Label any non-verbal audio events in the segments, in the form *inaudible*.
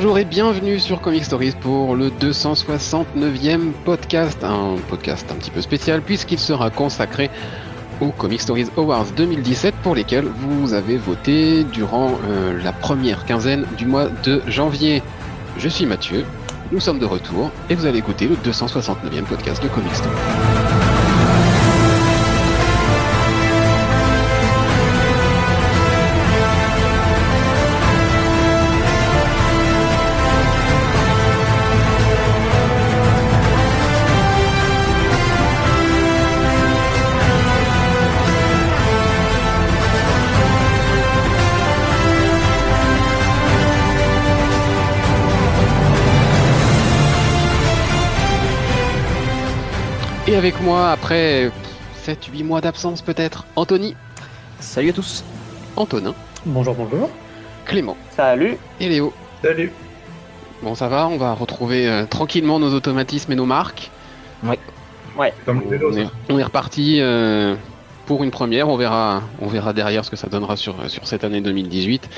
Bonjour et bienvenue sur Comic Stories pour le 269e podcast, un podcast un petit peu spécial puisqu'il sera consacré aux Comic Stories Awards 2017 pour lesquels vous avez voté durant euh, la première quinzaine du mois de janvier. Je suis Mathieu, nous sommes de retour et vous allez écouter le 269e podcast de Comic Stories. Avec moi, après 7-8 mois d'absence peut-être, Anthony. Salut à tous. Antonin. Bonjour, bonjour. Clément. Salut. Et Léo. Salut. Bon, ça va, on va retrouver euh, tranquillement nos automatismes et nos marques. Ouais. Ouais. Comme le vélo, On est, on est reparti euh, pour une première. On verra, on verra derrière ce que ça donnera sur, sur cette année 2018.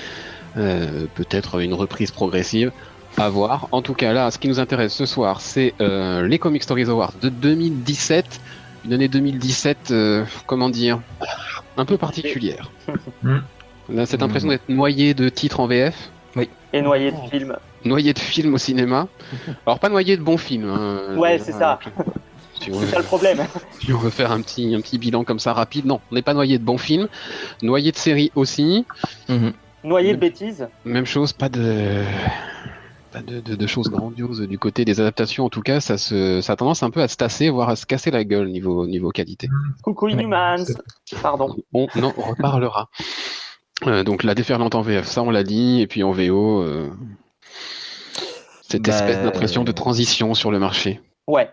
Euh, Peut-être une reprise progressive. À voir. En tout cas, là, ce qui nous intéresse ce soir, c'est euh, les Comic Stories Awards de 2017. Une année 2017, euh, comment dire, un peu particulière. Mm. On a cette impression d'être noyé de titres en VF, Et noyé de film. noyé de films au cinéma. Alors, pas noyé de bons films. hein. Ouais, c'est ça. Si *laughs* C'est veut, ça le problème. *laughs* si on veut faire un petit, un petit bilan comme ça rapide, non, on n'est pas noyé de bons films. Noyé de séries aussi. Mhm. Noyé de bêtises. Même chose, pas de, de, de- de choses grandioses du côté des adaptations. En tout cas, ça, se, ça a tendance un peu à se tasser, voire à se casser la gueule niveau, niveau qualité. Coucou Inhumans. Pardon. On en reparlera. Euh, donc la déferlante en VF, ça on l'a dit, et puis en VO, euh, cette Bah, espèce d'impression de transition sur le marché. Ouais.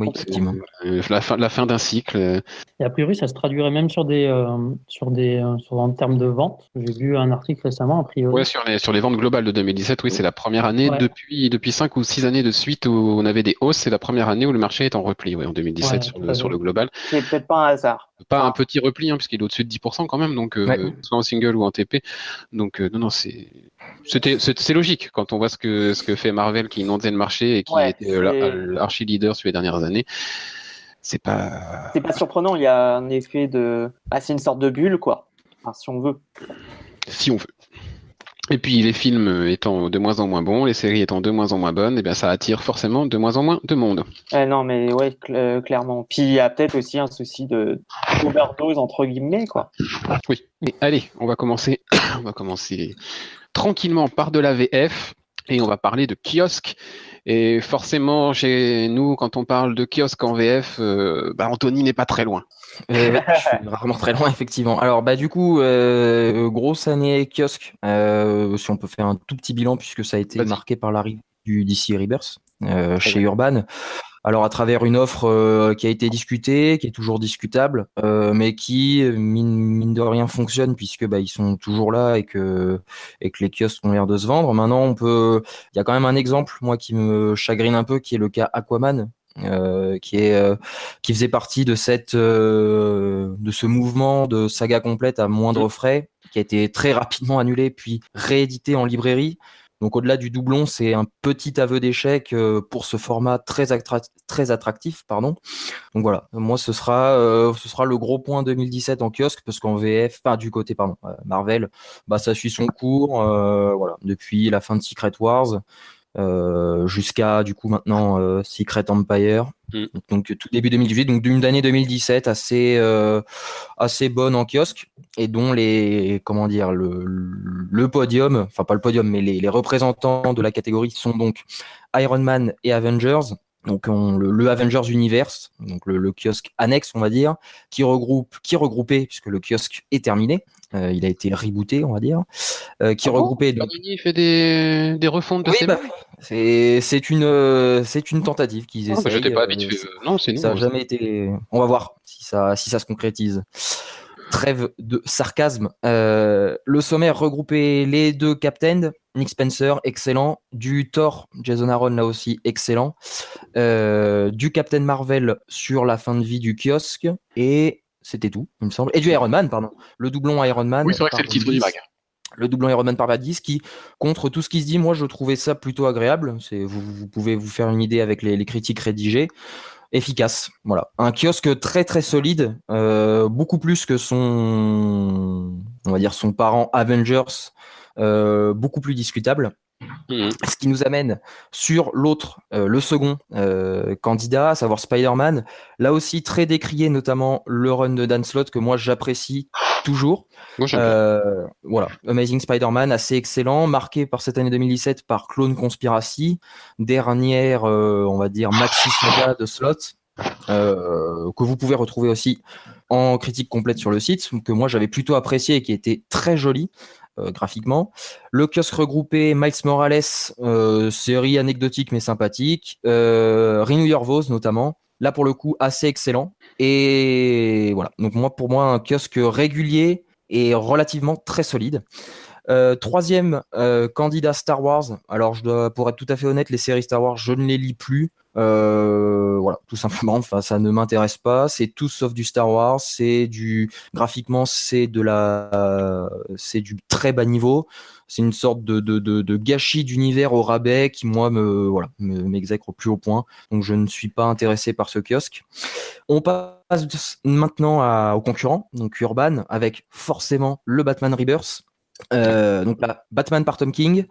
Oui, effectivement. Euh, la fin, la fin d'un cycle. euh, Et a priori, ça se traduirait même sur des, euh, sur des, euh, sur, en termes de vente. J'ai vu un article récemment, a priori. Ouais, sur les, sur les ventes globales de 2017, oui, c'est la première année Ouais. depuis, depuis 5 ou 6 années de suite où on avait des hausses. C'est la première année où le marché est en repli, ouais, en 2017 Ouais, sur, le, sur le global. C'est peut-être pas un hasard. Pas un petit repli, hein, puisqu'il est au-dessus de 10% quand même, donc euh, Ouais. soit en single ou en TP. Donc euh, non, non, c'est c'était c'est logique quand on voit ce que ce que fait Marvel qui inondait le marché et qui Ouais, était euh, l'archi leader sur les dernières années. C'est pas C'est pas surprenant. Il y a un effet de. Ah, c'est une sorte de bulle, quoi. Enfin, si on veut. si on veut. Et puis les films étant de moins en moins bons, les séries étant de moins en moins bonnes, et bien ça attire forcément de moins en moins de monde. Eh non, mais ouais, cl- euh, clairement. Puis il y a peut-être aussi un souci de overdose entre guillemets, quoi. Oui. Et allez, on va commencer, *coughs* on va commencer tranquillement par de la VF et on va parler de kiosque. Et forcément, chez nous, quand on parle de kiosque en VF, euh, bah, Anthony n'est pas très loin. Euh, ouais, je suis *laughs* rarement très loin, effectivement. Alors, bah, du coup, euh, grosse année kiosque. Euh, si on peut faire un tout petit bilan, puisque ça a été marqué par l'arrivée du DC Rebirth euh, chez bien. Urban. Alors, à travers une offre euh, qui a été discutée, qui est toujours discutable, euh, mais qui, mine, mine de rien, fonctionne, puisque bah, ils sont toujours là et que, et que les kiosques ont l'air de se vendre. Maintenant, on peut. Il y a quand même un exemple, moi, qui me chagrine un peu, qui est le cas Aquaman. euh, qui est euh, qui faisait partie de cette euh, de ce mouvement de saga complète à moindre frais qui a été très rapidement annulé puis réédité en librairie. Donc au-delà du doublon, c'est un petit aveu d'échec euh, pour ce format très attra- très attractif, pardon. Donc voilà, moi ce sera euh, ce sera le gros point 2017 en kiosque parce qu'en VF, enfin du côté pardon euh, Marvel, bah ça suit son cours, voilà depuis la fin de Secret Wars. jusqu'à du coup maintenant Secret Empire Mm. donc tout début 2018 donc d'une année 2017 assez euh, assez bonne en kiosque et dont les comment dire le, le podium enfin pas le podium mais les, les représentants de la catégorie sont donc Iron Man et Avengers. Donc on, le, le Avengers Universe donc le, le kiosque annexe on va dire qui regroupe qui regroupait puisque le kiosque est terminé euh, il a été rebooté on va dire euh, qui Ah bon? regroupait donc Panini fait des, des refontes de oui, ses bah, c'est c'est une euh, c'est une tentative qu'ils Ah, essayent. J'étais pas habitué. euh, Non, c'est nous. ça n'a jamais été. On va voir si ça, si ça se concrétise. Trêve de sarcasme. Euh, le sommaire regroupait les deux captains. Nick Spencer, excellent. Du Thor, Jason Aaron, là aussi, excellent. Euh, du Captain Marvel sur la fin de vie du kiosque. Et c'était tout, il me semble. Et du Iron Man, pardon. Le doublon Iron Man. Oui, c'est vrai que c'est le titre du mag. Le doublon Iron Man par 10 qui, contre tout ce qui se dit, moi je trouvais ça plutôt agréable. C'est, vous, pouvez vous faire une idée avec les, les critiques rédigées. Efficace, voilà. Un kiosque très très solide, euh, beaucoup plus que son, on va dire son parent Avengers, euh, beaucoup plus discutable. Mhm. Ce qui nous amène sur l'autre, euh, le second euh, candidat, à savoir Spider-Man. Là aussi très décrié, notamment le run de Dan Slott que moi j'apprécie toujours. Moi. Euh, voilà, Amazing Spider-Man, assez excellent, marqué par cette année 2017 par Clone Conspiracy, dernière, on va dire, maxi saga de slot, euh, que vous pouvez retrouver aussi en critique complète sur le site, que moi j'avais plutôt apprécié et qui était très joli graphiquement. Le kiosque regroupé Miles Morales, euh, série anecdotique mais sympathique. Euh, Renew Your Vows notamment. Là pour le coup assez excellent. Et voilà. Donc moi pour moi un kiosque régulier et relativement très solide. Euh, troisième euh, candidat Star Wars. Alors je dois, pour être tout à fait honnête, les séries Star Wars je ne les lis plus. Euh, voilà, tout simplement. Enfin, ça ne m'intéresse pas. C'est tout sauf du Star Wars. C'est du graphiquement, c'est de la, c'est du très bas niveau. C'est une sorte de, de, de, gâchis d'univers au rabais qui moi me voilà me- m'exècre au plus haut point. Donc je ne suis pas intéressé par ce kiosque. On passe maintenant à, au concurrent, donc Urban, avec forcément le Batman Rebirth. Euh, donc là, Batman par Tom King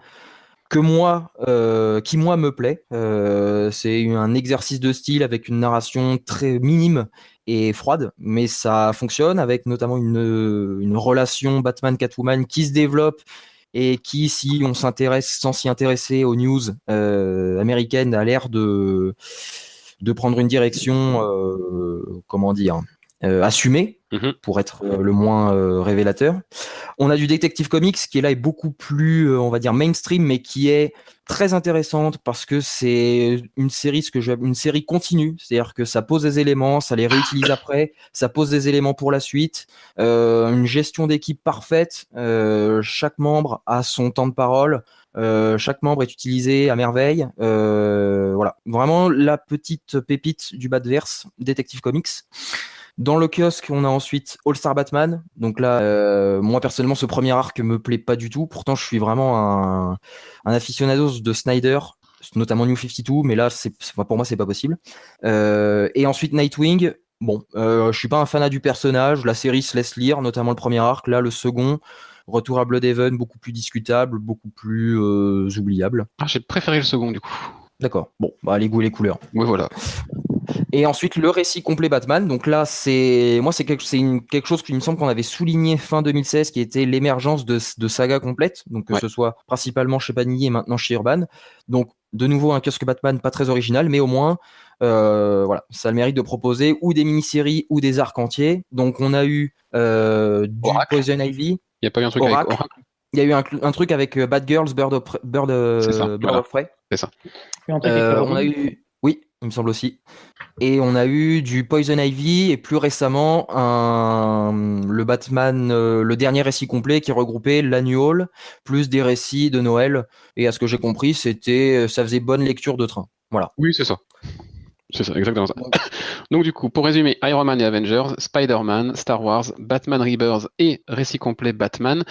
que moi, euh, qui moi me plaît. Euh, c'est un exercice de style avec une narration très minime et froide, mais ça fonctionne avec notamment une, relation Batman-Catwoman qui se développe et qui, si on s'intéresse sans s'y intéresser aux news américaines, a l'air de de prendre une direction, comment dire, euh, assumée Mhm. pour être euh, le moins euh, révélateur. On a du Detective Comics qui là est beaucoup plus, euh, on va dire mainstream, mais qui est très intéressante parce que c'est une série, ce que je, une série continue, c'est-à-dire que ça pose des éléments, ça les réutilise après, ça pose des éléments pour la suite, une gestion d'équipe parfaite, chaque membre a son temps de parole. Euh, chaque membre est utilisé à merveille. Euh, voilà, vraiment la petite pépite du Batverse, Detective Comics. Dans le kiosque, on a ensuite All Star Batman. Donc là, euh, moi personnellement, ce premier arc me plaît pas du tout. Pourtant, je suis vraiment un, un aficionados de Snyder, notamment New 52, mais là, pour moi, c'est pas possible. Euh, et ensuite Nightwing. Bon, euh, je suis pas un fanat du personnage. La série se laisse lire, notamment le premier arc. Là, le second, Retour à Bloodhaven, beaucoup plus discutable, beaucoup plus euh, oubliable. Ah, j'ai préféré le second du coup. D'accord. Bon, bah les goûts et les couleurs. Oui, voilà. Et ensuite, le récit complet Batman. Donc là, c'est moi, c'est quelque, c'est une- quelque chose qu'il me semble qu'on avait souligné fin 2016, qui était l'émergence de, de sagas complètes. Donc que Ouais. ce soit principalement chez Panini et maintenant chez Urban. Donc de nouveau un kiosque Batman pas très original, mais au moins, euh, voilà, ça a le mérite de proposer ou des mini-séries ou des arcs entiers. Donc on a eu euh, du Oracle. Poison Ivy. Il n'y a pas eu un truc Oracle. avec Oracle Il y a eu un, un truc avec euh, Bad Girls, Bird of, Bird, euh, C'est ça, Bird voilà. of Prey. Truc avec Euh, on a eu, oui, il me semble aussi. Et on a eu du Poison Ivy et plus récemment un le Batman, euh, le dernier récit complet qui regroupait l'annual plus des récits de Noël. Et à ce que j'ai compris, c'était, ça faisait bonne lecture de train. Voilà. Oui, c'est ça. C'est ça, exactement ça. Donc du coup, pour résumer, Iron Man et Avengers, Spider-Man, Star Wars, Batman Rebirth et récit complet Batman.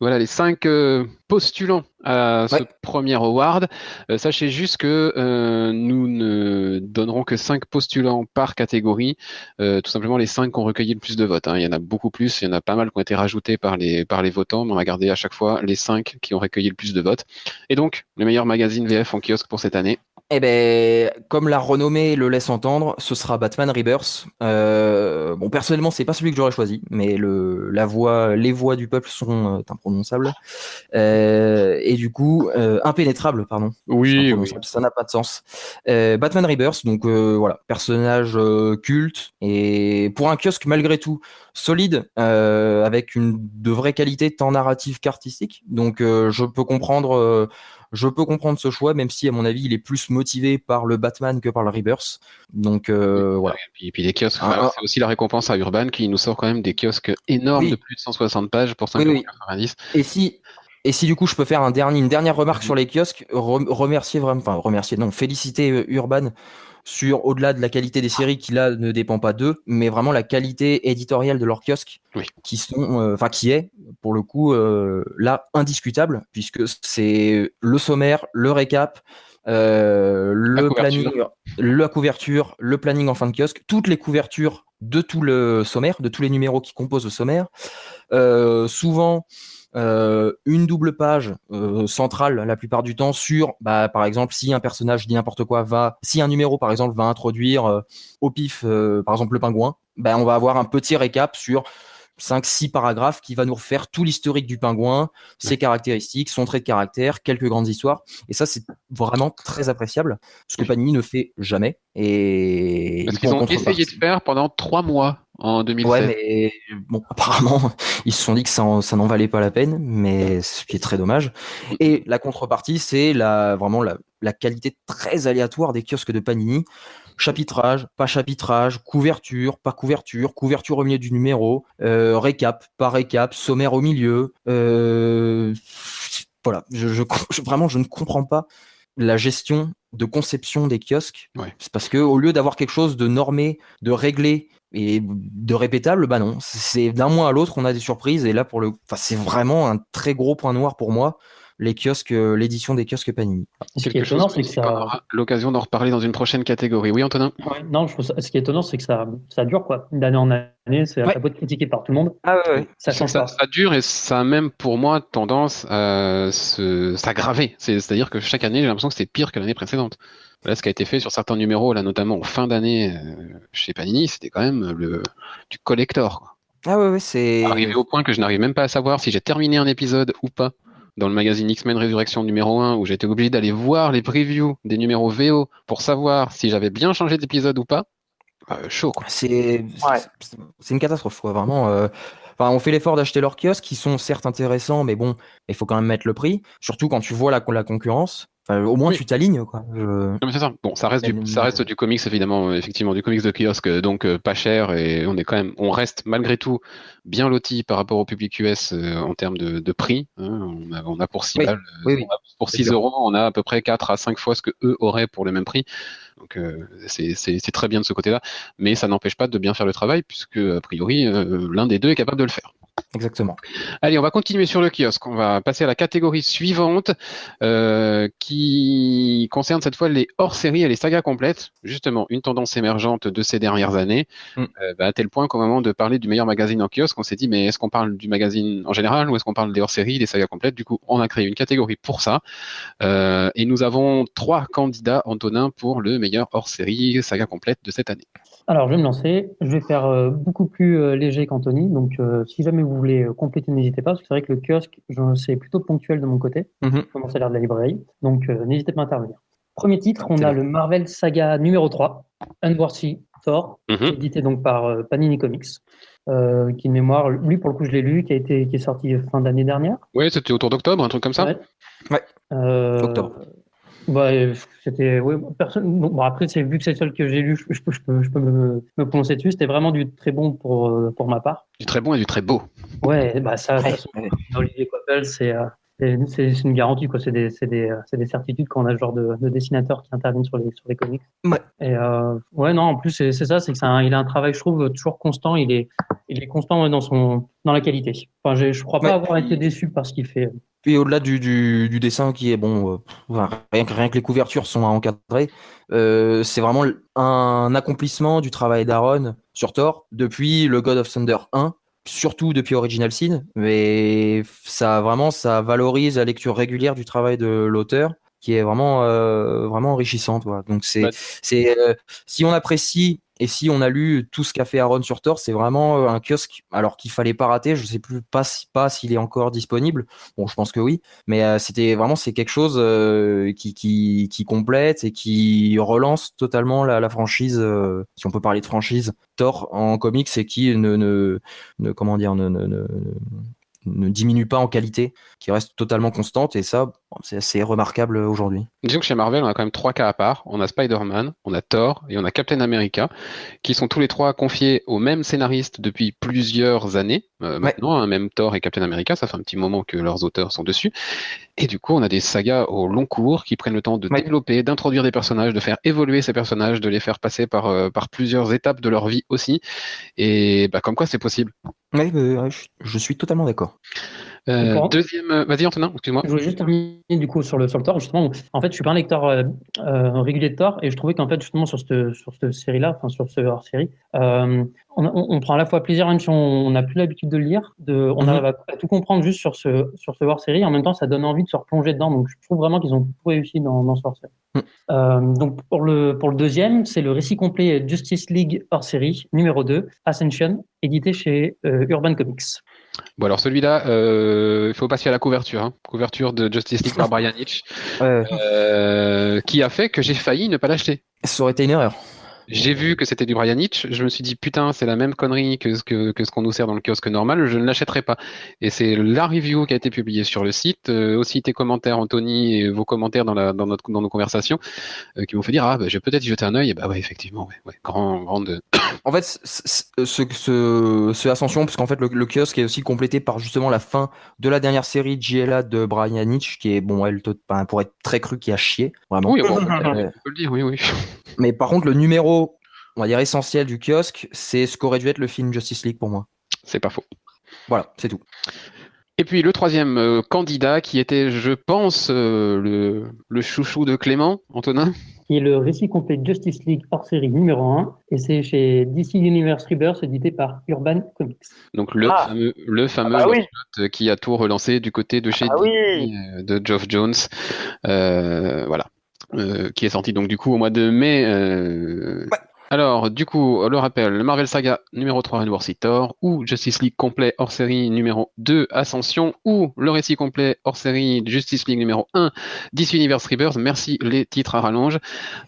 Voilà les cinq euh, postulants à ce premier award. Euh, sachez juste que euh, nous ne donnerons que cinq postulants par catégorie, tout simplement les cinq qui ont recueilli le plus de votes. hein. Il y en a beaucoup plus, il y en a pas mal qui ont été rajoutés par les, par les votants, mais on va garder à chaque fois les cinq qui ont recueilli le plus de votes. Et donc, le meilleur magazine VF en kiosque pour cette année. Eh ben, comme la renommée le laisse entendre, ce sera Batman Rebirth. Euh, bon, personnellement, c'est pas celui que j'aurais choisi, mais le, la voix, les voix du peuple sont euh, imprononçables. Euh, et du coup, impénétrables, pardon. Oui, Imprononçable, Ça n'a pas de sens. Batman Rebirth, donc voilà, personnage culte et pour un kiosque malgré tout solide, avec une de vraie qualité tant narrative qu'artistique. Donc je peux comprendre, je peux comprendre ce choix, même si à mon avis il est plus motivé par le Batman que par le Rebirth. Donc euh, voilà. Et puis, et puis les kiosques, Ah, ah. c'est aussi la récompense à Urban qui nous sort quand même des kiosques énormes Oui. de plus de 160 pages pour Oui, 5,90 oui. Et si et si du coup je peux faire un dernier, une dernière remarque sur les kiosques, rem- remercier vraiment, enfin remercier, non, féliciter euh, Urban sur au-delà de la qualité des séries qui là ne dépend pas d'eux, mais vraiment la qualité éditoriale de leur kiosque, qui sont, euh, enfin qui est pour le coup euh, là indiscutable puisque c'est le sommaire, le récap. Euh, le planning, la couverture, le planning en fin de kiosque, toutes les couvertures de tout le sommaire, de tous les numéros qui composent le sommaire. souvent, une double page euh, centrale la plupart du temps sur, bah, par exemple, si un personnage dit n'importe quoi, va, si un numéro par exemple va introduire euh, au pif, par exemple le pingouin, bah, on va avoir un petit récap sur 5-6 paragraphes qui va nous refaire tout l'historique du pingouin, ses caractéristiques, son trait de caractère, quelques grandes histoires. Et ça, c'est vraiment très appréciable, ce que Panini ne fait jamais. Et Parce qu'ils ont essayé de faire pendant trois mois en 2016. Ouais, mais bon, *laughs* apparemment, ils se sont dit que ça, ça n'en valait pas la peine, mais ce qui est très dommage. Et la contrepartie, c'est la, vraiment la, la qualité très aléatoire des kiosques de Panini chapitrage, pas chapitrage, couverture, pas couverture, couverture au milieu du numéro, euh, récap, pas récap, sommaire au milieu. Euh, voilà, je, *laughs* vraiment je ne comprends pas la gestion de conception des kiosques. C'est parce que au lieu d'avoir quelque chose de normé, de réglé et de répétable, bah non, c'est d'un mois à l'autre on a des surprises. Et là pour le, enfin c'est vraiment un très gros point noir pour moi les kiosques, euh, l'édition des kiosques Panini. Ce qui est étonnant, c'est que ça. aura l'occasion d'en reparler dans une prochaine catégorie. Oui, Antonin? Non, je ce qui est étonnant, c'est que ça, ça dure quoi, d'année en année. C'est ouais. beau critiqué par tout le monde. Ah ouais, Ça change ça, ça, dure et ça a même pour moi tendance à s'aggraver. C'est-à-dire que chaque année, j'ai l'impression que c'est pire que l'année précédente. Là, ce qui a été fait sur certains numéros, là, notamment en fin d'année euh, chez Panini, c'était quand même le, du collector. Ah ouais, ouais c'est. Arrivé au point que je n'arrive même pas à savoir si j'ai terminé un épisode ou pas dans le magazine X-Men Résurrection numéro 1 où j'étais obligé d'aller voir les previews des numéros VO pour savoir si j'avais bien changé d'épisode ou pas. Euh, chaud. C'est une catastrophe, quoi, vraiment. Euh, enfin, on fait l'effort d'acheter leurs kiosques qui sont certes intéressants, mais bon, il faut quand même mettre le prix. Surtout quand tu vois la, la concurrence au moins, tu t'alignes, quoi. ça. Bon, ça reste du, ça reste du comics, évidemment, effectivement, du comics de kiosque, donc euh, pas cher et on est quand même, on reste malgré tout bien loti par rapport au public US euh, en termes de, prix. Hein. On, a, pour 6 balles, euh, pour 6 euros, on a à peu près 4 à 5 fois ce que eux auraient pour le même prix. Donc c'est très bien de ce côté-là, mais ça n'empêche pas de bien faire le travail puisque a priori l'un des deux est capable de le faire. Exactement. Allez, on va continuer sur le kiosque. On va passer à la catégorie suivante euh, qui concerne cette fois les hors-séries et les sagas complètes. Justement, une tendance émergente de ces dernières années, mm. euh, bah, à tel point qu'au moment de parler du meilleur magazine en kiosque, on s'est dit mais est-ce qu'on parle du magazine en général ou est-ce qu'on parle des hors-séries, des sagas complètes? Du coup, on a créé une catégorie pour ça. Euh, et nous avons trois candidats, Antonin, pour le meilleur hors-série saga complète de cette année. Alors, je vais me lancer. Je vais faire euh, beaucoup plus euh, léger qu'Anthony. Donc, euh, si jamais vous voulez compléter, n'hésitez pas. Parce que c'est vrai que le kiosque, c'est plutôt ponctuel de mon côté. Mm Comment ça a l'air de la librairie. Donc, n'hésitez pas à intervenir. Premier titre, on a le Marvel Saga numéro 3, Unworthy Thor, mhm. édité donc par Panini Comics. qui est une mémoire, lui pour le coup je l'ai lu, qui a été qui est sorti fin d'année dernière. Oui, c'était autour d'octobre, un truc comme ça. Ouais. ouais. octobre. Bah, c'était, oui, personne. Bon, après, c'est vu que c'est le seul que j'ai lu, je, peux, je peux, je peux me, me, prononcer dessus. C'était vraiment du très bon pour, euh, pour ma part. Du très bon et du très beau. Ouais, bah ça, ouais. façon, Olivier Coppel, c'est, euh, c'est une garantie, quoi. C'est des, des, des, certitudes quand on a ce genre de, de dessinateurs qui interviennent sur les, sur les comics. Ouais. Et euh, ouais, non, en plus, c'est ça, c'est que c'est il a un travail, je trouve, toujours constant. Il est, il est constant dans son, dans la qualité. Enfin, je crois pas avoir été déçu par ce qu'il fait. Puis au-delà du, du, du, dessin qui est bon, euh, rien, que, rien que les couvertures sont encadrées, euh, c'est vraiment un accomplissement du travail d'Aaron sur Thor depuis le God of Thunder 1, surtout depuis Original Sin, mais ça vraiment ça valorise la lecture régulière du travail de l'auteur qui est vraiment euh, vraiment enrichissante. Donc c'est c'est si on apprécie et si on a lu tout ce qu'a fait Aaron sur Thor, c'est vraiment euh, un kiosque, alors qu'il fallait pas rater. Je sais plus pas pas s'il est encore disponible. Bon, je pense que oui, mais euh, c'était vraiment c'est quelque chose euh, qui, qui, complète et qui relance totalement la, la franchise, si on peut parler de franchise Thor en comics, et qui ne, ne, ne comment dire ne, ne, ne ne diminue pas en qualité, qui reste totalement constante, et ça, c'est assez remarquable aujourd'hui. Disons que chez Marvel, on a quand même trois cas à part. On a Spider-Man, on a Thor et on a Captain America, qui sont tous les trois confiés au même scénariste depuis plusieurs années. Maintenant, hein, même Thor et Captain America, ça fait un petit moment que leurs auteurs sont dessus. Et du coup, on a des sagas au long cours qui prennent le temps de développer, d'introduire des personnages, de faire évoluer ces personnages, de les faire passer par, par plusieurs étapes de leur vie aussi. Et bah, comme quoi, c'est possible. Oui, je suis totalement d'accord. Euh, deuxième, euh, vas-y Antonin, excuse-moi. Je voulais juste terminer du coup sur le sur le Thor. Justement, en fait, je suis pas un lecteur euh, régulier de Thor et je trouvais qu'en fait justement sur cette sur cette série-là, enfin sur ce hors série, on, on, prend à la fois plaisir, même si on n'a plus l'habitude de lire, de, on mhm. arrive à, tout comprendre juste sur ce sur ce hors série. En même temps, ça donne envie de se replonger dedans. Donc, je trouve vraiment qu'ils ont tout réussi dans, dans ce hors série. Mhm. donc pour le pour le deuxième, c'est le récit complet Justice League hors série numéro 2, Ascension, édité chez Urban Comics. Bon alors celui-là, euh, il faut passer à la couverture, hein. couverture de Justice League par Brian Hitch, euh, qui a fait que j'ai failli ne pas l'acheter. Ça aurait été une erreur. J'ai vu que c'était du Brian Hitch, je me suis dit putain c'est la même connerie que, que, que ce qu'on nous sert dans le kiosque normal, je ne l'achèterai pas. Et c'est la review qui a été publiée sur le site, euh, aussi tes commentaires Anthony et vos commentaires dans, la, dans, notre, dans nos conversations euh, qui m'ont fait dire ah bah, je vais peut-être y jeter un œil et bah ouais effectivement ouais, ouais grand grande. *coughs* En fait ce, ce, ce Ascension parce qu'en fait le, le, kiosque est aussi complété par justement la fin de la dernière série JLA de Brian Hitch qui est bon elle pour être très cru qui a chié vraiment. Oui bon, on peut le dire oui oui. Mais par contre le numéro on va dire, essentiel du kiosque, c'est ce qu'aurait dû être le film Justice League pour moi. C'est pas faux. Voilà, c'est tout. Et puis le troisième euh, candidat qui était, je pense, euh, le, chouchou de Clément, Antonin Qui est le récit complet Justice League hors série numéro 1. Et c'est chez DC Universe Rebirth, édité par Urban Comics. Donc le ah. fameux, le fameux ah bah qui a tout relancé du côté de chez ah DC, euh, de Geoff Jones. voilà. qui est sorti donc du coup au mois de mai. Alors, du coup, le rappel, Marvel Saga numéro 3 War Thor, ou Justice League complet hors série numéro 2 Ascension, ou le récit complet hors série Justice League numéro 1 DC Universe Rebirth. Merci les titres à rallonge.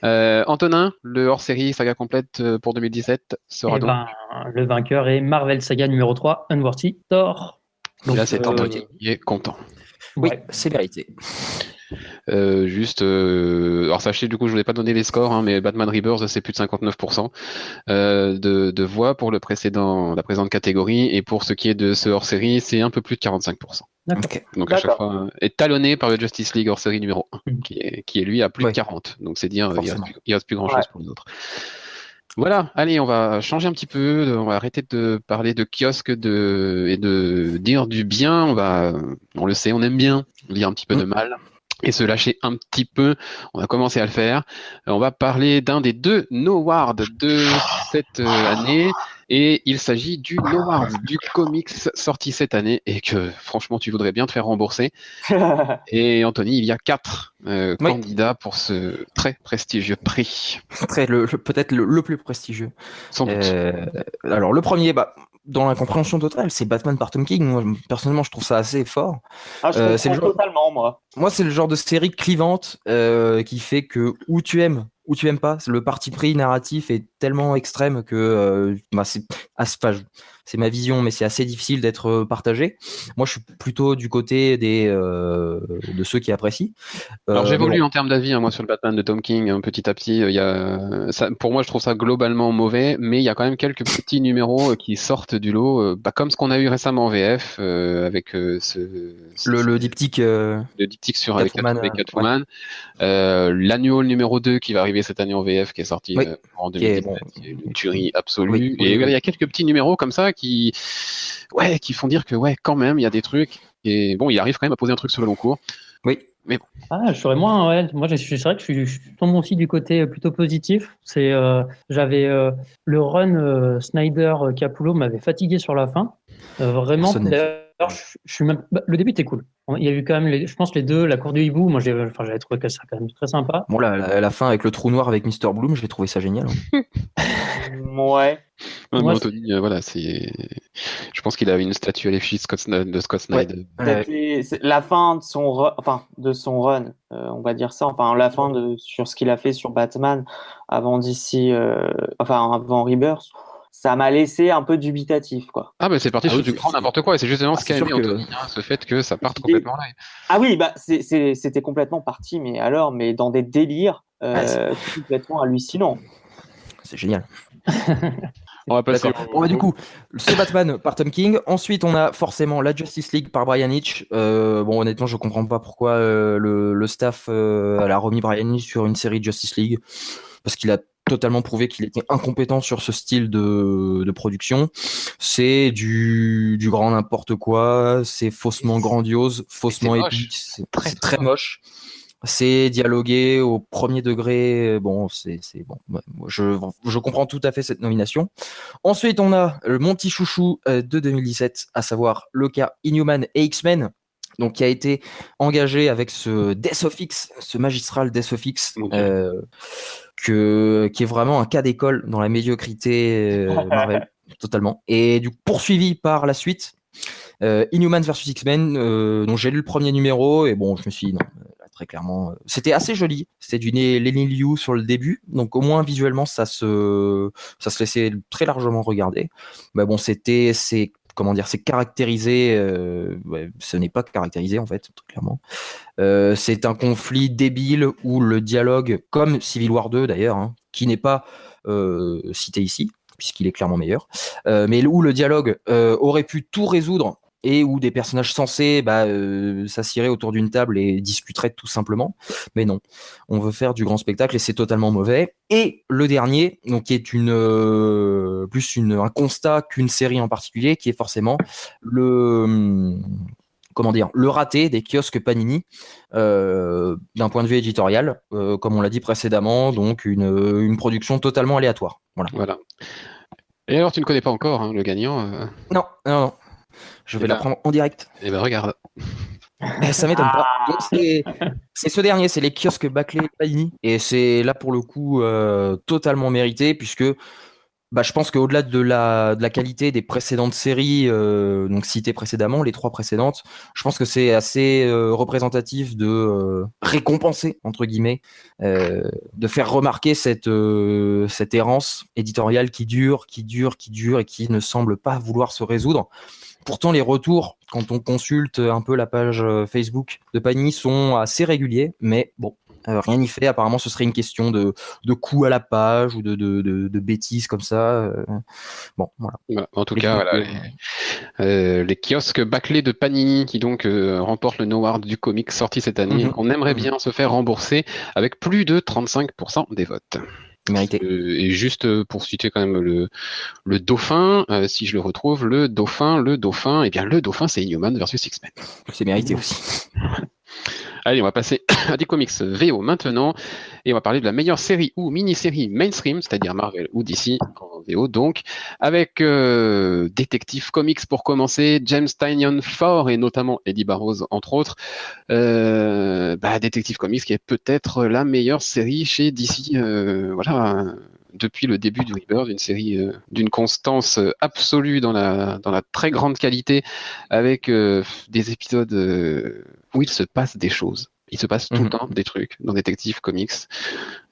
Euh, Antonin, le hors série saga complète euh, pour 2017 sera eh donc. Ben, le vainqueur est Marvel Saga numéro 3 Unworthy Thor. Donc, là, c'est euh, qui est content. Oui, c'est vérité. Euh, juste, euh, alors sachez du coup, je voulais pas donner les scores, hein, mais Batman Rebirth c'est plus de 59% euh, de, de, voix pour le précédent, la présente catégorie, et pour ce qui est de ce hors série, c'est un peu plus de 45%. Donc à chaque fois, est talonné par le Justice League hors série numéro 1, mm. qui, est, qui est lui à plus de 40. Donc c'est dire, il reste, reste plus grand chose pour les autres. Voilà, allez, on va changer un petit peu, on va arrêter de parler de kiosque de, et de dire du bien. On va, on le sait, on aime bien lire un petit peu de mm. mal et se lâcher un petit peu. On va commencer à le faire. Euh, on va parler d'un des deux No de cette euh, année. Et il s'agit du No du comics sorti cette année et que franchement tu voudrais bien te faire rembourser. *laughs* et Anthony, il y a quatre euh, candidats pour ce très prestigieux prix. Très, le, peut-être le, plus prestigieux. Sans doute. alors le premier, bah, dans la compréhension totale, c'est Batman par Tom King. Moi, personnellement, je trouve ça assez fort. Ah, je euh, c'est totalement, moi. Moi, c'est le genre de série clivante euh, qui fait que où tu aimes, ou tu aimes pas, le parti pris narratif est tellement extrême que euh, bah, c'est ce c'est ma vision, mais c'est assez difficile d'être euh, partagé. Moi, je suis plutôt du côté des euh, de ceux qui apprécient. Alors euh, j'évolue en termes d'avis, hein, moi sur le Batman de Tom King, hein, petit à petit. Il y a, ça, pour moi, je trouve ça globalement mauvais, mais il y a quand même quelques petits numéros qui sortent du lot, bah, comme ce qu'on a eu récemment en VF avec ce, le, le, diptyque, le diptyque sur Catwoman, avec Catwoman, l'annual numéro 2 qui va arriver cette année en VF, qui est sorti en 2017, une tuerie absolue. et il y a quelques petits numéros comme ça qui, ouais, qui font dire que ouais, quand même, il y a des trucs. Et bon, il arrive quand même à poser un truc sur le long cours. Oui. Mais bon. Ah, je serais moins. Ouais. Moi, c'est vrai que je suis, je tombe aussi du côté plutôt positif. C'est, euh, j'avais euh, le run euh, Snyder Capullo m'avait fatigué sur la fin. vraiment. je, suis même... Bah, le début était cool. Il y a eu quand même, les, je pense, les deux, la cour du hibou. Moi, j'ai, enfin, j'avais trouvé que ça quand même très sympa. Bon, la, la, fin avec le trou noir avec Mr. Bloom, j'ai trouvé ça génial. Hein. *laughs* ouais. Anthony, euh, voilà, c'est. Je pense qu'il avait une statue à l'effigie de Scott Snyder. La fin de son, enfin, de son run, euh, on va dire ça. Enfin, la fin de sur ce qu'il a fait sur Batman avant d'ici, euh, enfin, avant Rebirth ça m'a laissé un peu dubitatif, quoi. Ah, bah c'est parti ah sur du grand n'importe quoi, et c'est justement ah, ce qui a aimé que... Hein, ce fait que ça parte complètement là. Ah oui, bah c'était complètement parti, mais alors, mais dans des délires *laughs* complètement hallucinants. C'est génial. On va passer. Bon, bah, du coup, ce Batman par Tom King. Ensuite, on a forcément la Justice League par Brian Hitch. Euh, bon, honnêtement, je comprends pas pourquoi euh, le, staff euh, a remis Brian Hitch sur une série Justice League parce qu'il a totalement prouvé qu'il était incompétent sur ce style de, production. C'est du, grand n'importe quoi, c'est faussement grandiose, faussement épique, c'est très, très moche. C'est dialogué au premier degré. Bon, c'est bon. Je, je comprends tout à fait cette nomination. Ensuite, on a le Monty Chouchou euh, de 2017, à savoir le cas Inhuman et X-Men donc qui a été engagé avec ce Death of X, ce magistral Death of X, euh, que, qui est vraiment un cas d'école dans la médiocrité euh, *laughs* Marvel, totalement. Et du coup, poursuivi par la suite, euh, Inhumans vs X-Men, dont j'ai lu le premier numéro, et bon, je me suis dit, non, très clairement, c'était assez joli. C'était du Lenny Liu sur le début, donc au moins visuellement, ça se, ça se laissait très largement regarder. Mais bon, c'était, c'est comment dire, c'est caractérisé. Euh, ce n'est pas caractérisé en fait, clairement. Euh, c'est un conflit débile où le dialogue, comme Civil War 2 d'ailleurs, hein, qui n'est pas euh, cité ici, puisqu'il est clairement meilleur, mais où le dialogue aurait pu tout résoudre et où des personnages censés bah, euh, s'assiraient autour d'une table et discuteraient tout simplement. Mais non, on veut faire du grand spectacle et c'est totalement mauvais. Et le dernier, donc qui est une euh, plus une, un constat qu'une série en particulier, qui est forcément le hum, comment dire le raté des kiosques Panini euh, d'un point de vue éditorial, comme on l'a dit précédemment, donc une, une production totalement aléatoire. Voilà. voilà. Et alors, tu ne connais pas encore hein, le gagnant Non, non, non. Je vais la prendre en direct. Et eh ben regarde. Eh, ça m'étonne pas. C'est ce dernier, c'est les kiosques Baclay Panini. Et c'est là pour le coup euh, totalement mérité puisque bah, je pense qu'au-delà de la, de la qualité des précédentes séries, euh, donc citées précédemment, les trois précédentes, je pense que c'est assez euh, représentatif de récompenser, entre guillemets, de faire remarquer cette, cette errance éditoriale qui dure, qui dure, qui dure et qui ne semble pas vouloir se résoudre. Pourtant, les retours, quand on consulte un peu la page euh, Facebook de Panini, sont assez réguliers, mais bon, euh, rien n'y fait. Apparemment, ce serait une question de, de coût à la page ou de, de, bêtises comme ça. Euh. bon, voilà. En tout cas, les, kiosques bâclés de Panini qui donc remportent le Noward du comic sorti cette année. Mhm. On aimerait mhm. bien se faire rembourser avec plus de 35% des votes. Euh, et juste euh, pour citer quand même le, le dauphin, euh, si je le retrouve, le dauphin, le dauphin, et eh bien le dauphin c'est Inhuman versus X-Men. C'est mérité aussi. *laughs* Allez, on va passer *coughs* à des comics VO maintenant, et on va parler de la meilleure série ou mini-série mainstream, c'est-à-dire Marvel ou DC en VO, donc, avec euh, Detective Comics pour commencer, James Tynion Ford et notamment Eddie Barrows entre autres. Euh, bah, Detective Comics qui est peut-être la meilleure série chez DC, euh, voilà, depuis le début du Rebirth, une série euh, d'une constance euh, absolue dans la, dans la très grande qualité, avec euh, des épisodes où il se passe des choses. Il se passe tout le mhm. temps des trucs dans Detective Comics.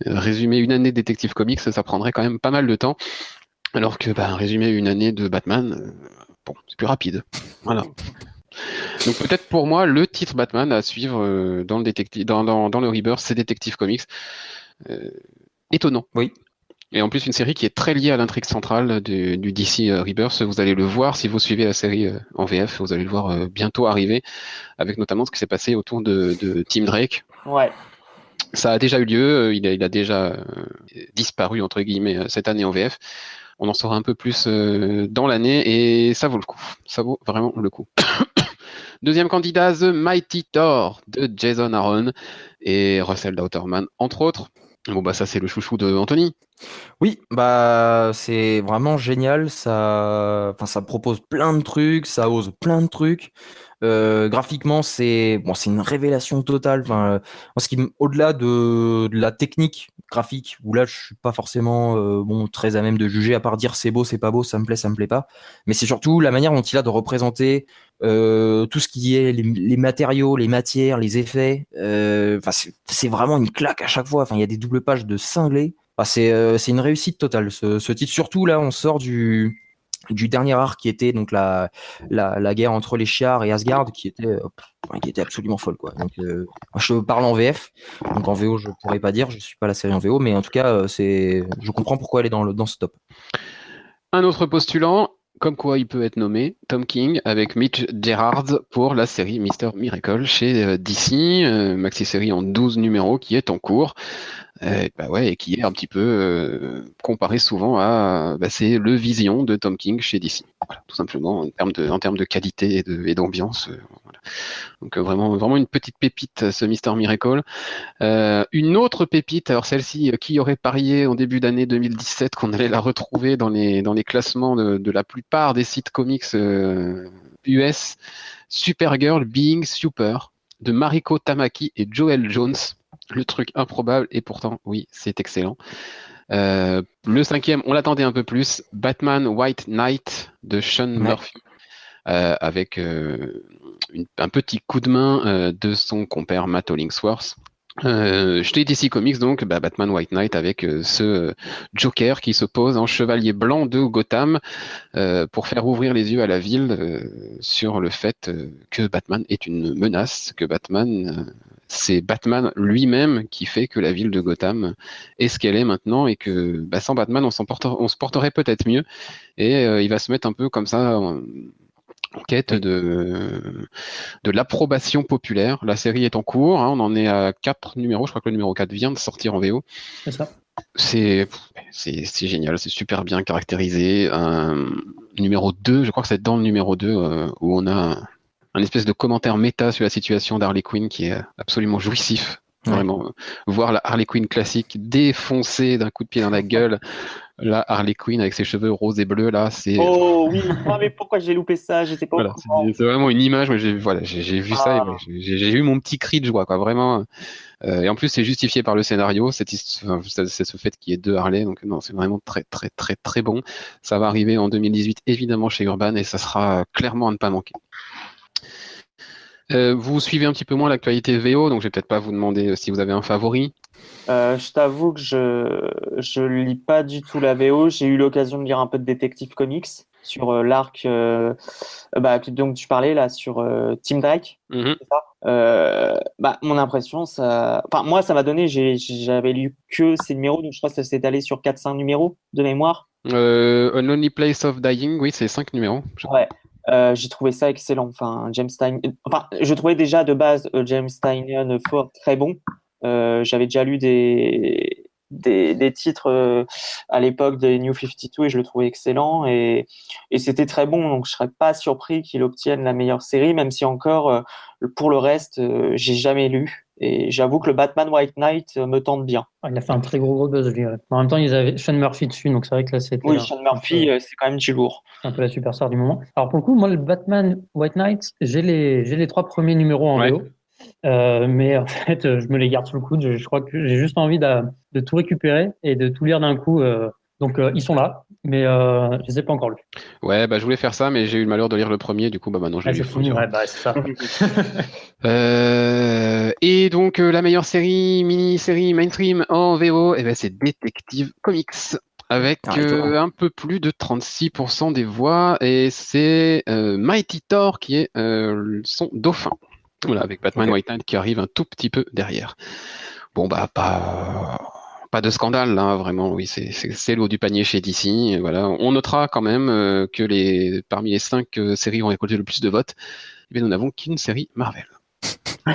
résumer une année de Detective Comics, ça prendrait quand même pas mal de temps. Alors que bah, résumer une année de Batman, bon, c'est plus rapide. Voilà. Donc peut-être pour moi, le titre Batman à suivre dans, le détective, dans, dans, dans le Rebirth, c'est Detective Comics. étonnant. Oui. Et en plus, une série qui est très liée à l'intrigue centrale du, DC euh, Rebirth. Vous allez le voir si vous suivez la série euh, en VF. Vous allez le voir euh, bientôt arriver, avec notamment ce qui s'est passé autour de, de Tim Drake. Ouais. Ça a déjà eu lieu. Il a, il a déjà disparu entre guillemets cette année en VF. On en saura un peu plus dans l'année et ça vaut le coup. Ça vaut vraiment le coup. *coughs* Deuxième candidat, The Mighty Thor de Jason Aaron et Russell Dauterman, entre autres. Bon bah ça c'est le chouchou de Anthony. Oui, bah c'est vraiment génial. Ça, ça propose plein de trucs, ça ose plein de trucs. Euh, graphiquement, c'est bon, c'est une révélation totale. Enfin, ce qui, au-delà de, la technique graphique, où là, je suis pas forcément euh, bon très à même de juger, à part dire c'est beau, c'est pas beau, ça me plaît, ça me plaît pas. Mais c'est surtout la manière dont il a de représenter euh, tout ce qui est les, matériaux, les matières, les effets. Euh, enfin, c'est vraiment une claque à chaque fois. Enfin, il y a des doubles pages de cinglés. Enfin, c'est euh, une réussite totale. Ce titre, surtout là, on sort du du dernier arc qui était donc la, la, guerre entre les Chiars et Asgard qui était euh, qui était absolument folle quoi. Donc euh, je parle en VF, donc en VO je pourrais pas dire, je suis pas la série en VO, mais en tout cas euh, c'est je comprends pourquoi elle est dans le dans ce top. Un autre postulant, comme quoi il peut être nommé, Tom King avec Mitch Gerards pour la série Mister Miracle chez euh, DC, euh, maxi-série en 12 numéros qui est en cours. Euh, bah et qui est un petit peu comparé souvent à bah, c'est le Vision de Tom King chez DC. Tout simplement en termes de qualité et d'ambiance. Euh. Donc vraiment, vraiment une petite pépite ce Mister Miracle. une autre pépite, alors celle-ci, qui aurait parié en début d'année 2017 qu'on allait la retrouver dans les dans les classements de, de la plupart des sites comics US. Supergirl Being Super de Mariko Tamaki et Joel Jones le truc improbable et pourtant oui c'est excellent. Euh, le cinquième, on l'attendait un peu plus, Batman White Knight de Sean Murphy, euh, avec euh, un petit coup de main de son compère Matt Hollingsworth. Euh, je DC Comics donc bah, Batman White Knight avec euh, ce Joker qui se pose en chevalier blanc de Gotham euh, pour faire ouvrir les yeux à la ville euh, sur le fait que Batman est une menace, que Batman c'est Batman lui-même qui fait que la ville de Gotham est ce qu'elle est maintenant et que bah, sans Batman on se porterait peut-être mieux et il va se mettre un peu comme ça en quête de, de l'approbation populaire. La série est en cours, hein, on en est à quatre numéros, je crois que le numéro 4 vient de sortir en VO. C'est ça. C'est, c'est, génial, c'est super bien caractérisé. Numéro 2, je crois que c'est dans le numéro 2 euh, où on a un espèce de commentaire méta sur la situation d'Harley Quinn qui est absolument jouissif. Vraiment, voir la Harley Quinn classique défoncée d'un coup de pied dans la gueule Là, Harley Quinn avec ses cheveux roses et bleus, là, c'est. Oh oui, mais pourquoi j'ai loupé ça? J'étais pas. Voilà, c'est vraiment une image. J'ai voilà, j'ai vu ça, ah. j'ai eu mon petit cri de joie, quoi. Vraiment. Euh, et en plus, c'est justifié par le scénario. C'est ce fait qu'il y ait deux Harley, donc non, c'est vraiment très, très, très, très bon. Ça va arriver en 2018, évidemment, chez Urban, et ça sera clairement à ne pas manquer. Euh, vous suivez un petit peu moins l'actualité VO, donc je vais peut-être pas vous demander euh, si vous avez un favori. Euh, je t'avoue que je je lis pas du tout la VO. J'ai eu l'occasion de lire un peu de Detective Comics sur euh, l'arc bah, donc tu parlais là sur Team Drake. Mm-hmm. bah, mon impression, ça, enfin moi ça m'a donné. J'avais lu que ces numéros, donc je crois que ça s'est allé sur 4-5 numéros de mémoire. Euh, A Lonely Place of Dying, oui, c'est 5 numéros. Ouais. J'ai trouvé ça excellent. Enfin, James Stein. Enfin, je trouvais déjà de base James Stein fort très bon. Euh, j'avais déjà lu des, des, titres euh, à l'époque des New 52 et je le trouvais excellent et, et c'était très bon donc je serais pas surpris qu'il obtienne la meilleure série même si encore euh, pour le reste j'ai jamais lu et j'avoue que le Batman White Knight me tente bien. Ah, il a fait un très gros gros buzz lui. En même temps ils avaient Sean Murphy dessus donc c'est vrai que là c'était. Oui Sean Murphy c'est quand même du lourd. Un peu la superstar du moment. Alors pour le coup moi le Batman White Knight j'ai les j'ai les trois premiers numéros en VO. Euh, mais en *laughs* fait, je me les garde sous le coude. Je, crois que j'ai juste envie de, de, tout récupérer et de tout lire d'un coup. Euh, donc euh, ils sont là, mais je les ai pas encore lus. Ouais, bah je voulais faire ça, mais j'ai eu le malheur de lire le premier, du coup bah maintenant je l'ai ah, lu. Ouais, bah, *laughs* *laughs* et donc la meilleure série, mini-série mainstream en VO, eh ben c'est Detective Comics avec ah, un peu plus de 36% des voix et c'est Mighty Thor qui est son dauphin. Voilà, avec Batman White Knight qui arrive un tout petit peu derrière. Bon, bah, pas, pas de scandale, là, vraiment, oui, c'est l'eau du panier chez DC. Voilà. On notera quand même euh, que les, parmi les cinq euh, séries qui ont récolté le plus de votes, eh nous n'avons qu'une série Marvel. *laughs*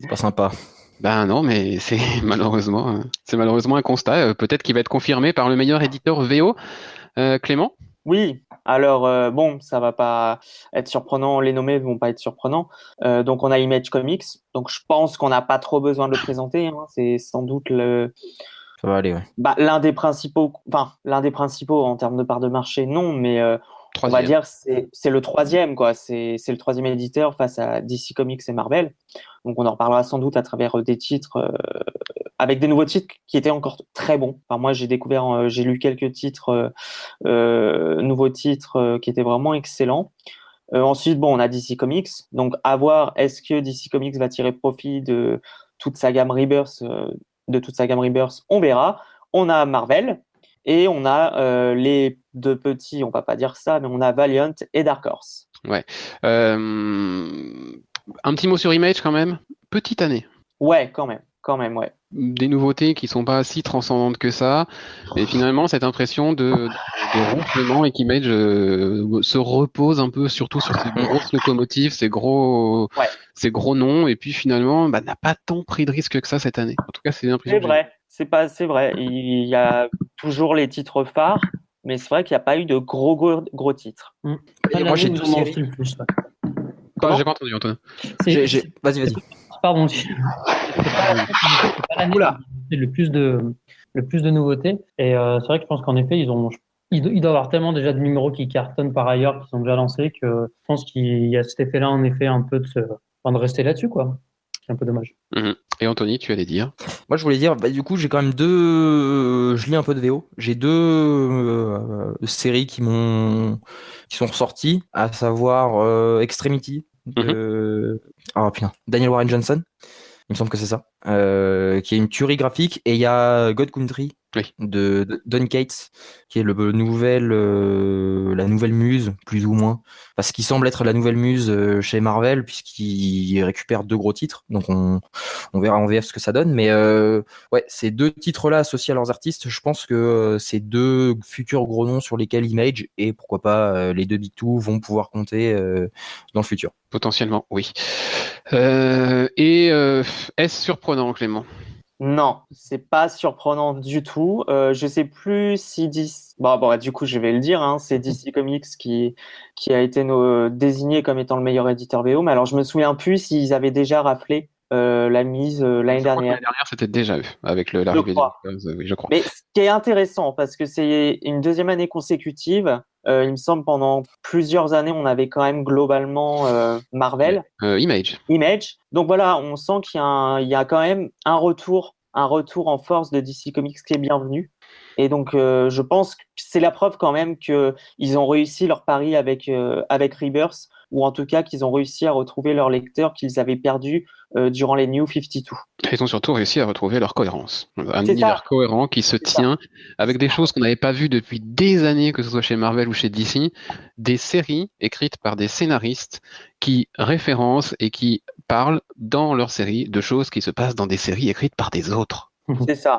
c'est pas sympa. Ben non, mais c'est *laughs* malheureusement, c'est malheureusement un constat. Euh, peut-être qu'il va être confirmé par le meilleur éditeur VO, Clément? Oui, alors euh, bon, ça va pas être surprenant, les nommés vont pas être surprenants. Euh, donc on a Image Comics, donc je pense qu'on n'a pas trop besoin de le présenter. Hein. C'est sans doute le ça va aller, ouais. bah, l'un des principaux, enfin l'un des principaux en termes de part de marché, non, mais euh, on va dire c'est le troisième quoi. C'est le troisième éditeur face à DC Comics et Marvel. Donc on en reparlera sans doute à travers des titres avec des nouveaux titres qui étaient encore très bons. Enfin, moi, j'ai découvert, euh, j'ai lu quelques titres, euh, euh nouveaux titres euh, qui étaient vraiment excellents. ensuite, bon, on a DC Comics. Donc, à voir, est-ce que DC Comics va tirer profit de toute sa gamme Rebirth, de toute sa gamme Rebirth? On verra. On a Marvel et on a les deux petits, on va pas dire ça, mais on a Valiant et Dark Horse. Ouais. un petit mot sur Image quand même. Petite année. Ouais, quand même quand même, ouais. Des nouveautés qui sont pas si transcendantes que ça, et finalement cette impression de, de, ronflement et qu'Image euh, se repose un peu surtout sur ces grosses locomotives, ces gros, ces gros noms, et puis finalement bah, n'a pas tant pris de risques que ça cette année. En tout cas, c'est l'impression. C'est vrai, c'est pas, c'est vrai. Il y a toujours les titres phares, mais c'est vrai qu'il n'y a pas eu de gros gros, gros titres. Mmh. moi j'ai tout le plus. J'ai pas entendu Antoine. Vas-y, vas-y. Pardon. *laughs* C'est le plus de le plus de nouveautés. Et euh, c'est vrai que je pense qu'en effet, ils ont il doit y avoir tellement déjà de numéros qui cartonnent par ailleurs, qui sont déjà lancés, que je pense qu'il y a cet effet-là, en effet, un peu de, se... enfin, de rester là-dessus, quoi. C'est un peu dommage. Mhm. Et Anthony, tu allais dire Moi, je voulais dire, bah, du coup, j'ai quand même deux. Je lis un peu de VO. J'ai deux euh, séries qui m'ont, qui sont ressorties, à savoir euh, Extremity de. Oh putain, Daniel Warren Johnson. Il me semble que c'est ça. Euh, qui est une tuerie graphique. Et il y a God Country de, Don Cates, qui est le, nouvel, euh, la nouvelle muse, plus ou moins. Parce qu'il semble être la nouvelle muse euh, chez Marvel, puisqu'il récupère deux gros titres. Donc on, on verra en VF ce que ça donne. Mais euh, ouais, ces deux titres-là associés à leurs artistes, je pense que c'est deux futurs gros noms sur lesquels Image et pourquoi pas les deux Big Two vont pouvoir compter dans le futur. Potentiellement, oui. et est-ce surprenant, Clément? Non, c'est pas surprenant du tout. Euh, je sais plus si DC... bon, bon, du coup je vais le dire, hein, c'est DC Comics qui qui a été désigné comme étant le meilleur éditeur VO. Mais alors je me souviens plus s'ils avaient déjà raflé euh, la mise euh, l'année dernière. L'année dernière, c'était déjà eu avec l'arrivée de oui, je crois. Mais ce qui est intéressant, parce que c'est une deuxième année consécutive, euh, il me semble pendant plusieurs années, on avait quand même globalement euh, Marvel. Euh, Image. Image. Donc voilà, on sent qu'il y, y, a quand même un retour, un retour en force de DC Comics qui est bienvenu. Et donc, je pense que c'est la preuve quand même qu'ils ont réussi leur pari avec, avec Rebirth ou en tout cas qu'ils ont réussi à retrouver leur lecteur qu'ils avaient perdu euh, durant les New 52. Ils ont surtout réussi à retrouver leur cohérence. Un univers cohérent qui se tient avec des choses qu'on n'avait pas vues depuis des années, que ce soit chez Marvel ou chez DC, des séries écrites par des scénaristes qui référencent et qui parlent dans leurs séries de choses qui se passent dans des séries écrites par des autres. C'est ça.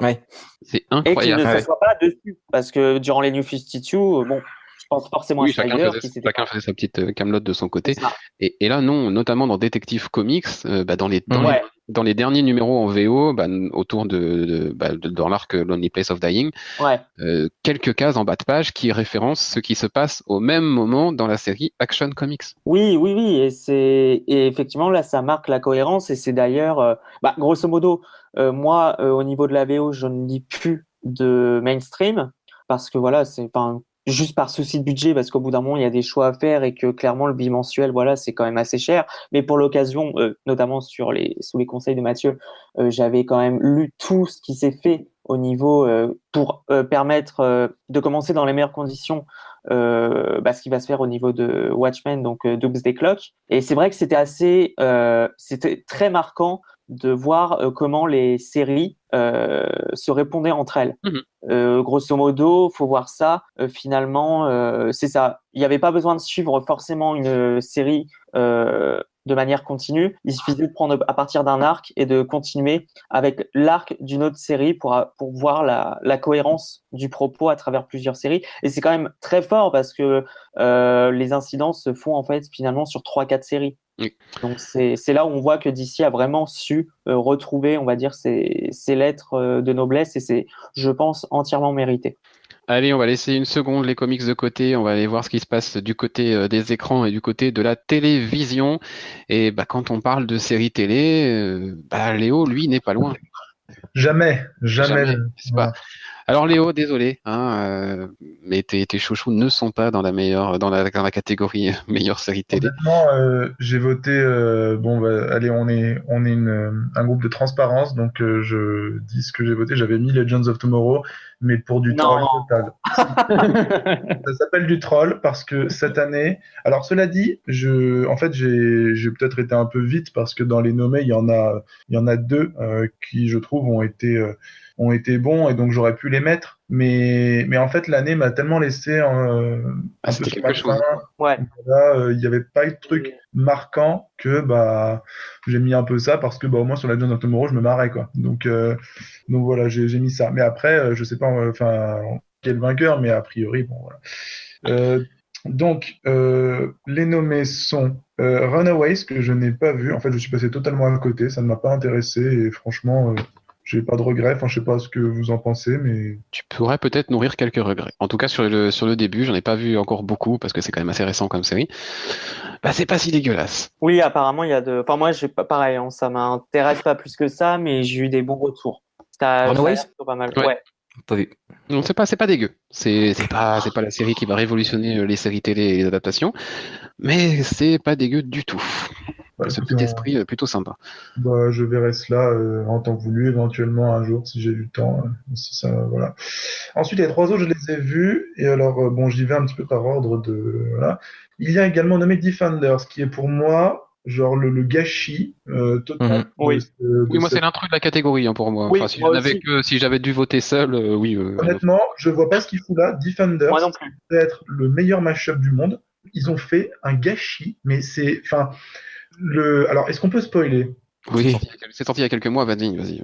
C'est incroyable. Et qu'ils ne se soient pas dessus. Parce que durant les New 52, bon, pense forcément oui, chacun, faisait, chacun faisait, sa petite euh, camelote de son côté. Et, et, là, non, notamment dans Detective Comics, euh, bah, dans, les, dans, les, dans, les, derniers numéros en VO, bah, autour de, de, bah, de dans l'arc Lonely Place of Dying, ouais. euh, quelques cases en bas de page qui référencent ce qui se passe au même moment dans la série Action Comics. Oui, oui, oui, et c'est et effectivement là, ça marque la cohérence et c'est d'ailleurs, euh, grosso modo, moi, au niveau de la VO, je ne lis plus de mainstream parce que voilà, c'est pas juste par souci de budget, parce qu'au bout d'un moment, il y a des choix à faire et que clairement, le bimensuel, voilà, c'est quand même assez cher. Mais pour l'occasion, euh, notamment sur les, sous les conseils de Mathieu, euh, j'avais quand même lu tout ce qui s'est fait au niveau euh, pour permettre de commencer dans les meilleures conditions bah, ce qui va se faire au niveau de Watchmen, donc Doomsday Clock. Et c'est vrai que c'était assez, c'était très marquant de voir euh, comment les séries euh, se répondaient entre elles. Mhm. Euh, grosso modo, faut voir ça. finalement, c'est ça. Il n'y avait pas besoin de suivre forcément une série de manière continue. Il suffisait de prendre à partir d'un arc et de continuer avec l'arc d'une autre série pour, pour voir la, la, cohérence du propos à travers plusieurs séries. Et c'est quand même très fort parce que euh, les incidents se font en fait finalement sur trois quatre séries. Donc c'est là où on voit que DC a vraiment su euh, retrouver, on va dire, ses, ses lettres euh, de noblesse et c'est, je pense, entièrement mérité. Allez, on va laisser une seconde les comics de côté. On va aller voir ce qui se passe du côté euh, des écrans et du côté de la télévision. Et bah, quand on parle de séries télé, euh, bah, Léo, lui, n'est pas loin. Jamais, jamais. pas... Alors Léo, désolé, hein, euh, mais tes, tes, chouchous ne sont pas dans la meilleure, dans la, dans la catégorie meilleure série télé. Honnêtement, euh, j'ai voté. Euh, bon, bah, allez, on est, on est une, un groupe de transparence, donc euh, je dis ce que j'ai voté. J'avais mis Legends of Tomorrow, mais pour du troll total. *laughs* Ça s'appelle du troll parce que cette année. Alors cela dit, je, en fait, j'ai, j'ai peut-être été un peu vite parce que dans les nommés, il y en a, il y en a deux qui, je trouve, ont été ont été bons et donc j'aurais pu les mettre. Mais, mais en fait, l'année m'a tellement laissé euh, ah, un peu quelque chose. Ouais. Euh, il n'y avait pas eu de truc marquant que bah j'ai mis un peu ça parce que bah au moins sur la John Tomorrow je me marrais quoi. Donc euh, donc voilà j'ai mis ça. Mais après je sais pas enfin quel vainqueur mais a priori bon voilà. donc les nommés sont Runaways que je n'ai pas vu. En fait je suis passé totalement à côté. Ça ne m'a pas intéressé et franchement j'ai pas de regrets. Enfin, je sais pas ce que vous en pensez, mais. Tu pourrais peut-être nourrir quelques regrets. En tout cas, sur le, sur le début, j'en ai pas vu encore beaucoup parce que c'est quand même assez récent comme série. Bah, c'est pas si dégueulasse. Oui, apparemment, il y a de. Enfin, moi, j'ai pas pareil, hein, ça m'intéresse pas plus que ça, mais j'ai eu des bons retours. Ça, pas mal. Ouais. Pas vu. Non, c'est pas, c'est pas dégueu. C'est, c'est pas, c'est pas la série qui va révolutionner les séries télé et les adaptations, mais c'est pas dégueu du tout. Bah, ce petit esprit plutôt sympa. Bah, je verrai cela euh, en temps voulu, éventuellement un jour si j'ai du temps. Euh, si ça, voilà. Ensuite, les trois autres, je les ai vus. Et alors, euh, bon, j'y vais un petit peu par ordre de. Voilà. Il y a également nommé Defenders, qui est pour moi genre le, gâchis total. Mhm. Oui, oui moi c'est l'intrus de la catégorie hein, pour moi. enfin, si j'avais que si j'avais dû voter seul, oui. Honnêtement, je vois pas ce qu'il fout là. Defenders, peut être le meilleur match-up du monde. Ils ont fait un gâchis, mais c'est, enfin, le... Alors, est-ce qu'on peut spoiler? Oui, c'est sorti il y a quelques mois, vas-y, vas-y.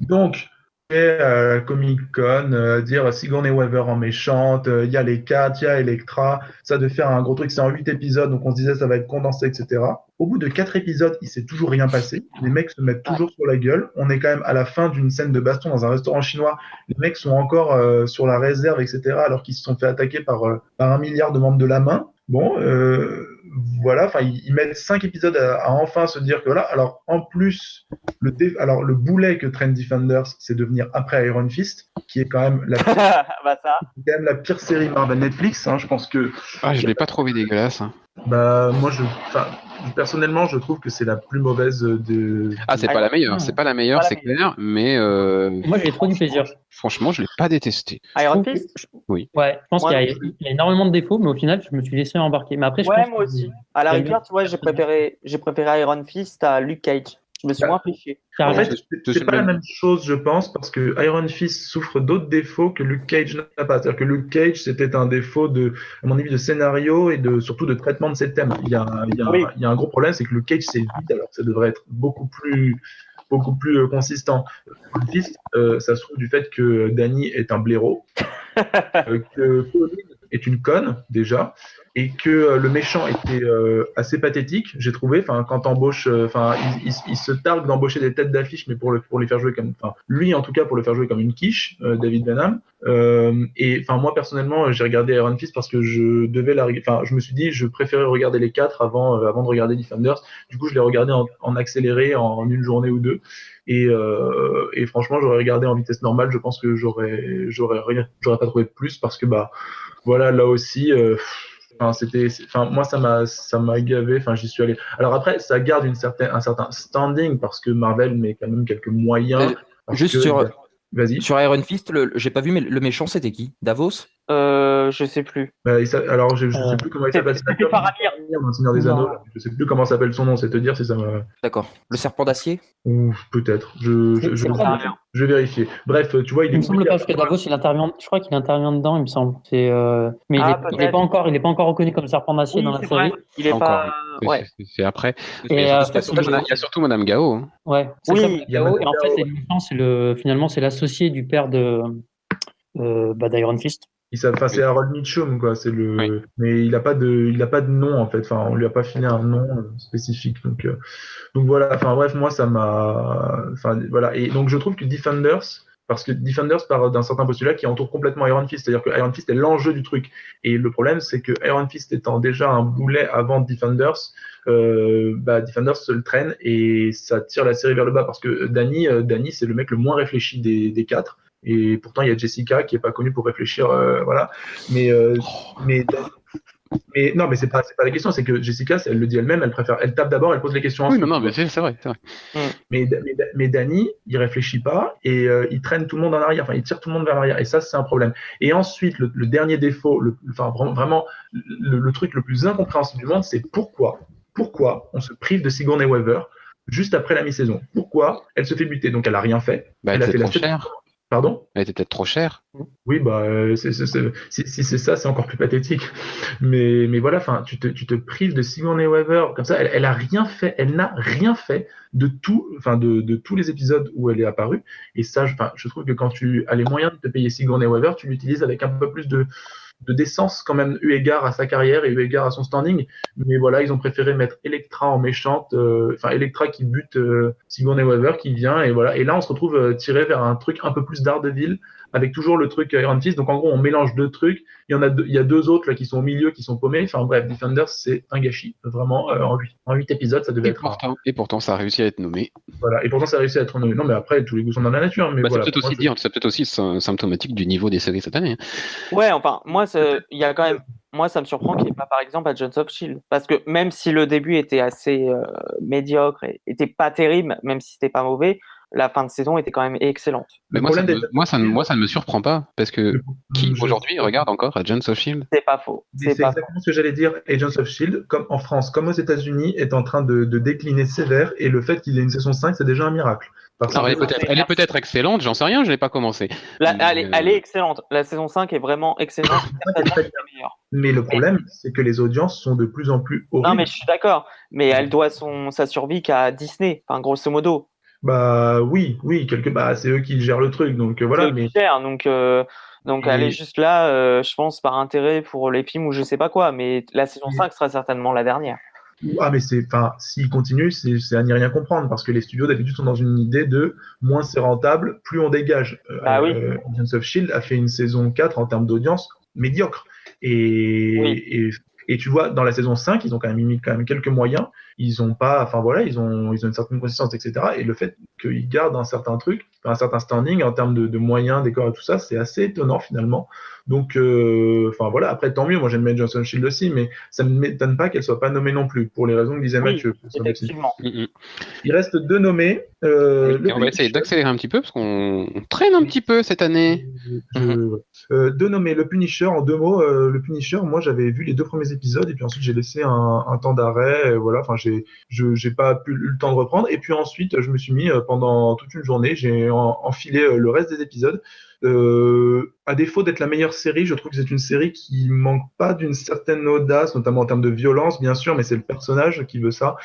Donc, euh, Comic Con, euh, dire Sigourney Weaver en méchante, euh, il y a les 4, il y a Electra, ça de faire un gros truc, c'est en 8 épisodes, donc on se disait ça va être condensé, etc. Au bout de 4 épisodes, il s'est toujours rien passé, les mecs se mettent toujours sur la gueule, on est quand même à la fin d'une scène de baston dans un restaurant chinois, les mecs sont encore euh, sur la réserve, etc., alors qu'ils se sont fait attaquer par, par un milliard de membres de la main. Bon, euh, voilà, enfin, ils, mettent cinq épisodes à, enfin se dire que voilà. Alors, en plus, le, alors, le boulet que traîne Defenders, c'est de venir après Iron Fist, qui est quand même la *laughs* pire, bah, ça. Quand même la pire série Marvel Netflix. Hein, je pense que. Ah, je l'ai pas trouvé dégueulasse. Hein. Bah, moi, je, personnellement, je trouve que c'est la plus mauvaise de. Ah, c'est pas la meilleure, c'est pas la meilleure, c'est clair, mais. Euh... Moi, j'ai trop du plaisir. Franchement, je l'ai pas détesté. Iron Fist Oui. Ouais, je pense qu'il y, a énormément de défauts, mais au final, je me suis laissé embarquer. Mais après, je ouais, moi aussi. À la rigueur, tu vois, j'ai préféré, j'ai préféré Iron Fist à Luke Cage. Je me suis moins fait En fait, c'est pas la même chose, je pense, parce que Iron Fist souffre d'autres défauts que Luke Cage n'a pas. C'est-à-dire que Luke Cage, c'était un défaut de, à mon avis, de scénario et de surtout de traitement de ces thèmes. Il y a, il y a, il y a un gros problème, c'est que Luke Cage, c'est vide, alors que ça devrait être beaucoup plus beaucoup plus euh, consistant. Iron Fist, euh, ça se trouve du fait que Danny est un blaireau, *laughs* euh, que Pauline est une conne déjà, et que euh, le méchant était euh, assez pathétique, j'ai trouvé. Enfin, quand embauche, euh, enfin, il, se targue d'embaucher des têtes d'affiche, mais pour le pour les faire jouer comme, enfin, lui en tout cas pour le faire jouer comme une quiche, David Benham. et enfin, moi personnellement, j'ai regardé Iron Fist parce que je devais la, enfin, je me suis dit, je préférais regarder les quatre avant avant de regarder Defenders. Du coup, je l'ai regardé en, en, accéléré en une journée ou deux. Et, et franchement, j'aurais regardé en vitesse normale. Je pense que j'aurais j'aurais j'aurais pas trouvé plus parce que bah voilà, là aussi. Enfin, c'était, enfin, moi, ça m'a, ça m'a gavé. Enfin, j'y suis allé. Alors après, ça garde une certaine, un certain standing parce que Marvel met quand même quelques moyens. Juste sur, vas-y. Sur Iron Fist, j'ai pas vu, mais le méchant, c'était qui? Davos? Euh, je sais plus. Bah, alors, je, je sais euh, plus comment il s'appelle. C'était Faramir. Dans des Anneaux. Je sais plus comment s'appelle son nom. C'est te dire si ça me. D'accord. Le serpent d'acier? Peut-être. Je, je, je, je, vais vérifier. Bref, tu vois, il, il me semble pas parce que Davos, il intervient. Je crois qu'il intervient dedans, il me semble. C'est. Euh... Mais ah, il, est, pas encore. Il est pas encore reconnu comme serpent d'acier dans la série. Il est pas. Ouais. C'est après. Et, euh, il y a surtout Madame Gao. Hein. Ouais. Oui. Gao. Et en fait, c'est le. Finalement, c'est l'associé du père de. Euh, bah, d'Iron Fist. Il enfin, c'est Harold Mitchum, quoi. C'est le, mais il a pas de, il a pas de nom en fait. Enfin, on lui a pas filé un nom euh, spécifique. Donc, euh, donc voilà. Enfin bref, moi ça m'a, enfin voilà. Et donc je trouve que Defenders, parce que Defenders part d'un certain postulat qui entoure complètement Iron Fist, c'est-à-dire que Iron Fist est l'enjeu du truc. Et le problème, c'est que Iron Fist étant déjà un boulet avant Defenders, euh, bah, Defenders se le traîne et ça tire la série vers le bas parce que Danny, euh, Danny c'est le mec le moins réfléchi des, des quatre. Et pourtant, il y a Jessica qui est pas connue pour réfléchir, euh, voilà. Mais, euh, mais, mais non, mais c'est pas, c'est pas la question. C'est que Jessica, elle le dit elle-même, elle préfère, elle tape d'abord, elle pose les questions. Oui, non, non, mais c'est, vrai, c'est vrai. Mm. Mais, mais, mais Danny, il réfléchit pas et euh, il traîne tout le monde en arrière. Enfin, il tire tout le monde vers l'arrière. Et ça, c'est un problème. Et ensuite, le, dernier défaut, le, enfin vraiment, le, le, truc le plus incompréhensible du monde, c'est pourquoi, pourquoi on se prive de Sigourney Weaver juste après la mi-saison? Pourquoi elle se fait buter? Donc elle a rien fait. Bah, elle, a fait la cher. Pardon? Elle était peut-être trop chère. Oui, bah, euh, si c'est ça, c'est encore plus pathétique. Mais, mais voilà, enfin, tu te, tu te prives de Sigourney Weaver comme ça. Elle, elle a rien fait. Elle n'a rien fait de tout, enfin, de, de, tous les épisodes où elle est apparue. Et ça, je, je trouve que quand tu as les moyens de te payer Sigourney Weaver, tu l'utilises avec un peu plus de, de décence quand même eu égard à sa carrière et eu égard à son standing. Mais voilà, ils ont préféré mettre Electra en méchante, euh, enfin Electra qui bute euh, Sigourney Weaver qui vient et voilà. Et là, on se retrouve euh, tiré vers un truc un peu plus d'Ardeville avec toujours le truc Iron Fist. Donc en gros, on mélange deux trucs. Il y en a deux, il y a deux autres là qui sont au milieu, qui sont paumés. Enfin bref, Defenders, c'est un gâchis. Vraiment, euh, en, huit, en huit épisodes, ça devait et être. Pourtant, et pourtant, ça a réussi à être nommé. Voilà, et pourtant, ça a réussi à être nommé. Non, mais après, tous les goûts sont dans la nature. Mais bah, voilà, c'est peut-être aussi, dire, c'est peut-être aussi symptomatique du niveau des séries cette année. Hein. Ouais, enfin, moi, il y a quand même moi, ça me surprend qu'il n'y ait pas, par exemple, à Jones of Shield. Parce que même si le début était assez euh, médiocre et était pas terrible, même si c'était pas mauvais, la fin de saison était quand même excellente. Mais moi, ça, moi, ça, moi, ça ne me surprend pas, parce que qui aujourd'hui regarde encore Agents of Shield? C'est pas faux. C'est exactement ce que j'allais dire. Agents of Shield, comme en France, comme aux États-Unis, est en train de, de décliner sévère, et le fait qu'il ait une saison 5, c'est déjà un miracle. Alors, elle est peut-être, elle est peut-être excellente, j'en sais rien, je l'ai pas commencé. La, elle, est, elle, est, excellente. La saison 5 est vraiment excellente. *laughs* mais le problème, c'est que les audiences sont de plus en plus horribles. Non, mais je suis d'accord. Mais elle doit son, sa survie qu'à Disney, enfin, grosso modo. Bah oui, oui, quelque bah c'est eux qui gèrent le truc, donc euh, voilà. mais... gèrent, donc euh, donc elle est juste là, euh, je pense par intérêt pour les films ou je sais pas quoi, mais la saison 5 sera certainement la dernière. Ah mais c'est, enfin, s'ils continuent, c'est à n'y rien comprendre parce que les studios d'habitude sont dans une idée de moins c'est rentable, plus on dégage. Ah oui. of Shield a fait une saison 4 en termes d'audience médiocre. Et, et, et, tu vois, dans la saison 5, ils ont quand même mis quand même quelques moyens ils ont pas, enfin voilà, ils ont, ils ont une certaine consistance, etc. Et le fait qu'ils gardent un certain truc, un certain standing en termes de, moyens, décors et tout ça, c'est assez étonnant finalement. Donc, euh, enfin voilà, après tant mieux, moi j'aime bien Johnson Shield aussi, mais ça ne m'étonne pas qu'elle soit pas nommée non plus, pour les raisons que disait Mathieu. Effectivement. Il reste deux nommés. Euh, on va essayer d'accélérer un petit peu, parce qu'on traîne un petit peu cette année. Euh, deux nommés, le Punisher, en deux mots, le Punisher, moi j'avais vu les deux premiers épisodes, et puis ensuite j'ai laissé un, un temps d'arrêt, voilà, enfin j'ai je n'ai pas pu, eu le temps de reprendre. Et puis ensuite, je me suis mis pendant toute une journée, j'ai enfilé le reste des épisodes. Euh, à défaut d'être la meilleure série, je trouve que c'est une série qui manque pas d'une certaine audace, notamment en termes de violence, bien sûr, mais c'est le personnage qui veut ça.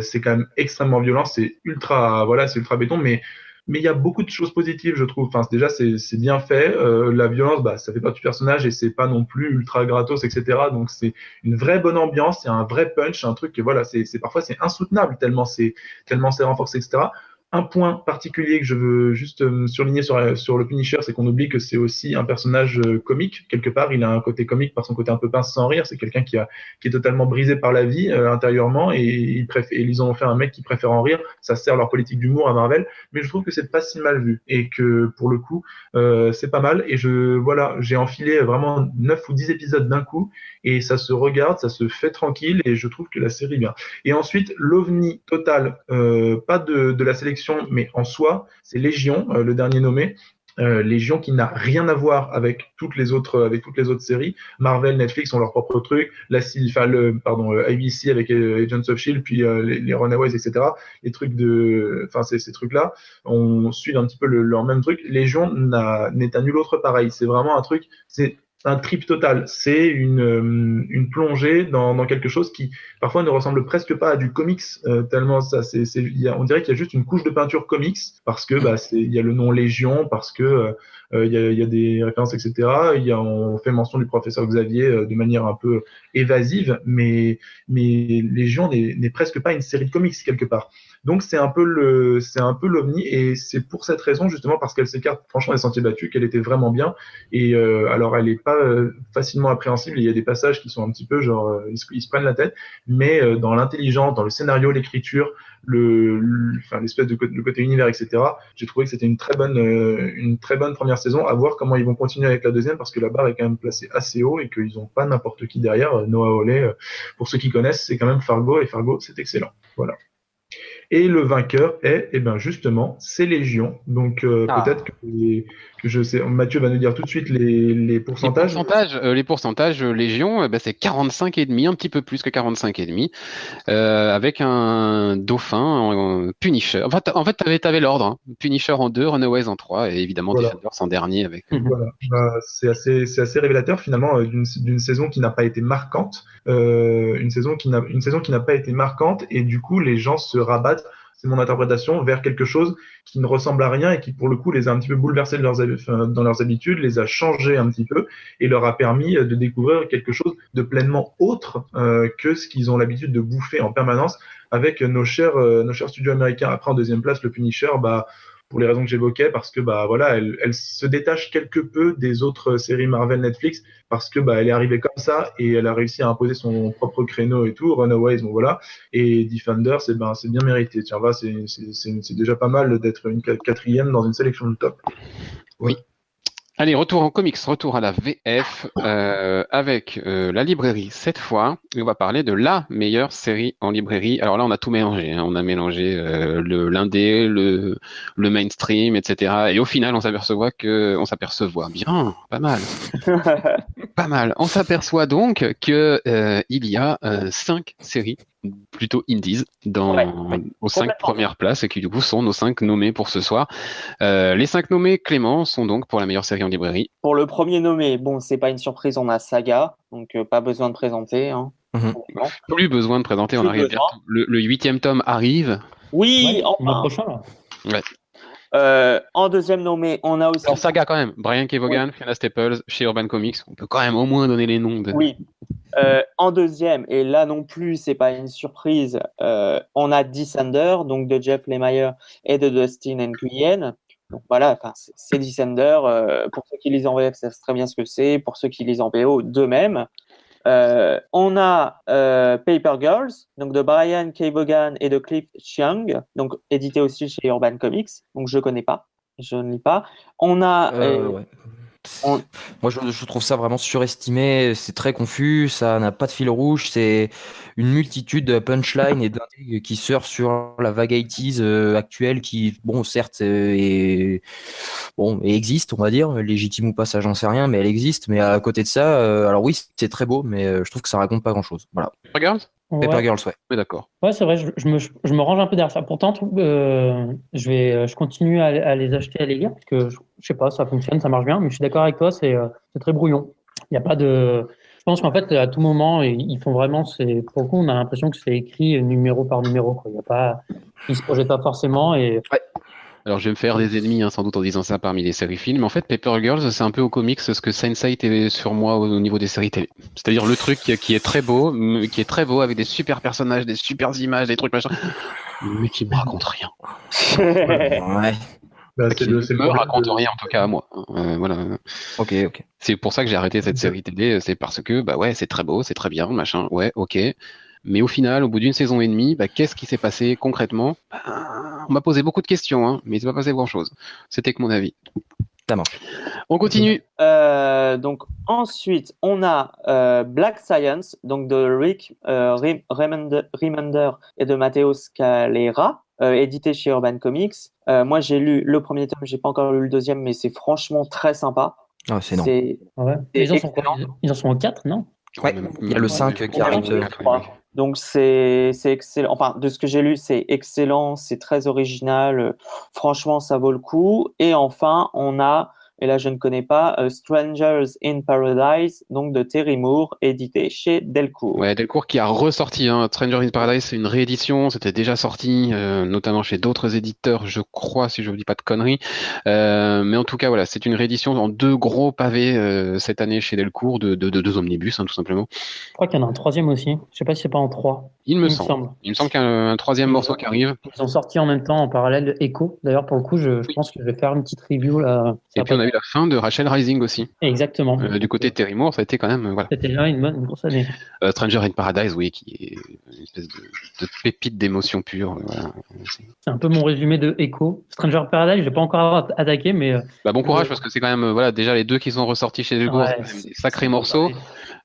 c'est quand même extrêmement violent, c'est ultra, voilà, c'est ultra béton, mais mais il y a beaucoup de choses positives, je trouve. Enfin, déjà, c'est bien fait. Euh, la violence, bah, ça fait pas du personnage et c'est pas non plus ultra gratos, etc. Donc, c'est une vraie bonne ambiance, c'est un vrai punch, un truc que voilà, c'est parfois c'est insoutenable tellement c'est tellement c'est renforcé, etc un point particulier que je veux juste euh, surligner sur, le Punisher, c'est qu'on oublie que c'est aussi un personnage euh, comique. Quelque part, il a un côté comique par son côté un peu pince sans rire. C'est quelqu'un qui, qui est totalement brisé par la vie euh, intérieurement et ils ont fait un mec qui préfère en rire. Ça sert leur politique d'humour à Marvel, mais je trouve que c'est pas si mal vu et que pour le coup, euh, c'est pas mal. Et je voilà, j'ai enfilé vraiment 9 ou 10 épisodes d'un coup et ça se regarde, ça se fait tranquille et je trouve que la série est bien. Et ensuite, l'ovni total, euh, pas de, de la sélection mais en soi, c'est Légion, euh, le dernier nommé. Euh, Légion qui n'a rien à voir avec toutes les autres avec toutes les autres séries. Marvel, Netflix ont leur propre truc. La enfin, le, pardon, euh, ABC avec Agents of Shield, puis les, Runaways, etc. Les trucs de, enfin ces, ces trucs-là, on suit un petit peu le, leur même truc. Légion n'est à nul autre pareil. C'est vraiment un truc. C'est un trip total. C'est une, euh, une plongée dans, dans, quelque chose qui parfois ne ressemble presque pas à du comics euh, tellement ça. C'est, on dirait qu'il y a juste une couche de peinture comics parce que bah, c'est, il y a le nom Légion, parce que euh, il, y a, il, y a, des références, etc. Il y a, on fait mention du professeur Xavier de manière un peu évasive, mais mais Légion n'est presque pas une série de comics quelque part. Donc c'est un peu le, c'est un peu l'ovni et c'est pour cette raison justement parce qu'elle s'écarte franchement des sentiers battus qu'elle était vraiment bien. Et euh, alors elle est pas euh, facilement appréhensible. Il y a des passages qui sont un petit peu genre euh, ils, se, prennent la tête, mais dans l'intelligence, dans le scénario, l'écriture, le, enfin l'espèce de le côté univers, etc. J'ai trouvé que c'était une très bonne, une très bonne première saison. À voir comment ils vont continuer avec la deuxième parce que la barre est quand même placée assez haut et qu'ils n'ont pas n'importe qui derrière. Noah Oley, pour ceux qui connaissent, c'est quand même Fargo et Fargo c'est excellent. Voilà. Et le vainqueur est, eh ben justement, c'est Légion. Donc euh, ah. peut-être que, je sais, Mathieu va nous dire tout de suite les, les pourcentages. Les pourcentages, euh, les pourcentages euh, Légion, bah, c'est 45 et demi, un petit peu plus que 45 et demi, avec un dauphin en, Punisher. En fait, en fait, t'avais, avais l'ordre. Hein. Punisher en 2, Runaways en 3 et évidemment Defenders en dernier avec. Voilà. Bah, c'est assez, c'est assez révélateur finalement d'une, d'une saison qui n'a pas été marquante, une saison qui n'a, une saison qui n'a pas été marquante et du coup les gens se rabattent c'est mon interprétation, vers quelque chose qui ne ressemble à rien et qui, pour le coup, les a un petit peu bouleversés dans leurs habitudes, les a changés un petit peu et leur a permis de découvrir quelque chose de pleinement autre euh, que ce qu'ils ont l'habitude de bouffer en permanence avec nos chers, euh, nos chers studios américains. Après, en deuxième place, le Punisher, bah, pour les raisons que j'évoquais, parce que bah voilà, elle, elle, se détache quelque peu des autres séries Marvel Netflix, parce que bah elle est arrivée comme ça et elle a réussi à imposer son propre créneau et tout. Runaways, bon voilà, et Defender, c'est ben c'est bien mérité. Tiens, va, c'est c'est déjà pas mal d'être une quatrième dans une sélection de top. Oui. Allez, retour en comics, retour à la VF euh, avec euh, la librairie cette fois. On va parler de la meilleure série en librairie. Alors là, on a tout mélangé. Hein. On a mélangé euh, le l'indé, le, le mainstream, etc. Et au final, on s'aperçoit que on s'aperçoit bien, pas mal, *laughs* pas mal. On s'aperçoit donc que euh, il y a cinq séries plutôt indies dans, aux cinq premières places et qui du coup sont nos cinq nommés pour ce soir. Euh, les cinq nommés, Clément, sont donc pour la meilleure série en librairie. Pour le premier nommé, bon, c'est pas une surprise, on a Saga, donc euh, pas besoin de présenter. Hein, mhm. Plus besoin de présenter, on arrive Le, huitième tome arrive. Oui, enfin. prochain Ouais. Euh, en deuxième nommé, on a aussi. En saga quand même. Brian Kevogan, Fiona Staples, chez Urban Comics. On peut quand même au moins donner les noms. De... Oui. Euh, en deuxième, et là non plus, c'est pas une surprise, euh, on a Descender, donc de Jeff Lemire et de Dustin Nguyen. Donc voilà, c'est Descender. pour ceux qui lisent en VF, savent très bien ce que c'est. Pour ceux qui lisent en BO, de même. Euh, on a euh, Paper Girls, donc de Brian K. et de Cliff Chiang, donc édité aussi chez Urban Comics. Donc je connais pas, je ne lis pas. On a euh, moi, je, trouve ça vraiment surestimé. C'est très confus. Ça n'a pas de fil rouge. C'est une multitude de punchlines et d'intrigues qui surfent sur la vague 80 euh, actuelle qui, bon, certes, est, bon, existe, on va dire. Légitime ou pas, ça, j'en sais rien, mais elle existe. Mais à côté de ça, euh, alors oui, c'est très beau, mais je trouve que ça raconte pas grand chose. Voilà. Regarde Paper Girls, ouais. Oui, d'accord. Ouais, c'est vrai, je, me, je, me, range un peu derrière ça. Pourtant, euh, je, vais, je continue à, les acheter, à les lire, parce que je, sais pas, ça fonctionne, ça marche bien, mais je suis d'accord avec toi, c'est euh, très brouillon. Il n'y a pas de. Je pense qu'en fait, à tout moment, ils font vraiment. Pour le coup, on a l'impression que c'est écrit numéro par numéro. Quoi. Il y a pas, ils se projettent pas forcément. Et... Ouais. Alors je vais me faire des ennemis hein, sans doute en disant ça parmi les séries films. En fait, Paper Girls, c'est un peu au comics ce que Sense8 était sur moi au, niveau des séries télé. C'est-à-dire le truc qui, est très beau, qui est très beau avec des super personnages, des super images, des trucs machin, mais qui me raconte rien. ouais. Bah, qui ne me raconte rien en tout cas à moi. Euh, voilà. Ok, ok. C'est pour ça que j'ai arrêté cette série télé. C'est parce que bah ouais, c'est très beau, c'est très bien, machin. Ouais, ok. Mais au final, au bout d'une saison et demie, bah, qu'est-ce qui s'est passé concrètement? Bah, On m'a posé beaucoup de questions, hein, mais il ne s'est pas passé grand-chose. C'était que mon avis. On continue. Euh, donc ensuite, on a euh, Black Science, donc de Rick euh, Remender, et de Matteo Scalera, édité chez Urban Comics. moi, j'ai lu le premier tome, j'ai pas encore lu le deuxième, mais c'est franchement très sympa. Ah, c'est non. Ils, en sont, ils en sont au 4, non? Ouais, il y a le 5 qui arrive. Donc c'est excellent. Enfin, de ce que j'ai lu, c'est excellent, c'est très original. Franchement, ça vaut le coup. Et enfin, on a et là je ne connais pas, euh, Strangers in Paradise, donc de Terry Moore, édité chez Delcourt. Ouais, Delcourt qui a ressorti hein. Strangers in Paradise, c'est une réédition, c'était déjà sorti, euh, notamment chez d'autres éditeurs, je crois, si je ne dis pas de conneries. Euh, mais en tout cas, voilà, c'est une réédition en deux gros pavés cette année chez Delcourt, de, deux omnibus, hein, tout simplement. Je crois qu'il y en a un troisième aussi. Je ne sais pas si c'est pas en trois. Il me, semble. Il me semble qu'il y a un, troisième morceau qui arrive. Ils ont sorti en même temps en parallèle Echo. D'ailleurs, pour le coup, je, pense que je vais faire une petite review là. Et puis on a eu la fin de Rachel Rising aussi. Exactement. Euh, du côté de Terry Moore, ça a été quand même. Voilà. C'était déjà une bonne grosse année. Euh, Stranger in Paradise, oui, qui est une espèce de, pépite d'émotion pure. C'est un peu mon résumé de Echo. Stranger in Paradise, je n'ai pas encore attaqué, mais. Bah, bon courage parce que c'est quand même voilà déjà les deux qui sont ressortis chez les ouais, des sacrés morceaux.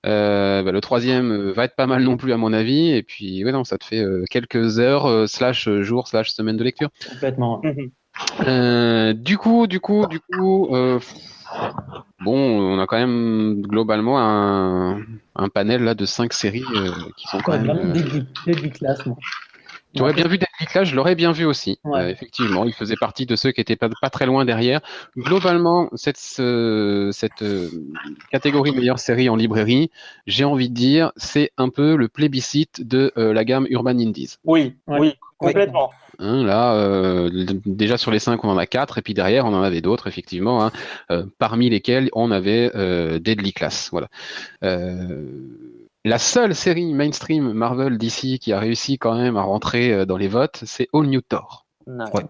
Euh, bah, le troisième euh, va être pas mal non plus à mon avis. Et puis, ouais, non, ça te fait euh, quelques heures slash jours slash semaine de lecture. Complètement. Mhm. du coup, du coup, du coup, bon, on a quand même globalement un, un panel là de cinq séries qui sont quand même. Début, classe, tu aurais bien vu Deadly je l'aurais bien vu aussi. Euh, effectivement, il faisait partie de ceux qui étaient pas, pas très loin derrière. Globalement, cette, cette euh, catégorie meilleure série en librairie, j'ai envie de dire, c'est un peu le plébiscite de euh, la gamme Urban Indies. Oui, oui, complètement. Hein, là, déjà sur les cinq, on en a quatre, et puis derrière, on en avait d'autres, effectivement, hein, parmi lesquels on avait Deadly Class. Voilà la seule série mainstream Marvel d'ici qui a réussi quand même à rentrer euh, dans les votes, c'est All New Thor. Ouais,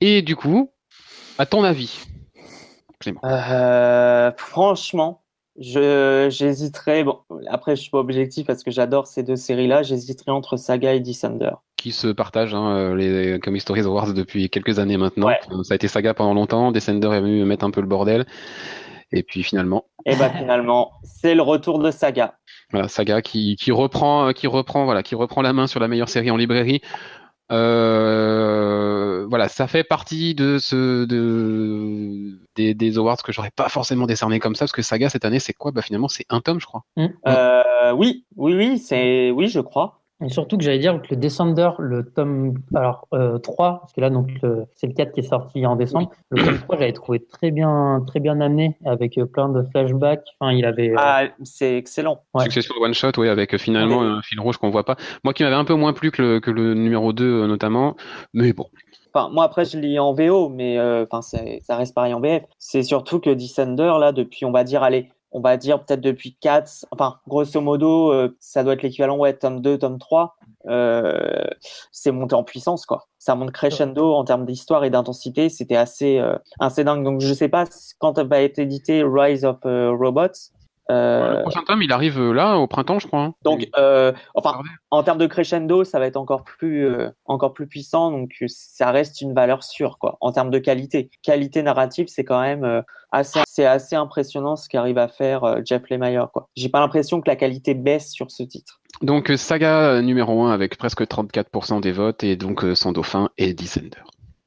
Et du coup, à ton avis, Clément euh, Franchement, j'hésiterais. Bon, après, je suis pas objectif parce que j'adore ces deux séries-là. J'hésiterais entre Saga et Descender. Qui se partagent hein, euh, les Comic Stories Awards depuis quelques années maintenant. Ça a été Saga pendant longtemps. Descender est venu mettre un peu le bordel. Et puis finalement. Et bah finalement, c'est le retour de Saga. Voilà, Saga qui, qui, reprend, qui reprend, voilà, qui reprend la main sur la meilleure série en librairie. Euh, voilà, ça fait partie de ce de des, des awards que j'aurais pas forcément décerné comme ça parce que Saga cette année c'est quoi? Bah finalement c'est un tome je crois. Euh, oui, oui, oui, c'est oui je crois. Et surtout que j'allais dire que le Descender, le tome alors, euh, 3, parce que là, donc, c'est le 4 qui est sorti en décembre. Le tome 3, j'avais trouvé très bien, très bien amené, avec euh, plein de flashbacks. Enfin, il avait. Euh, ah, c'est excellent. Ouais. Succession one shot, oui, avec euh, finalement un fil rouge qu'on voit pas. Moi qui m'avait un peu moins plu que le, que le numéro 2, notamment. Mais bon. Enfin, moi après je lis en VO, mais enfin ça reste pareil en VF. C'est surtout que Descender là depuis on va dire allez on va dire peut-être depuis 4, enfin grosso modo, euh, ça doit être l'équivalent, ouais, tome 2, tome 3, euh, c'est monté en puissance, quoi. Ça monte crescendo en termes d'histoire et d'intensité, c'était assez, euh, assez dingue. Donc je sais pas quand va être édité Rise of Robots, le prochain tome, il arrive là au printemps, je crois. Hein. Donc, enfin, en termes de crescendo, ça va être encore plus, encore plus puissant. Donc, ça reste une valeur sûre, quoi. En termes de qualité, qualité narrative, c'est quand même c'est assez impressionnant ce qu'arrive à faire euh, Jeff Lemire. Quoi. J'ai pas l'impression que la qualité baisse sur ce titre. Donc euh, saga euh, numéro 1 avec presque 34% des votes et donc son dauphin est Descender.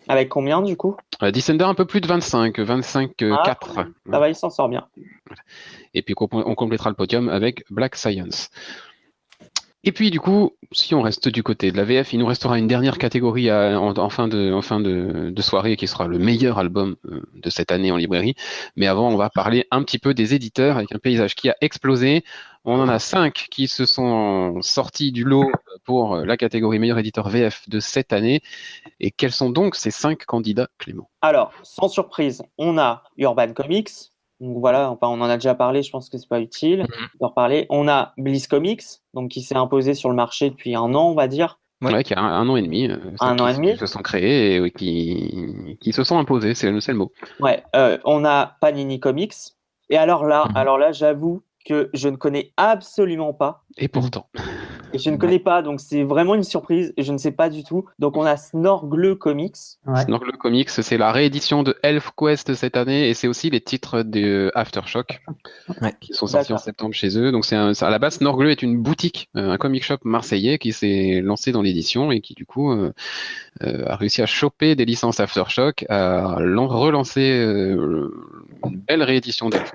Avec combien du coup? Descender un peu plus de 25, 25 4. Ça va, il s'en sort bien. Et puis on complétera le podium avec Black Science. Et puis du coup, si on reste du côté de la VF, il nous restera une dernière catégorie en, fin, de, soirée qui sera le meilleur album euh, de cette année en librairie. Mais avant, on va parler un petit peu des éditeurs avec un paysage qui a explosé. On en a cinq qui se sont sortis du lot pour la catégorie meilleur éditeur VF de cette année. Et quels sont donc ces cinq candidats, Clément? Alors, sans surprise, on a Urban Comics, donc voilà, enfin, on en a déjà parlé, je pense que c'est pas utile mhm. d'en reparler. On a Bliss Comics, donc qui s'est imposé sur le marché depuis un an, on va dire. Ouais, qui a un, an et demi. Euh, un an et demi. Qui se sont créés et qui, qui se sont imposés, c'est le, le mot. Ouais, euh, on a Panini Comics. Et alors là, mhm. alors là, j'avoue que je ne connais absolument pas. Et pourtant. Et je ne connais pas, donc c'est vraiment une surprise et je ne sais pas du tout. Donc on a Snorgle Comics. Snorgle Comics, c'est la réédition de Elf Quest cette année et c'est aussi les titres de Aftershock qui sont sortis en septembre chez eux. Donc c'est à la base Snorgle est une boutique, euh, un comic shop marseillais qui s'est lancé dans l'édition et qui du coup euh, euh, a réussi à choper des licences Aftershock, à relancer une belle réédition d'Elf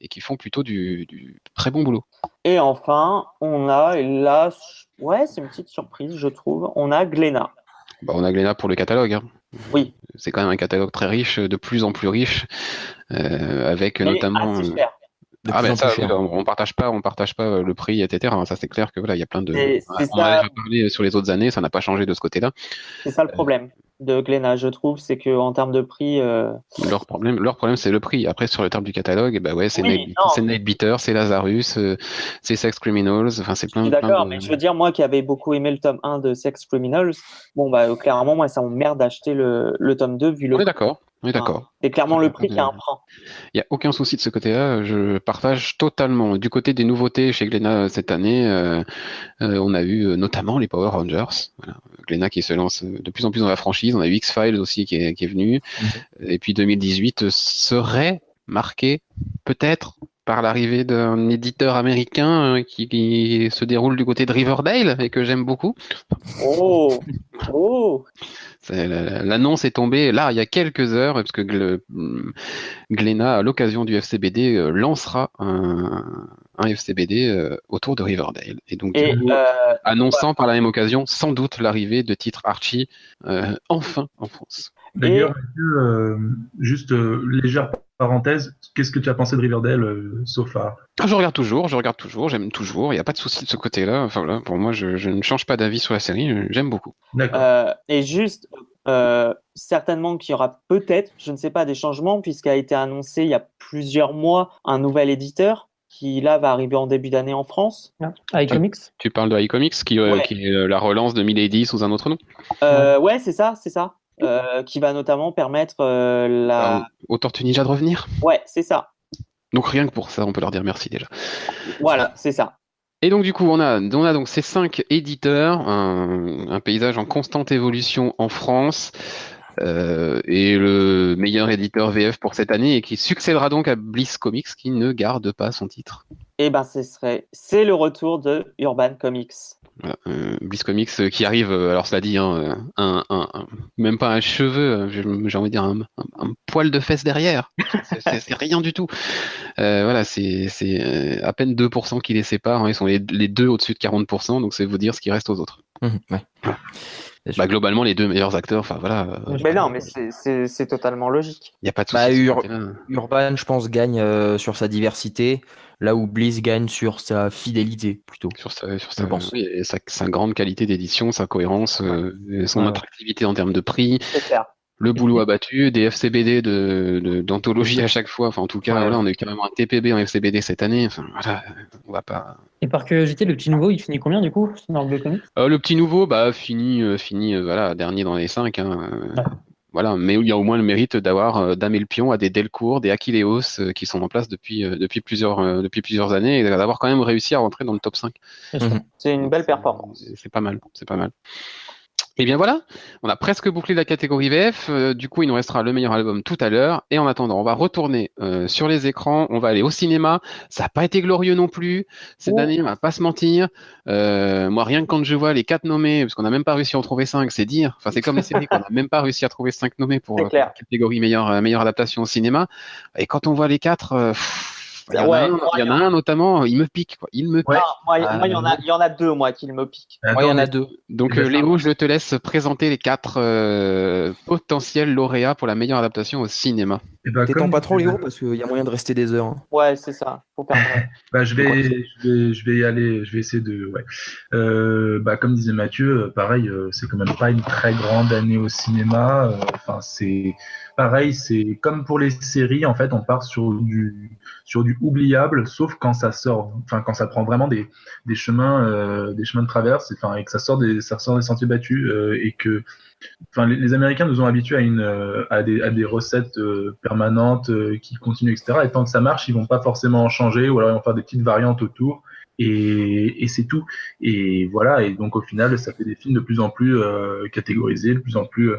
et qui font plutôt du, très bon boulot. Et enfin, on a, et là, ouais, c'est une petite surprise, je trouve, on a Glénat. Bah, on a Glénat pour le catalogue. Hein. Oui. C'est quand même un catalogue très riche, de plus en plus riche, euh, avec notamment. Euh, ah ben ça, on partage pas, on partage pas euh, le prix, etc. Ça c'est clair que voilà, il y a plein de. On a déjà parlé sur les autres années, ça n'a pas changé de ce côté-là. C'est ça le problème de Glénat, je trouve, c'est que en termes de prix. Euh... Leur problème, leur problème, c'est le prix. Après, sur le terme du catalogue, bah ouais, c'est oui, Night, c'est Lazarus, euh, c'est Sex Criminals. Enfin, c'est plein. D'accord, mais je veux dire, moi qui avais beaucoup aimé le tome 1 de Sex Criminals, bon bah clairement, moi ça m'emmerde d'acheter le, le tome 2 vu le. Est d'accord. Oui, d'accord. c'est clairement le prix qui a un frein. Il n'y a aucun souci de ce côté-là. Je partage totalement. Du côté des nouveautés chez Glénat cette année, euh, euh, on a eu notamment les Power Rangers. Voilà. qui se lance de plus en plus dans la franchise. On a eu X-Files aussi qui est, qui est venu. Et puis 2018 serait marqué peut-être par l'arrivée d'un éditeur américain qui, se déroule du côté de Riverdale et que j'aime beaucoup. Oh, oh. L'annonce est tombée là il y a quelques heures parce que Glenna, à l'occasion du FCBD, lancera un, FCBD autour de Riverdale. Et donc, annonçant par la même occasion sans doute l'arrivée de titre Archie enfin en France. D'ailleurs, euh, juste euh, légère parenthèse, qu'est-ce que tu as pensé de Riverdale euh, so far? Ah, Je regarde toujours, je regarde toujours, j'aime toujours, il n'y a pas de souci de ce côté-là. Enfin, voilà, pour moi, je, ne change pas d'avis sur la série, j'aime beaucoup. D'accord. et juste, certainement qu'il y aura peut-être, je ne sais pas, des changements, puisqu'a été annoncé il y a plusieurs mois un nouvel éditeur qui là va arriver en début d'année en France. Ah, iComics? Tu parles de iComics qui, qui est la relance de Milady sous un autre nom? Ouais, c'est ça, c'est ça. Euh, qui va notamment permettre euh, la. Au Tortue Ninja de revenir? Ouais, c'est ça. Donc rien que pour ça, on peut leur dire merci déjà. Voilà, c'est ça. Et donc du coup, on a, on a donc ces cinq éditeurs, un, paysage en constante évolution en France, euh, et le meilleur éditeur VF pour cette année, et qui succédera donc à Bliss Comics, qui ne garde pas son titre. Eh ben, ce serait, c'est le retour de Urban Comics. Voilà, euh, Bliss Comics euh, qui arrive, euh, alors cela dit, hein, un, même pas un cheveu, j'ai envie de dire un, poil de fesse derrière. c'est rien du tout. voilà, c'est à peine 2% qui les séparent. Hein. ils sont les, deux au-dessus de 40%, donc c'est vous dire ce qui reste aux autres. Mmh, bah, globalement, les deux meilleurs acteurs, enfin voilà. Mais non, mais c'est totalement logique. Il n'y a pas de bah, Urban, je pense, gagne sur sa diversité là où Bliss gagne sur sa fidélité plutôt. Sur sa, sur sa, sa, grande qualité d'édition, sa cohérence, euh, son attractivité en termes de prix. Le boulot abattu, des FCBD de, d'anthologie à chaque fois. Enfin, en tout cas, on a eu carrément un TPB en FCBD cette année. Enfin, voilà, on va pas. Et par curiosité, le petit nouveau, il finit combien du coup dans le euh, Le petit nouveau, bah, fini, euh, fini, voilà, dernier dans les 5. Hein, voilà, mais il y a au moins le mérite d'avoir euh, damé le pion à des Delcourt, des Achilleos euh, qui sont en place depuis, euh, depuis, plusieurs, depuis plusieurs années et d'avoir quand même réussi à rentrer dans le top 5. C'est une belle performance. C'est pas mal, c'est pas mal. Et bien voilà, on a presque bouclé la catégorie VF. Euh, du coup, il nous restera le meilleur album tout à l'heure. Et en attendant, on va retourner euh, sur les écrans. On va aller au cinéma. Ça n'a pas été glorieux non plus cette oh. année. On va pas se mentir. Euh, moi, rien que quand je vois les quatre nommés, parce qu'on n'a même pas réussi à en trouver cinq, c'est dire. Enfin, c'est comme les séries qu'on n'a même pas réussi à trouver cinq nommés pour la catégorie meilleure meilleure adaptation au cinéma. Et quand on voit les quatre. Il y, en a un, notamment, il me pique. Quoi. Il me moi, il y, en a, il y en a deux, moi, qui me pique. Moi, il y en a deux. Donc, euh, Léo, je te laisse présenter les quatre euh, potentiels lauréats pour la meilleure adaptation au cinéma. Eh ben, T'étends pas trop, Léo, parce qu'il y a moyen de rester des heures. Hein. Ouais, c'est ça. *laughs* bah, je, vais, je, vais, je vais y aller, je vais essayer de. Ouais. Euh, bah, comme disait Mathieu, pareil, c'est quand même pas une très grande année au cinéma. Enfin, c'est pareil, c'est comme pour les séries, en fait, on part sur du, sur du oubliable, sauf quand ça sort, enfin, quand ça prend vraiment des, des chemins, euh, des chemins de traverse, enfin, et que ça sort des, ça sort des sentiers battus, euh, et que, enfin, les, Américains nous ont habitués à une, euh, à des, à des recettes permanentes qui continuent, etc. Et tant que ça marche, ils vont pas forcément en changer, ou alors ils vont faire des petites variantes autour. Et, et c'est tout. Et voilà. Et donc au final, ça fait des films de plus en plus catégorisés, de plus en plus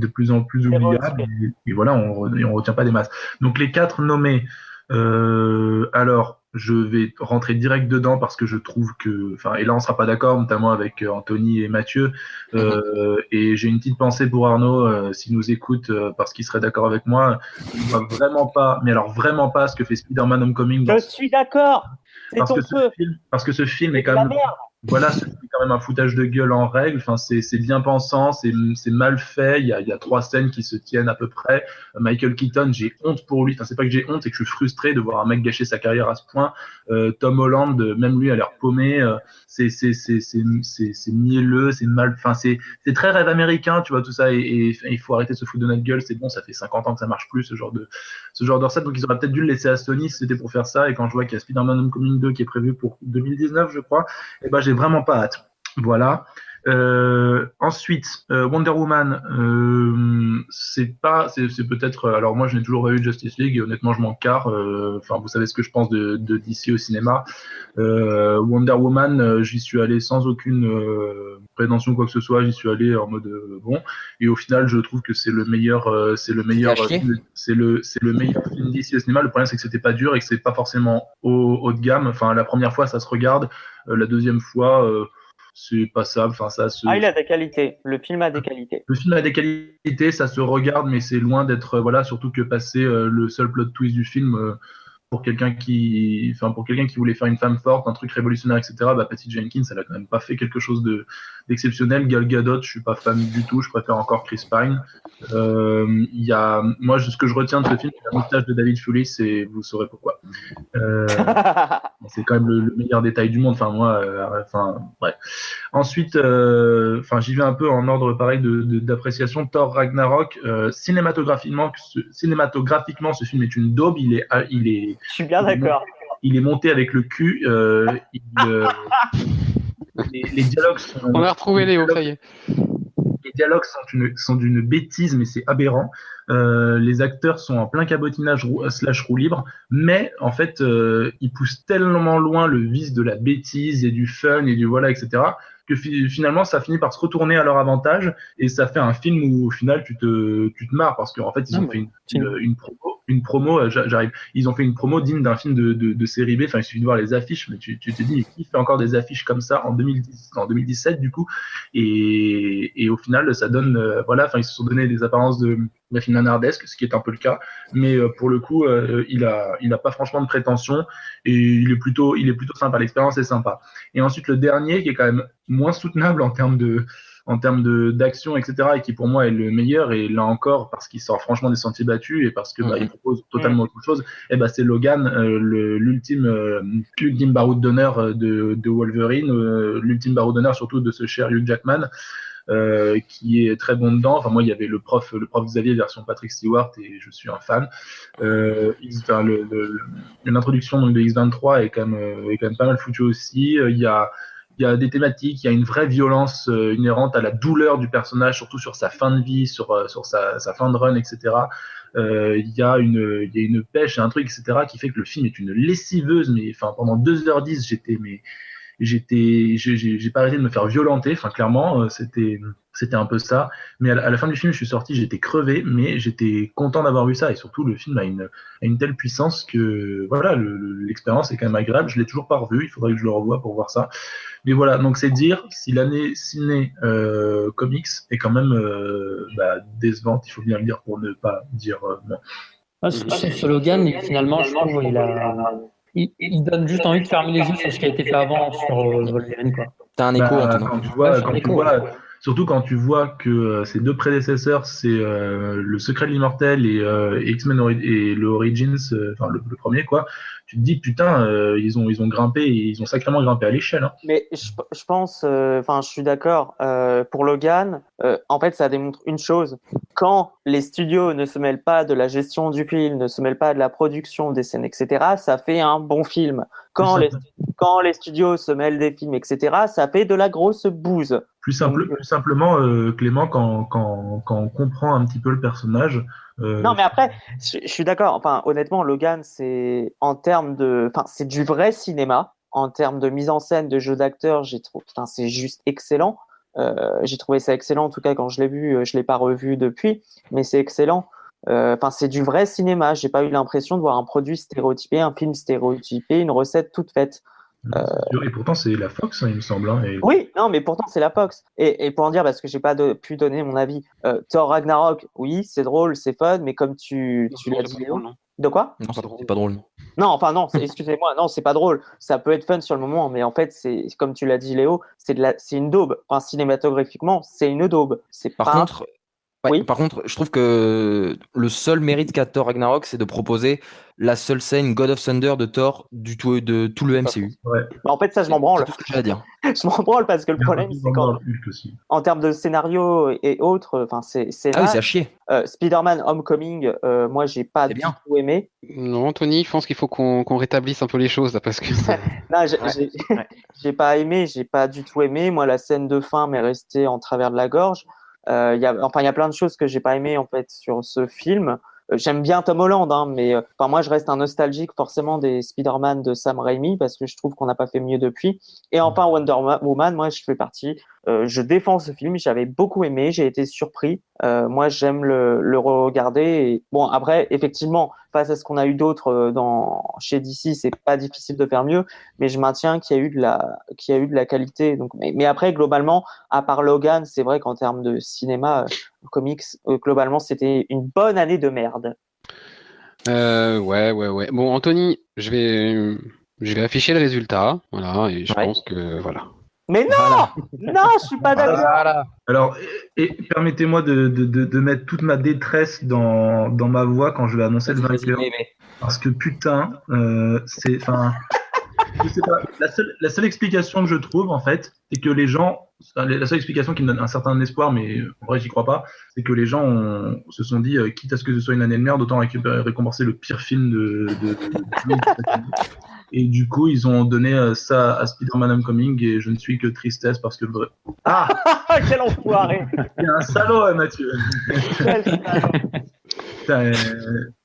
de plus en plus oubliable. Et, voilà, on ne retient pas des masses. Donc les quatre nommés, euh, alors je vais rentrer direct dedans parce que je trouve que, enfin, et là on sera pas d'accord, notamment avec euh, Anthony et Mathieu. Euh, et j'ai une petite pensée pour Arnaud, s'il nous écoute, parce qu'il serait d'accord avec moi. Je vois vraiment pas, mais alors vraiment pas ce que fait Spider-Man Homecoming. Je suis d'accord. Parce, que ce film, parce que ce film est quand même voilà, c'est quand même un foutage de gueule en règle. Enfin, c'est bien pensant, c'est mal fait. Il y, a, il y a trois scènes qui se tiennent à peu près. Michael Keaton, j'ai honte pour lui. Enfin, c'est pas que j'ai honte, c'est que je suis frustré de voir un mec gâcher sa carrière à ce point. Euh, Tom Holland, même lui, a l'air paumé. Euh, c'est mielleux, c'est mal. Enfin, c'est très rêve américain, tu vois tout ça. Et, il faut arrêter de se foutre de notre gueule. C'est bon, ça fait 50 ans que ça marche plus ce genre de ce genre de recette. Donc ils auraient peut-être dû le laisser à Sony si c'était pour faire ça. Et quand je vois qu'il y a Spider-Man Homecoming 2 qui est prévu pour 2019, je crois, eh ben vraiment pas hâte. Voilà. Euh, ensuite, euh, Wonder Woman, euh, c'est pas, c'est peut-être. Alors moi, je n'ai toujours pas vu Justice League et honnêtement, je m'en carre. Enfin, vous savez ce que je pense de, de DC au cinéma. Wonder Woman, j'y suis allé sans aucune prétention quoi que ce soit. J'y suis allé en mode bon. Et au final, je trouve que c'est le meilleur, c'est le meilleur, c'est le, c'est le meilleur film d'ici au cinéma. Le problème, c'est que c'était pas dur et que c'est pas forcément haut, haut de gamme. Enfin, la première fois, ça se regarde. la deuxième fois c'est passable. Enfin, ça se... Ah, il a des qualités. Le film a des qualités. Le film a des qualités, ça se regarde, mais c'est loin d'être voilà, surtout que passer euh, le seul plot twist du film. Pour quelqu'un qui, enfin pour quelqu'un qui voulait faire une femme forte, un truc révolutionnaire, etc. Bah, Patty Jenkins, elle a quand même pas fait quelque chose de d'exceptionnel. Gal Gadot, je suis pas fan du tout. Je préfère encore Chris Pine. Euh, y a, moi, ce que je retiens de ce film, c'est la moustache de David Fulis, et vous saurez pourquoi. Euh, *laughs* c'est quand même le, meilleur détail du monde. Enfin moi, euh, enfin bref. Ensuite, enfin j'y vais un peu en ordre pareil de d'appréciation. Thor Ragnarok, cinématographiquement, cinématographiquement, ce film est une daube. Il est, il est je suis bien d'accord. Il est monté avec le cul. Euh, euh, *laughs* les, dialogues sont. On a retrouvé Léo, ça y est. Les dialogues sont d'une bêtise, mais c'est aberrant. Euh, les acteurs sont en plein cabotinage slash roue libre, mais en fait, ils poussent tellement loin le vice de la bêtise et du fun et du voilà, etc., que finalement, ça finit par se retourner à leur avantage et ça fait un film où au final, tu te, tu te marres parce qu'en fait, ils ont fait une, une, une promo une promo, euh, j'arrive, ils ont fait une promo digne d'un film de, de, série B. Enfin, il suffit de voir les affiches, mais tu, tu te dis, qui fait encore des affiches comme ça en, 2010, en 2017 du coup? Et, et, au final, ça donne, euh, voilà, enfin, ils se sont donné des apparences de, de film nanardesque, ce qui est un peu le cas, mais euh, pour le coup, il a, il a pas franchement de prétention et il est plutôt, il est plutôt sympa. L'expérience est sympa. Et ensuite, le dernier qui est quand même moins soutenable en termes de en termes d'action, etc., et qui pour moi est le meilleur, et là encore, parce qu'il sort franchement des sentiers battus et parce que bah, il propose totalement autre chose, et bah, c'est Logan, euh, l'ultime euh, l'ultime baroud d'honneur euh, de, de, Wolverine, l'ultime baroud d'honneur surtout de ce cher Hugh Jackman. Euh, qui est très bon dedans. Enfin, moi, il y avait le prof, le prof Xavier version Patrick Stewart et je suis un fan. Euh, L'introduction de X23 est quand même, est quand même pas mal foutue aussi. Il y a il y a des thématiques, il y a une vraie violence euh, inhérente à la douleur du personnage, surtout sur sa fin de vie, sur, euh, sa, fin de run, etc. Euh, il, y a une, il y a pêche, un truc, etc., qui fait que le film est une lessiveuse, mais pendant 2h10, j'étais mais j'étais j'ai pas arrêté de me faire violenter enfin clairement c'était c'était un peu ça. Mais à la, fin du film je suis sorti j'étais crevé mais j'étais content d'avoir vu ça. Et surtout le film a une a une telle puissance que voilà l'expérience est quand même agréable. Je l'ai toujours pas revu il faudrait que je le revoie pour voir ça. Mais voilà, donc c'est dire si l'année ciné euh, comics est quand même euh, bah, décevante, il faut bien le dire pour ne pas dire euh, non. Ah, sur Logan, finalement, je trouve qu'il a... il, donne juste envie de fermer les yeux sur ce qui a été fait avant sur Wolverine. T'as un écho, bah, quand tu vois, quand tu vois Surtout quand tu vois que euh, ses deux prédécesseurs, c'est euh, Le Secret de l'Immortel et euh, X-Men et le Origins, enfin le, premier quoi. Tu te dis putain, ils ont ils ont grimpé, ils ont sacrément grimpé à l'échelle. Hein. Mais je, je pense, enfin je suis d'accord. pour Logan, en fait ça démontre une chose quand les studios ne se mêlent pas de la gestion du film, ne se mêlent pas de la production des scènes, etc., ça fait un bon film. Quand les, quand les studios se mêlent des films, etc., ça fait de la grosse bouse. Plus, simple, plus simplement, euh, Clément, quand, quand, quand, on comprend un petit peu le personnage. Euh, non, mais après, je, suis d'accord. Enfin, honnêtement, Logan, c'est en termes de, enfin, c'est du vrai cinéma. En termes de mise en scène, de jeu d'acteur, j'ai trouvé, enfin, c'est juste excellent. Euh, j'ai trouvé ça excellent, en tout cas quand je l'ai vu, je l'ai pas revu depuis, mais c'est excellent. Enfin, c'est du vrai cinéma. J'ai pas eu l'impression de voir un produit stéréotypé, un film stéréotypé, une recette toute faite. Euh, et pourtant, c'est la Fox, hein, il me semble. Hein, oui, non, mais pourtant, c'est la Fox. Et, pour en dire, parce que j'ai pas pu donner mon avis, euh, Thor Ragnarok, oui, c'est drôle, c'est fun, mais comme tu, tu l'as dit, Léo. De quoi? Non, c'est pas drôle. Non, enfin, non, excusez-moi, non, c'est pas drôle. Ça peut être fun sur le moment, mais en fait, c'est comme tu l'as dit, Léo, c'est une daube. Enfin, cinématographiquement, c'est une daube. Par contre, oui. Par contre, je trouve que le seul mérite qu'a Thor Ragnarok, c'est de proposer la seule scène God of Thunder de Thor du tout, de tout le MCU. Ouais. Bah, en fait, ça, je m'en branle. C'est tout ce que j'ai à dire. *laughs* je m'en branle parce que le problème, c'est qu'en en termes de scénario et autres, enfin, c'est ah oui, c'est à chier. Euh, Spider-Man Homecoming, euh, moi, j'ai pas du tout aimé. Non, Anthony, je pense qu'il faut qu'on rétablisse un peu les choses là, parce que. *laughs* non, *laughs* j'ai pas aimé, j'ai pas du tout aimé. Moi, la scène de fin m'est restée en travers de la gorge. Euh, y a, enfin, il y a plein de choses que j'ai pas aimé en fait sur ce film. Euh, j'aime bien Tom Holland, hein, mais euh, enfin, moi je reste un nostalgique forcément des Spider-Man de Sam Raimi parce que je trouve qu'on n'a pas fait mieux depuis. Et enfin Wonder Woman, moi je fais partie euh, je défends ce film, j'avais beaucoup aimé, j'ai été surpris. Euh, moi, j'aime le, le, regarder. Et... Bon, après, effectivement, face à ce qu'on a eu d'autres euh, dans chez DC, c'est pas difficile de faire mieux, mais je maintiens qu'il y a eu de la, qu'il y a eu de la qualité. Donc, mais, mais après, globalement, à part Logan, c'est vrai qu'en termes de cinéma, comics, globalement, c'était une bonne année de merde. Ouais, ouais, ouais. Bon, Anthony, je vais, je vais afficher le résultat, voilà, et je pense que voilà, mais non Non, je suis pas d'accord. Alors, et, permettez-moi de, de, de, mettre toute ma détresse dans, dans ma voix quand je vais annoncer le vainqueur. Parce que putain, euh, c'est. Enfin. La seule, la seule explication que je trouve, en fait, c'est que les gens. La seule explication qui me donne un certain espoir, mais en vrai, j'y crois pas, c'est que les gens se sont dit, euh, quitte à ce que ce soit une année de merde, autant récompenser le pire film de. Et du coup, ils ont donné euh, ça à Spider-Man Homecoming et je ne suis que tristesse parce que. Ah! *laughs* Quel enfoiré! Il y a un salaud, hein, Mathieu. Euh,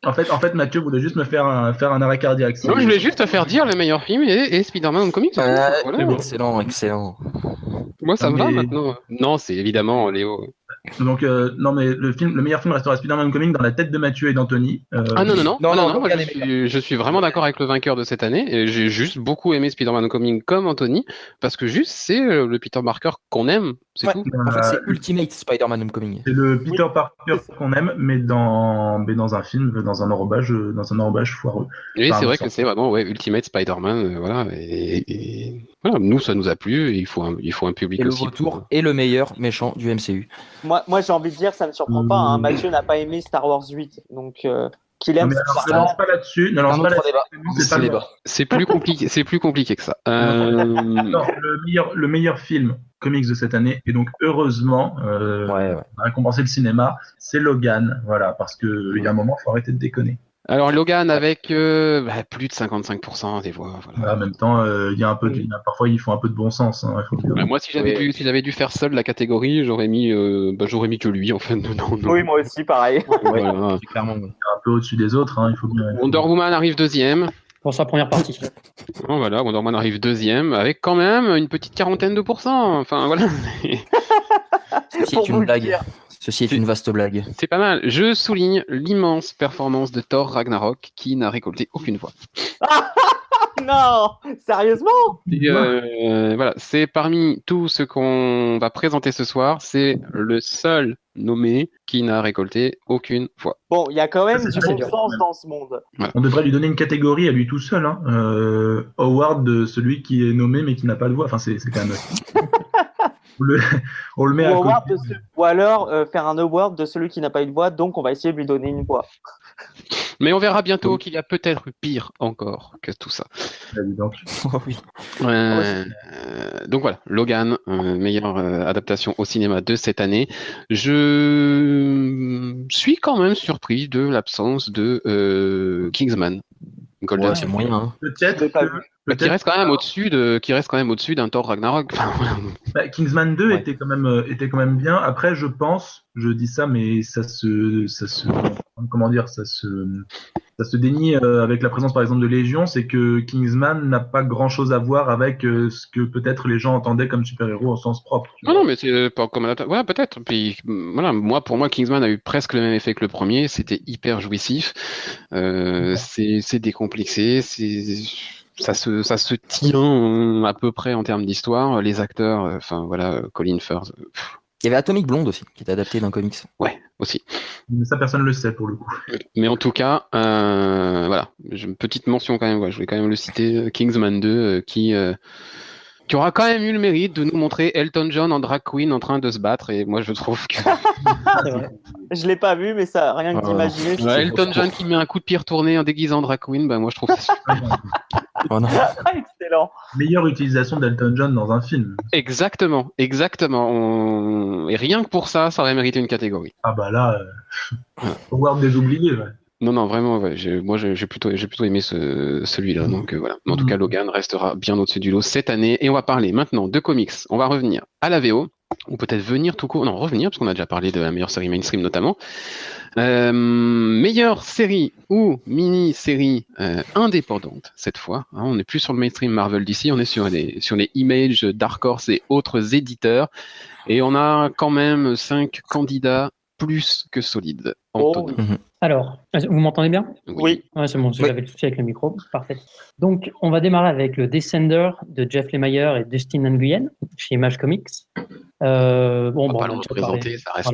en fait, en fait, Mathieu voulait juste me faire un, faire un arrêt cardiaque. Non, je voulais juste te faire dire le meilleur film et, Spider-Man Homecoming. Euh, Excellent, excellent. Moi, ça me va maintenant. Non, c'est évidemment Léo. Donc, euh, non, mais le, film, le meilleur film restera Spider-Man Coming dans la tête de Mathieu et d'Anthony. Euh, ah non, non, non. non, non, non, je, suis, je, suis, vraiment d'accord avec le vainqueur de cette année. Et j'ai juste beaucoup aimé Spider-Man Coming comme Anthony, parce que juste, c'est euh, le Peter Parker qu'on aime. C'est tout. En fait, c'est Ultimate Spider-Man Homecoming. C'est le Peter Parker qu'on aime, mais dans, mais dans un film, dans un enrobage, dans un enrobage foireux. Oui, c'est vrai que c'est vraiment ouais, Ultimate Spider-Man. voilà. Et, voilà, nous, ça nous a plu. Et il faut un, il faut un public et aussi. Le retour et le meilleur méchant du MCU. Moi, moi j'ai envie de dire, ça me surprend pas. Hein. Mathieu n'a pas aimé Star Wars 8, donc euh, qu'il aime. ne lance pas là-dessus. Ne lance pas là-dessus. C'est plus compliqué. C'est plus compliqué que ça. *laughs* Euh... le meilleur, le meilleur film comics de cette année et donc heureusement euh, ouais, ouais. récompensé le cinéma, c'est Logan. Voilà, parce que il y a un moment, il faut arrêter de déconner. Alors Logan avec euh, bah, plus de 55% des voix. Voilà. en même temps, euh, il y a un peu, de, parfois ils font un peu de bon sens. Hein, bah, moi, si j'avais dû, si j'avais dû faire seul la catégorie, j'aurais mis, euh, bah, j'aurais mis que lui en fait. Non, non. Oui, moi aussi, pareil. voilà. clairement. Un peu au-dessus des autres. Hein, il faut bien... Wonder Woman arrive deuxième. Pour sa première partie. *laughs* Oh, voilà, Wonder Woman arrive deuxième avec quand même une petite quarantaine de pourcents. Enfin voilà. C'est une blague. *laughs* Ceci est une vaste blague. C'est pas mal. Je souligne l'immense performance de Thor Ragnarok qui n'a récolté aucune voix. *laughs* *laughs* non Sérieusement euh, Voilà, c'est parmi tous ceux qu'on va présenter ce soir, c'est le seul nommé qui n'a récolté aucune voix. Bon, il y a quand même du bon sens dans ce monde. On devrait lui donner une catégorie à lui tout seul. Hein. Euh, award de celui qui est nommé mais qui n'a pas de voix. Enfin, c'est quand même. *laughs* on le, met ou à Ou alors euh, faire un award de celui qui n'a pas eu de voix, donc on va essayer de lui donner une voix. Mais on verra bientôt qu'il y a peut-être pire encore que tout ça. donc. Oh oui. Euh, donc voilà, Logan, euh, meilleure adaptation au cinéma de cette année. Je suis quand même surpris de l'absence de Kingsman. Golden, c'est moyen. Hein. Peut-être qui reste quand même au-dessus de, qui reste quand même au-dessus d'un Thor Ragnarok. *laughs* bah, Kingsman 2 était quand même, euh, était quand même bien. Après, je pense, je dis ça, mais ça se, ça se, comment dire, ça se, ça se dénie euh, avec la présence par exemple de Légion, c'est que Kingsman n'a pas grand-chose à voir avec euh, ce que peut-être les gens entendaient comme super-héros au sens propre. Non, non, mais c'est pas comme ouais, peut-être. Puis voilà, moi, pour moi, Kingsman a eu presque le même effet que le premier. C'était hyper jouissif. Euh, c'est décomplexé. C'est ça se, ça se tient à peu près en termes d'histoire. Les acteurs, enfin voilà, Colin Firth. Il y avait Atomic Blonde aussi, qui est adapté d'un comics. Ouais, aussi. Mais ça, personne ne le sait pour le coup. Mais en tout cas, euh, voilà, une petite mention quand même. Ouais, je voulais quand même le citer. Kingsman 2, qui qui aura quand même eu le mérite de nous montrer Elton John en drag queen en train de se battre. Et moi, je trouve que. *laughs* je l'ai pas vu, mais ça, rien que d'imaginer. Elton John qui met un coup de pied retourné en déguisant en drag queen, bah, moi, je trouve ça *laughs* oh *laughs* Excellent. Meilleure utilisation d'Elton John dans un film. Exactement, exactement. Et rien que pour ça, ça aurait mérité une catégorie. Ah bah là, euh... *laughs* World des oubliés, ouais. Non, non, vraiment, moi j'ai plutôt, plutôt aimé celui-là. Donc euh, voilà. en tout cas, mm. Logan restera bien au-dessus du lot cette année. Et on va parler maintenant de comics. On va revenir à la VO, ou peut-être venir tout court. Non, revenir, parce qu'on a déjà parlé de la meilleure série mainstream notamment. Euh, meilleure série ou mini-série euh, indépendante cette fois. Hein. on n'est plus sur le mainstream Marvel d'ici, on est sur les, sur les Image, Dark Horse et autres éditeurs. Et on a quand même cinq candidats plus que solides. Oh. Mhm. Alors, vous m'entendez bien? Oui. c'est bon, j'avais le souci avec le micro. Parfait. Donc, on va démarrer avec le Descender de Jeff Lemire et Dustin Nguyen chez Image Comics. Euh, bon, on va bon, pas présenter, ça reste.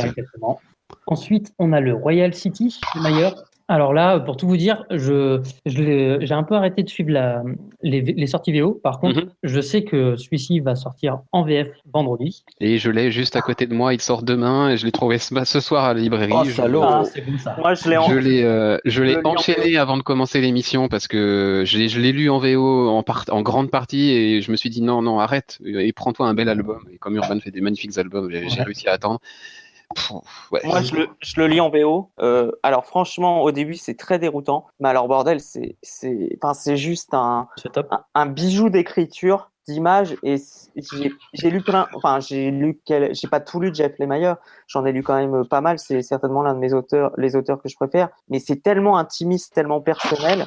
Ensuite, on a le Royal City Lemire alors là, pour tout vous dire, je, j'ai un peu arrêté de suivre la, les, sorties VO. Par contre, mhm. je sais que celui-ci va sortir en VF vendredi. Et je l'ai juste à côté de moi. Il sort demain et je l'ai trouvé ce, soir à la librairie. Oh, salaud ah, Moi, je l'ai, je l'ai, euh, je l'ai enchaîné avant de commencer l'émission parce que je l'ai, lu en VO en, en grande partie et je me suis dit non, non, arrête et prends-toi un bel album. Et comme Urban fait des magnifiques albums, j'ai réussi à attendre. Moi, je le, je le, lis en VO. Euh, alors, franchement, au début, c'est très déroutant. Mais alors, bordel, c'est juste un, un, un, bijou d'écriture, d'image. Et j'ai lu plein. Enfin, j'ai lu. J'ai pas tout lu de Jeff Lemire. J'en ai lu quand même pas mal. C'est certainement l'un de mes auteurs, les auteurs que je préfère. Mais c'est tellement intimiste, tellement personnel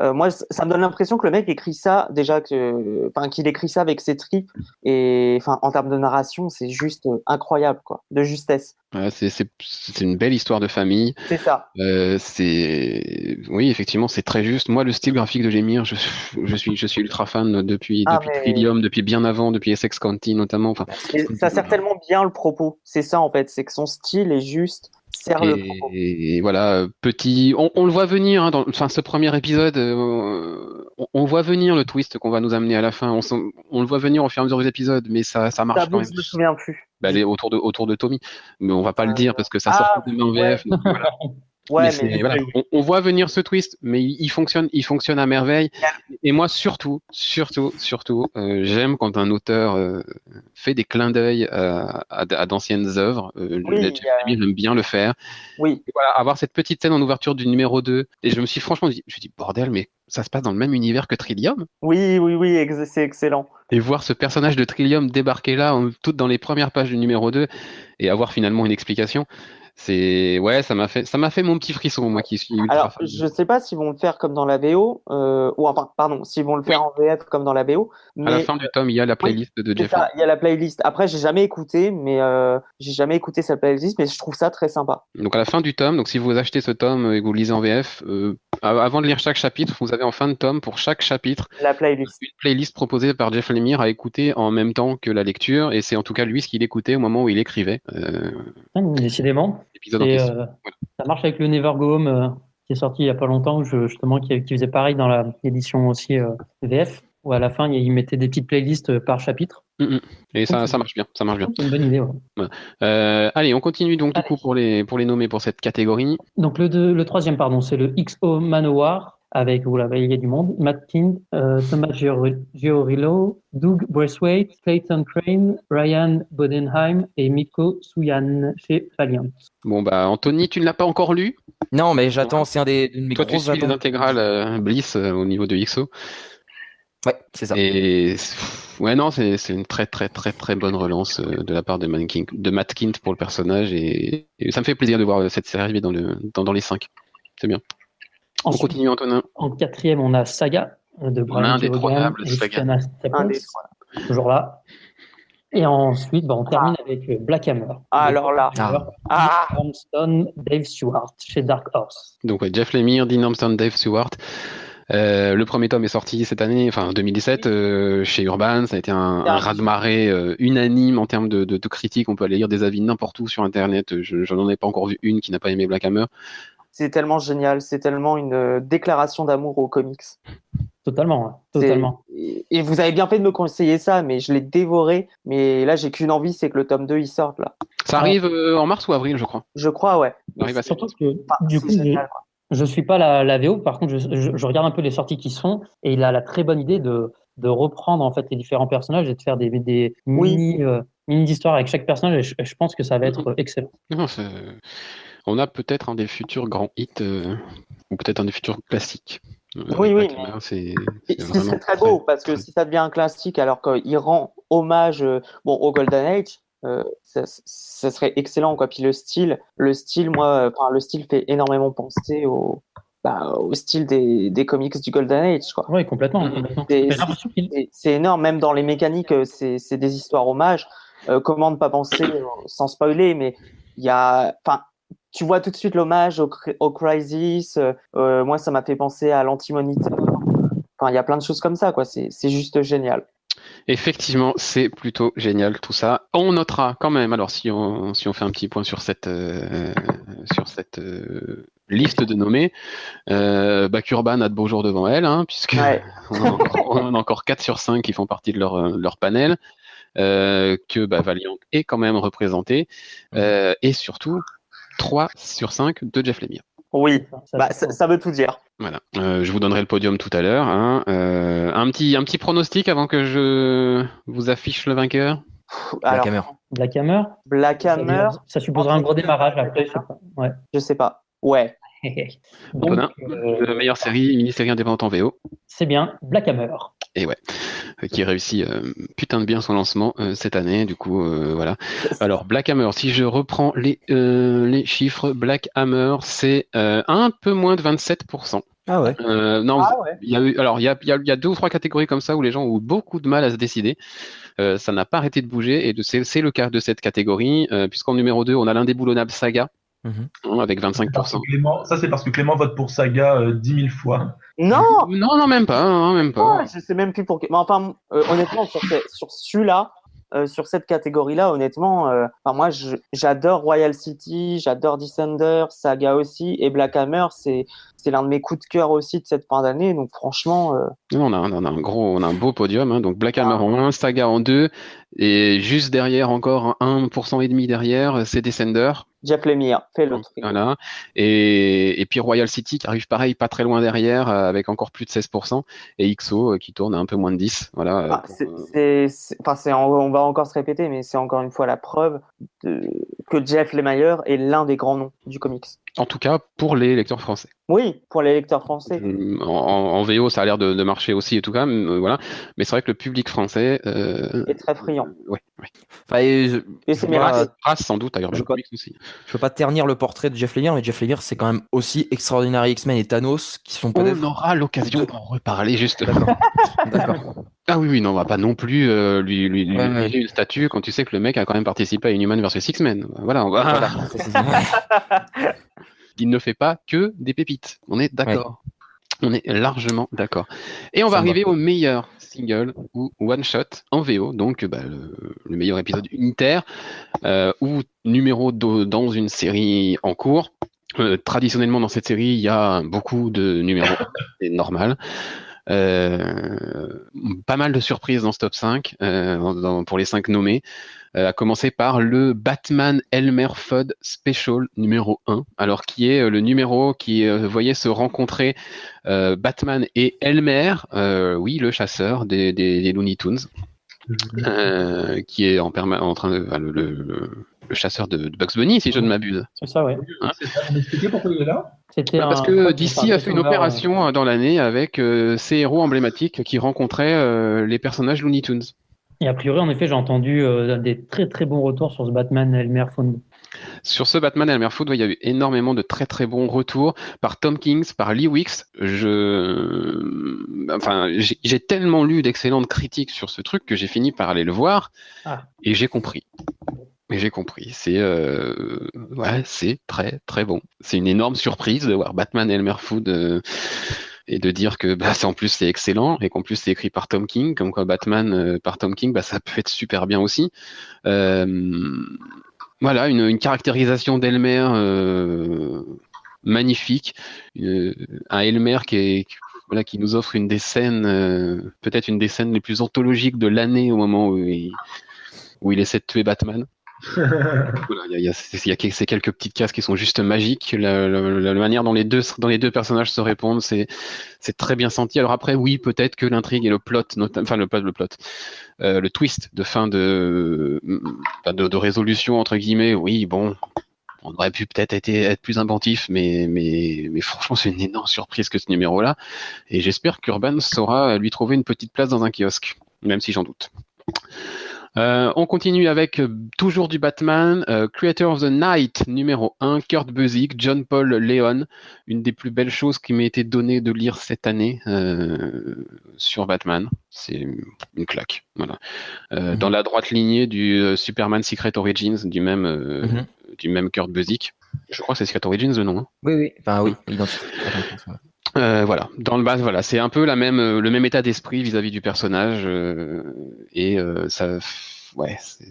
euh, moi, ça me donne l'impression que le mec écrit ça déjà que, enfin, qu'il écrit ça avec ses tripes et, enfin, en termes de narration, c'est juste incroyable, quoi, de justesse. Ouais, c'est une belle histoire de famille. C'est ça. Euh, c'est, oui, effectivement, c'est très juste. Moi, le style graphique de Gémir, je, je suis, je suis ultra fan depuis, ah, depuis Trillium, depuis bien avant, depuis Essex County notamment. Enfin, ça sert tellement bien le propos. C'est ça en fait, c'est que son style est juste et, voilà, petit, on, le voit venir hein, dans enfin, ce premier épisode, euh, on, voit venir le twist qu'on va nous amener à la fin. On, le voit venir au fur et à mesure des épisodes, mais ça, ça marche quand même. Je me souviens plus. Bah, autour de autour de Tommy, mais on va pas le euh, dire parce que ça sort ah, demain en VF. voilà. *laughs* Ouais, mais voilà, on, voit venir ce twist, mais il, fonctionne, il fonctionne à merveille. Et moi, surtout, surtout, surtout, euh, j'aime quand un auteur euh, fait des clins d'œil à, à, d'anciennes œuvres. Euh, oui, j'aime bien le faire. Oui. voilà, avoir cette petite scène en ouverture du numéro 2. Et je me suis franchement dit, je me dis, bordel, mais ça se passe dans le même univers que Trillium. Oui, oui, oui, c'est excellent. Et voir ce personnage de Trillium débarquer là, tout dans les premières pages du numéro 2, et avoir finalement une explication c'est ouais, ça m'a fait ça m'a fait mon petit frisson moi qui suis ultra Alors, je sais pas s'ils vont le faire comme dans la VO euh, ou enfin pardon, s'ils vont le faire en VF comme dans la VO. Mais... À la fin du tome, il y a la playlist de Jeff. il y a la playlist. Après, j'ai jamais écouté, mais euh, j'ai jamais écouté cette playlist, mais je trouve ça très sympa. Donc à la fin du tome, donc si vous achetez ce tome et que vous le lisez en VF, euh, avant de lire chaque chapitre, vous avez en fin de tome pour chaque chapitre la playlist. Une playlist proposée par Jeff Lemire à écouter en même temps que la lecture, et c'est en tout cas lui ce qu'il écoutait au moment où il écrivait. Euh... Décidément. Euh, ça marche avec le Never Go Home euh, qui est sorti il n'y a pas longtemps, justement, qui, faisait pareil dans l'édition aussi euh, VF, où à la fin, il mettait des petites playlists par chapitre. Mm, mm. Et ça, ça, marche bien, ça marche bien. C'est une bonne idée. allez, on continue donc du coup pour les, pour les nommer pour cette catégorie. Donc le, le troisième, pardon, c'est le XO Manowar avec, vous l'avez, du monde, Matt Kind, euh, Thomas Giorillo, Doug Braithwaite, Clayton Crane, Ryan Bodenheim et Miko Souyan chez Valiant. Bon, bah, Anthony, tu ne l'as pas encore lu? Non, mais j'attends, c'est un des, de mes Toi, tu suis l'intégrale euh, Bliss euh, au niveau de XO. Ouais, c'est ça. Et ouais, non, c'est une très très très très bonne relance de la part de, de Matt Kint pour le personnage et, ça me fait plaisir de voir cette série arriver dans, le, dans, dans les 5. C'est bien on continue, Antonin. En quatrième, on a Saga de Brian Indétrônable Saga. Toujours là. Et ensuite, bah, on termine avec euh, Black Hammer. Ah, alors là. Ah. Armstrong, Dave Stewart chez Dark Horse. Donc, Jeff Lemire, Dean Armstrong, Dave Stewart. Euh, le premier tome est sorti cette année, enfin 2017, euh, chez Urban. Ça a été un, un raz-de-marée unanime en termes de, de, de critiques. On peut aller lire des avis n'importe où sur Internet. Je n'en ai pas encore vu une qui n'a pas aimé Black Hammer c'est tellement génial, c'est tellement une euh, déclaration d'amour aux comics. Totalement, totalement. Et vous avez bien fait de me conseiller ça, mais je l'ai dévoré. Mais là, j'ai qu'une envie, c'est que le tome 2 il sorte là. Ça arrive euh, en mars ou avril, je crois. Je crois, ouais. Surtout que du coup, je, ne suis pas la, la VO. Par contre, je, regarde un peu les sorties qui se font, et il a la très bonne idée de, de reprendre en fait les différents personnages et de faire des, des mini euh, mini histoires avec chaque personnage. Et je, pense que ça va être excellent. on a peut-être un des futurs grands hits, euh, ou peut-être un des futurs classiques. oui, oui. C'est très beau parce que si ça devient un classique alors qu'il rend hommage bon, au Golden Age, euh, ça, serait excellent quoi. Puis le style, le style, moi, enfin, le style fait énormément penser au, bah, au style des, des, comics du Golden Age. Quoi. Oui, complètement. C'est énorme, même dans les mécaniques, euh, c'est des histoires hommages. Euh, comment ne pas penser, sans spoiler, mais il y a, enfin, tu vois tout de suite l'hommage au, au, Crisis. moi, ça m'a fait penser à l'Anti-Monitor. Enfin, il y a plein de choses comme ça, quoi. C'est juste génial. Effectivement, c'est plutôt génial tout ça. On notera quand même, alors si on, si on fait un petit point sur cette, euh, sur cette euh, liste de nommés, euh, Bakurban a de beaux jours devant elle, hein, puisque *laughs* on, a encore, 4 sur 5 qui font partie de leur, leur panel, que bah, Valiant est quand même représenté, et surtout 3 sur 5 de Jeff Lemire. Oui, bah, ça, veut tout dire. Voilà. Euh, je vous donnerai le podium tout à l'heure. Hein. Euh, un petit un petit pronostic avant que je vous affiche le vainqueur? Black Hammer. Black Hammer. Black Hammer. Ça, supposera un gros démarrage après. Je sais pas. Ouais. Je sais pas. Ouais. *laughs* Donc, euh, meilleure série, mini-série indépendante en VO. C'est bien, Black Hammer. Et ouais, euh, qui réussit euh, putain de bien son lancement cette année, du coup, voilà. Alors, Black Hammer, si je reprends les, les chiffres, Black Hammer, c'est un peu moins de 27%. Ah ouais. non, ah il y a eu, alors il y a, y a, deux ou trois catégories comme ça où les gens ont eu beaucoup de mal à se décider. ça n'a pas arrêté de bouger et c'est le cas de cette catégorie, puisqu'en numéro 2, on a l'indéboulonnable Saga, Mhm. avec 25%. Ça, c'est parce que Clément vote pour Saga euh, 10 000 fois. Non Non, non, même pas. Hein, même pas. je sais même plus pour. Mais enfin, euh, honnêtement, sur, sur celui-là, euh, sur cette catégorie-là, honnêtement, enfin, moi, j'adore Royal City, j'adore Descender, Saga aussi, et Black Hammer, c'est l'un de mes coups de cœur aussi de cette fin d'année. Donc, franchement. On, a, on, a, un gros, on a un beau podium. Hein, donc, Black Hammer ah. en 1, Saga en 2, et juste derrière, encore 1% et demi derrière, c'est Descender. Jeff Lemire fait l'autre. Voilà. Et, et, puis Royal City qui arrive pareil, pas très loin derrière, euh, avec encore plus de 16%, et XO euh, qui tourne à un peu moins de 10. Voilà. Ah, c'est, enfin, on va encore se répéter, mais c'est encore une fois la preuve de, que Jeff Lemire est l'un des grands noms du comics. En tout cas, pour les lecteurs français. Oui, pour les lecteurs français. Euh, en, VO, ça a l'air de, marcher aussi et tout cas, mais, voilà. Mais c'est vrai que le public français est très friand. Oui. et, c'est sans doute d'ailleurs. Je ne veux pas ternir le portrait de Jeff Lemire, mais Jeff Lemire, c'est quand même aussi Extraordinary X-Men et Thanos qui sont peut-être. On aura l'occasion d'en reparler juste. D'accord. *laughs* Ah oui, oui, non, on va pas non plus euh, lui, lui, lui une statue quand tu sais que le mec a quand même participé à Inhuman vs X-Men. Voilà, on va. *laughs* *laughs* Il ne fait pas que des pépites. On est d'accord. On est largement d'accord. Et on va arriver au meilleur single ou one shot en VO, donc bah, le, meilleur épisode unitaire euh, ou numéro dans une série en cours. Euh, traditionnellement dans cette série, il y a beaucoup de numéros, *laughs* c'est normal. Euh, pas mal de surprises dans ce top 5 pour les 5 nommés. Euh, à commencer par le Batman Elmer Fudd Special numéro 1, alors qui est euh, le numéro qui euh, voyait se rencontrer Batman et Elmer, oui, le chasseur des, des, Looney Tunes. Qui est en, en train de le, le, chasseur de, Bugs Bunny si je ne m'abuse. C'est ça, oui. Hein. On pourquoi il est là? Bah, parce que DC a fait une opération dans l'année avec ses héros emblématiques qui rencontraient les personnages Looney Tunes. Et a priori, en effet, j'ai entendu euh, des très très bons retours sur ce Batman Elmer Fudd. Sur ce Batman Elmer Fudd, il y a eu énormément de très très bons retours par Tom Kings, par Lee Wicks. Je, enfin, j'ai tellement lu d'excellentes critiques sur ce truc que j'ai fini par aller le voir ah. et j'ai compris. Et j'ai compris. C'est euh... ouais, c'est très très bon. C'est une énorme surprise de voir Batman Elmer Fudd. Euh et de dire que bah, en plus c'est excellent et qu'en plus c'est écrit par Tom King, comme quoi Batman euh, par Tom King, bah, ça peut être super bien aussi. Euh, voilà, une, caractérisation d'Elmer euh, magnifique, un Elmer qui est voilà, qui nous offre une des scènes, peut-être une des scènes les plus anthologiques de l'année au moment où il, où il essaie de tuer Batman. *laughs* Il y, a, ces quelques petites cases qui sont juste magiques. La, manière dont les deux, personnages se répondent, c'est, très bien senti. Alors après, oui, peut-être que l'intrigue et le plot, enfin le plot, le plot, euh, le twist de fin de, de, résolution entre guillemets, oui, bon, on aurait pu peut-être être, plus inventif, mais franchement, c'est une énorme surprise que ce numéro-là. Et j'espère qu'Urban saura lui trouver une petite place dans un kiosque, même si j'en doute. Euh, on continue avec euh, toujours du Batman, euh, Creator of the Night numéro 1, Kurt Busiek, John Paul Leon, une des plus belles choses qui m'a été donnée de lire cette année sur Batman. C'est une claque. Voilà. Mhm. Dans la droite lignée du Superman Secret Origins du même, mhm. du même Kurt Busiek. Je crois que c'est Secret Origins le nom. Hein. Oui, oui. Enfin, oui, *laughs* euh, voilà, dans le bas, voilà, c'est un peu euh, le même état d'esprit vis-à-vis du personnage euh, et ça, ouais, c'est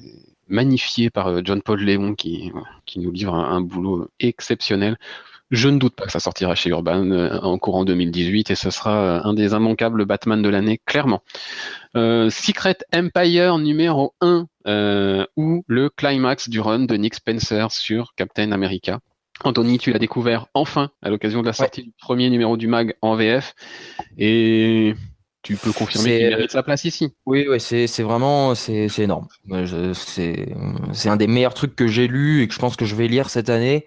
magnifié par John Paul Léon qui, qui nous livre un, boulot exceptionnel. Je ne doute pas que ça sortira chez Urban en courant 2018 et ce sera un des immanquables Batman de l'année, clairement. Secret Empire numéro 1 ou le climax du run de Nick Spencer sur Captain America. Anthony, tu l'as découvert enfin à l'occasion de la sortie du premier numéro du mag en VF et tu peux confirmer qu'il mérite sa place ici? Oui, oui, c'est vraiment c'est énorme. C'est un des meilleurs trucs que j'ai lu et que je pense que je vais lire cette année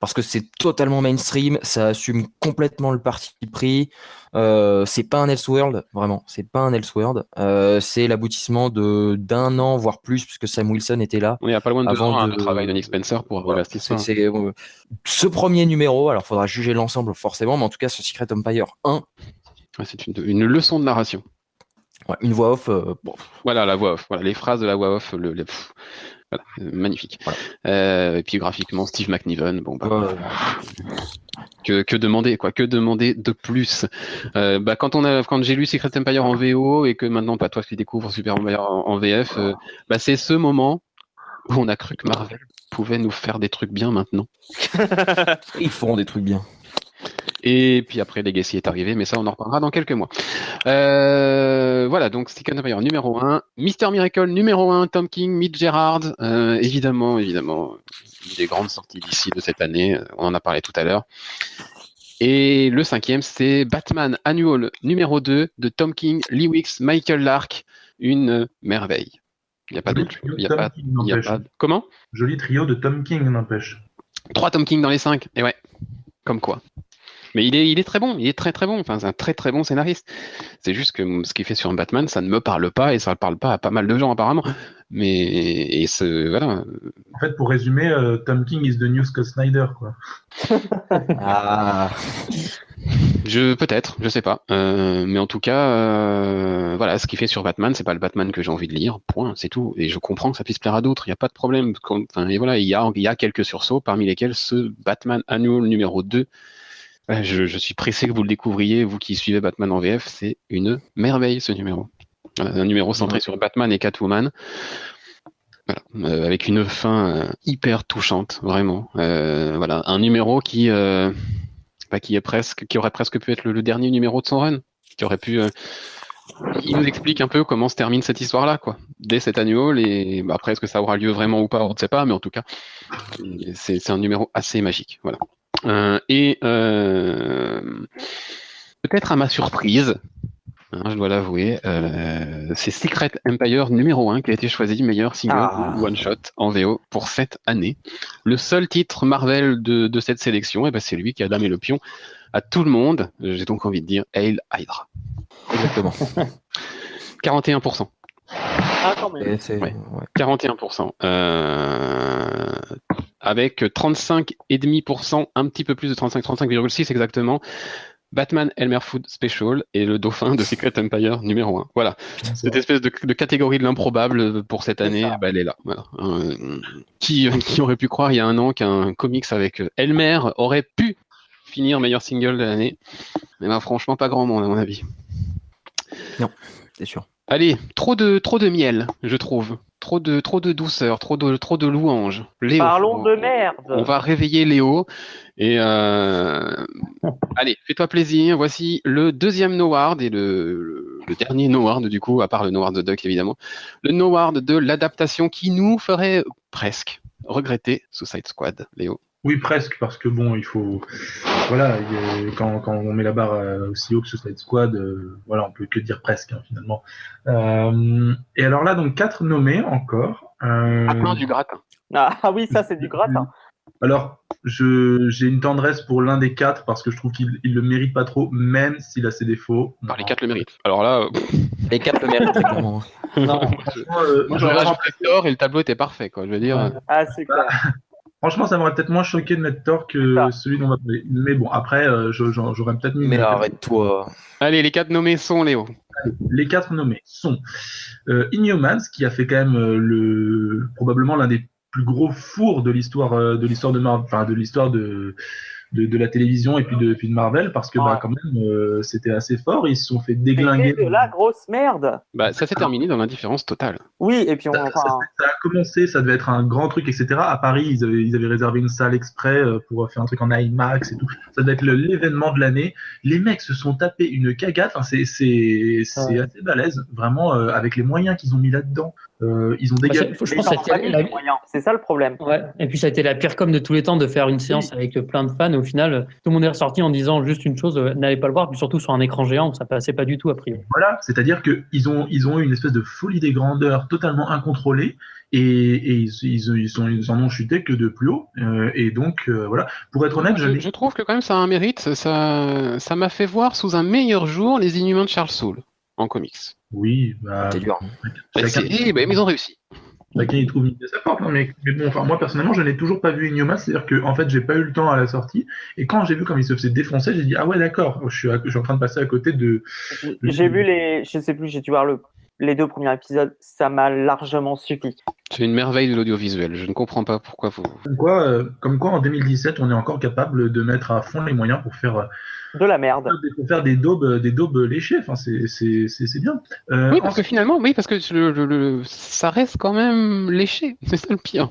parce que c'est totalement mainstream, ça assume complètement le parti pris. Euh, c'est pas un Elseworld, vraiment, c'est pas un Elseworld. Euh, c'est l'aboutissement de d'un an voire plus puisque Sam Wilson était là. On est pas loin de deux ans hein, de... travail de Nick Spencer pour voilà, C'est euh, ce premier numéro. Alors, faudra juger l'ensemble forcément, mais en tout cas, ce Secret Empire 1 c'est une, leçon de narration. une voix off. Euh, voilà, la voix off. Voilà, les phrases de la voix off. Le, magnifique. Euh, et puis graphiquement, Steve McNiven. Bon, bah, que, demander quoi Que demander de plus? Euh, bah, Quand on a, quand j'ai lu Secret Empire en VO et que maintenant, pas bah, toi qui découvres Super Empire en, VF, bah, c'est ce moment où on a cru que Marvel pouvait nous faire des trucs bien maintenant. *laughs* Ils feront des trucs bien. Et puis après, Legacy est arrivé, mais ça, on en reparlera dans quelques mois. Euh, voilà, donc Secret Empire numéro 1. Mister Miracle numéro 1, Tom King, Mitch Gerard. Euh, évidemment, évidemment, une des grandes sorties d'ici de cette année. On en a parlé tout à l'heure. Et le cinquième, c'est Batman Annual numéro 2 de Tom King, Lee Wicks, Michael Lark. Une merveille. Il n'y a pas d'autre. Il a pas, y a pas... Comment? Joli trio de Tom King, n'empêche. Trois Tom King dans les cinq. Et ouais, comme quoi. Mais il est, il est très bon, il est très très bon. Enfin, c'est un très très bon scénariste. C'est juste que ce qu'il fait sur Batman, ça ne me parle pas et ça ne parle pas à pas mal de gens apparemment. Mais et ce, voilà. En fait, pour résumer, euh, Tom King is the new Scott Snyder, quoi. *laughs* ah. Je peut-être, je sais pas. Euh, mais en tout cas, euh, voilà, ce qu'il fait sur Batman, c'est pas le Batman que j'ai envie de lire. Point, c'est tout. Et je comprends que ça puisse plaire à d'autres. Il n'y a pas de problème. Enfin, et voilà, il y a, il y a quelques sursauts, parmi lesquels ce Batman Annual numéro 2 je, suis pressé que vous le découvriez, vous qui suivez Batman en VF, c'est une merveille ce numéro. Un numéro centré sur Batman et Catwoman. Euh, avec une fin euh, hyper touchante, vraiment. Euh, voilà, un numéro qui, bah, qui est presque, qui aurait presque pu être le, dernier numéro de son run, qui aurait pu. il nous explique un peu comment se termine cette histoire-là, quoi, dès cet annual. Et bah, après, est-ce que ça aura lieu vraiment ou pas, on ne sait pas, mais en tout cas, c'est un numéro assez magique. Voilà. Euh, et euh, peut-être à ma surprise, hein, je dois l'avouer, euh, c'est Secret Empire numéro 1 qui a été choisi meilleur single ah. one shot en VO pour cette année. Le seul titre Marvel de, cette sélection, et eh ben c'est lui qui a damé le pion à tout le monde. J'ai donc envie de dire Hail Hydra. Exactement. *laughs* 41%. Ah, quand même. 41%. Euh, avec 35,5%, un petit peu plus de 35, 35,6 exactement. Batman Elmer Food Special et le dauphin de Secret Empire numéro 1. Voilà. Cette espèce de, catégorie de l'improbable pour cette année, bah, elle est là. Euh, qui, qui, aurait pu croire il y a un an qu'un comics avec Elmer aurait pu finir meilleur single de l'année Mais bah, franchement, pas grand monde à mon avis. Non, c'est sûr. Allez, trop de, trop de miel, je trouve. Trop de, trop de douceur, trop de, trop de louanges. Léo, Parlons de merde. On va réveiller Léo. Et euh, *laughs* allez, fais-toi plaisir. Voici le deuxième Noward et le, le, dernier Noward du coup, à part le Noward de Duck évidemment. Le Noward de l'adaptation qui nous ferait presque regretter Suicide Squad, Léo. Oui, presque, parce que bon, il faut. Voilà, quand, quand, on met la barre euh, aussi haut que Suicide Squad, euh, voilà, on peut que dire presque, hein, finalement. Euh, et alors là, donc, quatre nommés encore. Euh... Ah, du gratin. *laughs* Ah oui, ça, c'est du gratin. Alors, j'ai une tendresse pour l'un des quatre parce que je trouve qu'il le mérite pas trop, même s'il a ses défauts. Par les quatre le méritent. Alors là, euh, les quatre le méritent clairement. non, euh, moi j'aurais Thor et le tableau était parfait, quoi. Je veux dire. Ah, c'est clair. *laughs* Franchement, ça m'aurait peut-être moins choqué de mettre Thor que celui dont on va parler. Mais bon, après, euh, j'aurais peut-être mis. Mais arrête-toi. Allez, les quatre nommés sont Léo. les quatre nommés sont euh, Inhumans, qui a fait quand même le probablement l'un des plus gros fours de l'histoire de l'histoire de Marvel, enfin de l'histoire de de, la télévision et puis de, puis de Marvel parce que bah, quand même euh, c'était assez fort. Ils se sont fait déglinguer. de la grosse merde. Bah, ça s'est terminé dans l'indifférence totale. Oui, et puis on. Ça, a commencé, ça devait être un grand truc, etc. À Paris, ils avaient, ils avaient réservé une salle exprès euh, pour faire un truc en IMAX et tout. Ça devait être l'événement de l'année. Les mecs se sont tapés une cagade. Enfin, c'est c'est assez balèze, vraiment, euh, avec les moyens qu'ils ont mis là-dedans. Ils ont bah, dégagé. C'est ça le problème. Ouais. Et puis ça a été la pire com de tous les temps de faire une séance avec plein de fans au final, tout le monde est ressorti en disant juste une chose, euh, n'allez pas le voir, puis surtout sur un écran géant, ça passait pas du tout à priori. Voilà, c'est-à-dire qu'ils ont, ils ont eu une espèce de folie des grandeurs totalement incontrôlée. Et, ils, ils, sont, ils en ont chuté que de plus haut. Euh, et donc, euh, voilà. Pour être honnête, je, je, trouve que quand même ça a un mérite. Ça, ça m'a fait voir sous un meilleur jour les Inhumains de Charles Soule en comics. Oui, bah, c'est dur. Bah, bah, ils ont réussi. Chacun y trouve une mais, mais, bon, enfin, moi personnellement, je n'ai toujours pas vu Ignoma, c'est-à-dire que en fait, j'ai pas eu le temps à la sortie. Et quand j'ai vu comme il se faisait défoncer, j'ai dit ah ouais d'accord, je suis, je suis en train de passer à côté de. J'ai vu les, je sais plus, j'ai dû voir le, les deux premiers épisodes, ça m'a largement suffi. C'est une merveille de l'audiovisuel. Je ne comprends pas pourquoi vous. Comme quoi, euh, comme quoi, en 2017, on est encore capable de mettre à fond les moyens pour faire euh, de la merde. Pour faire des daubes, des daubes léchées. Enfin, c'est bien. Euh, oui, parce que finalement, oui, parce que le, ça reste quand même léché. *laughs* C'est ça le pire.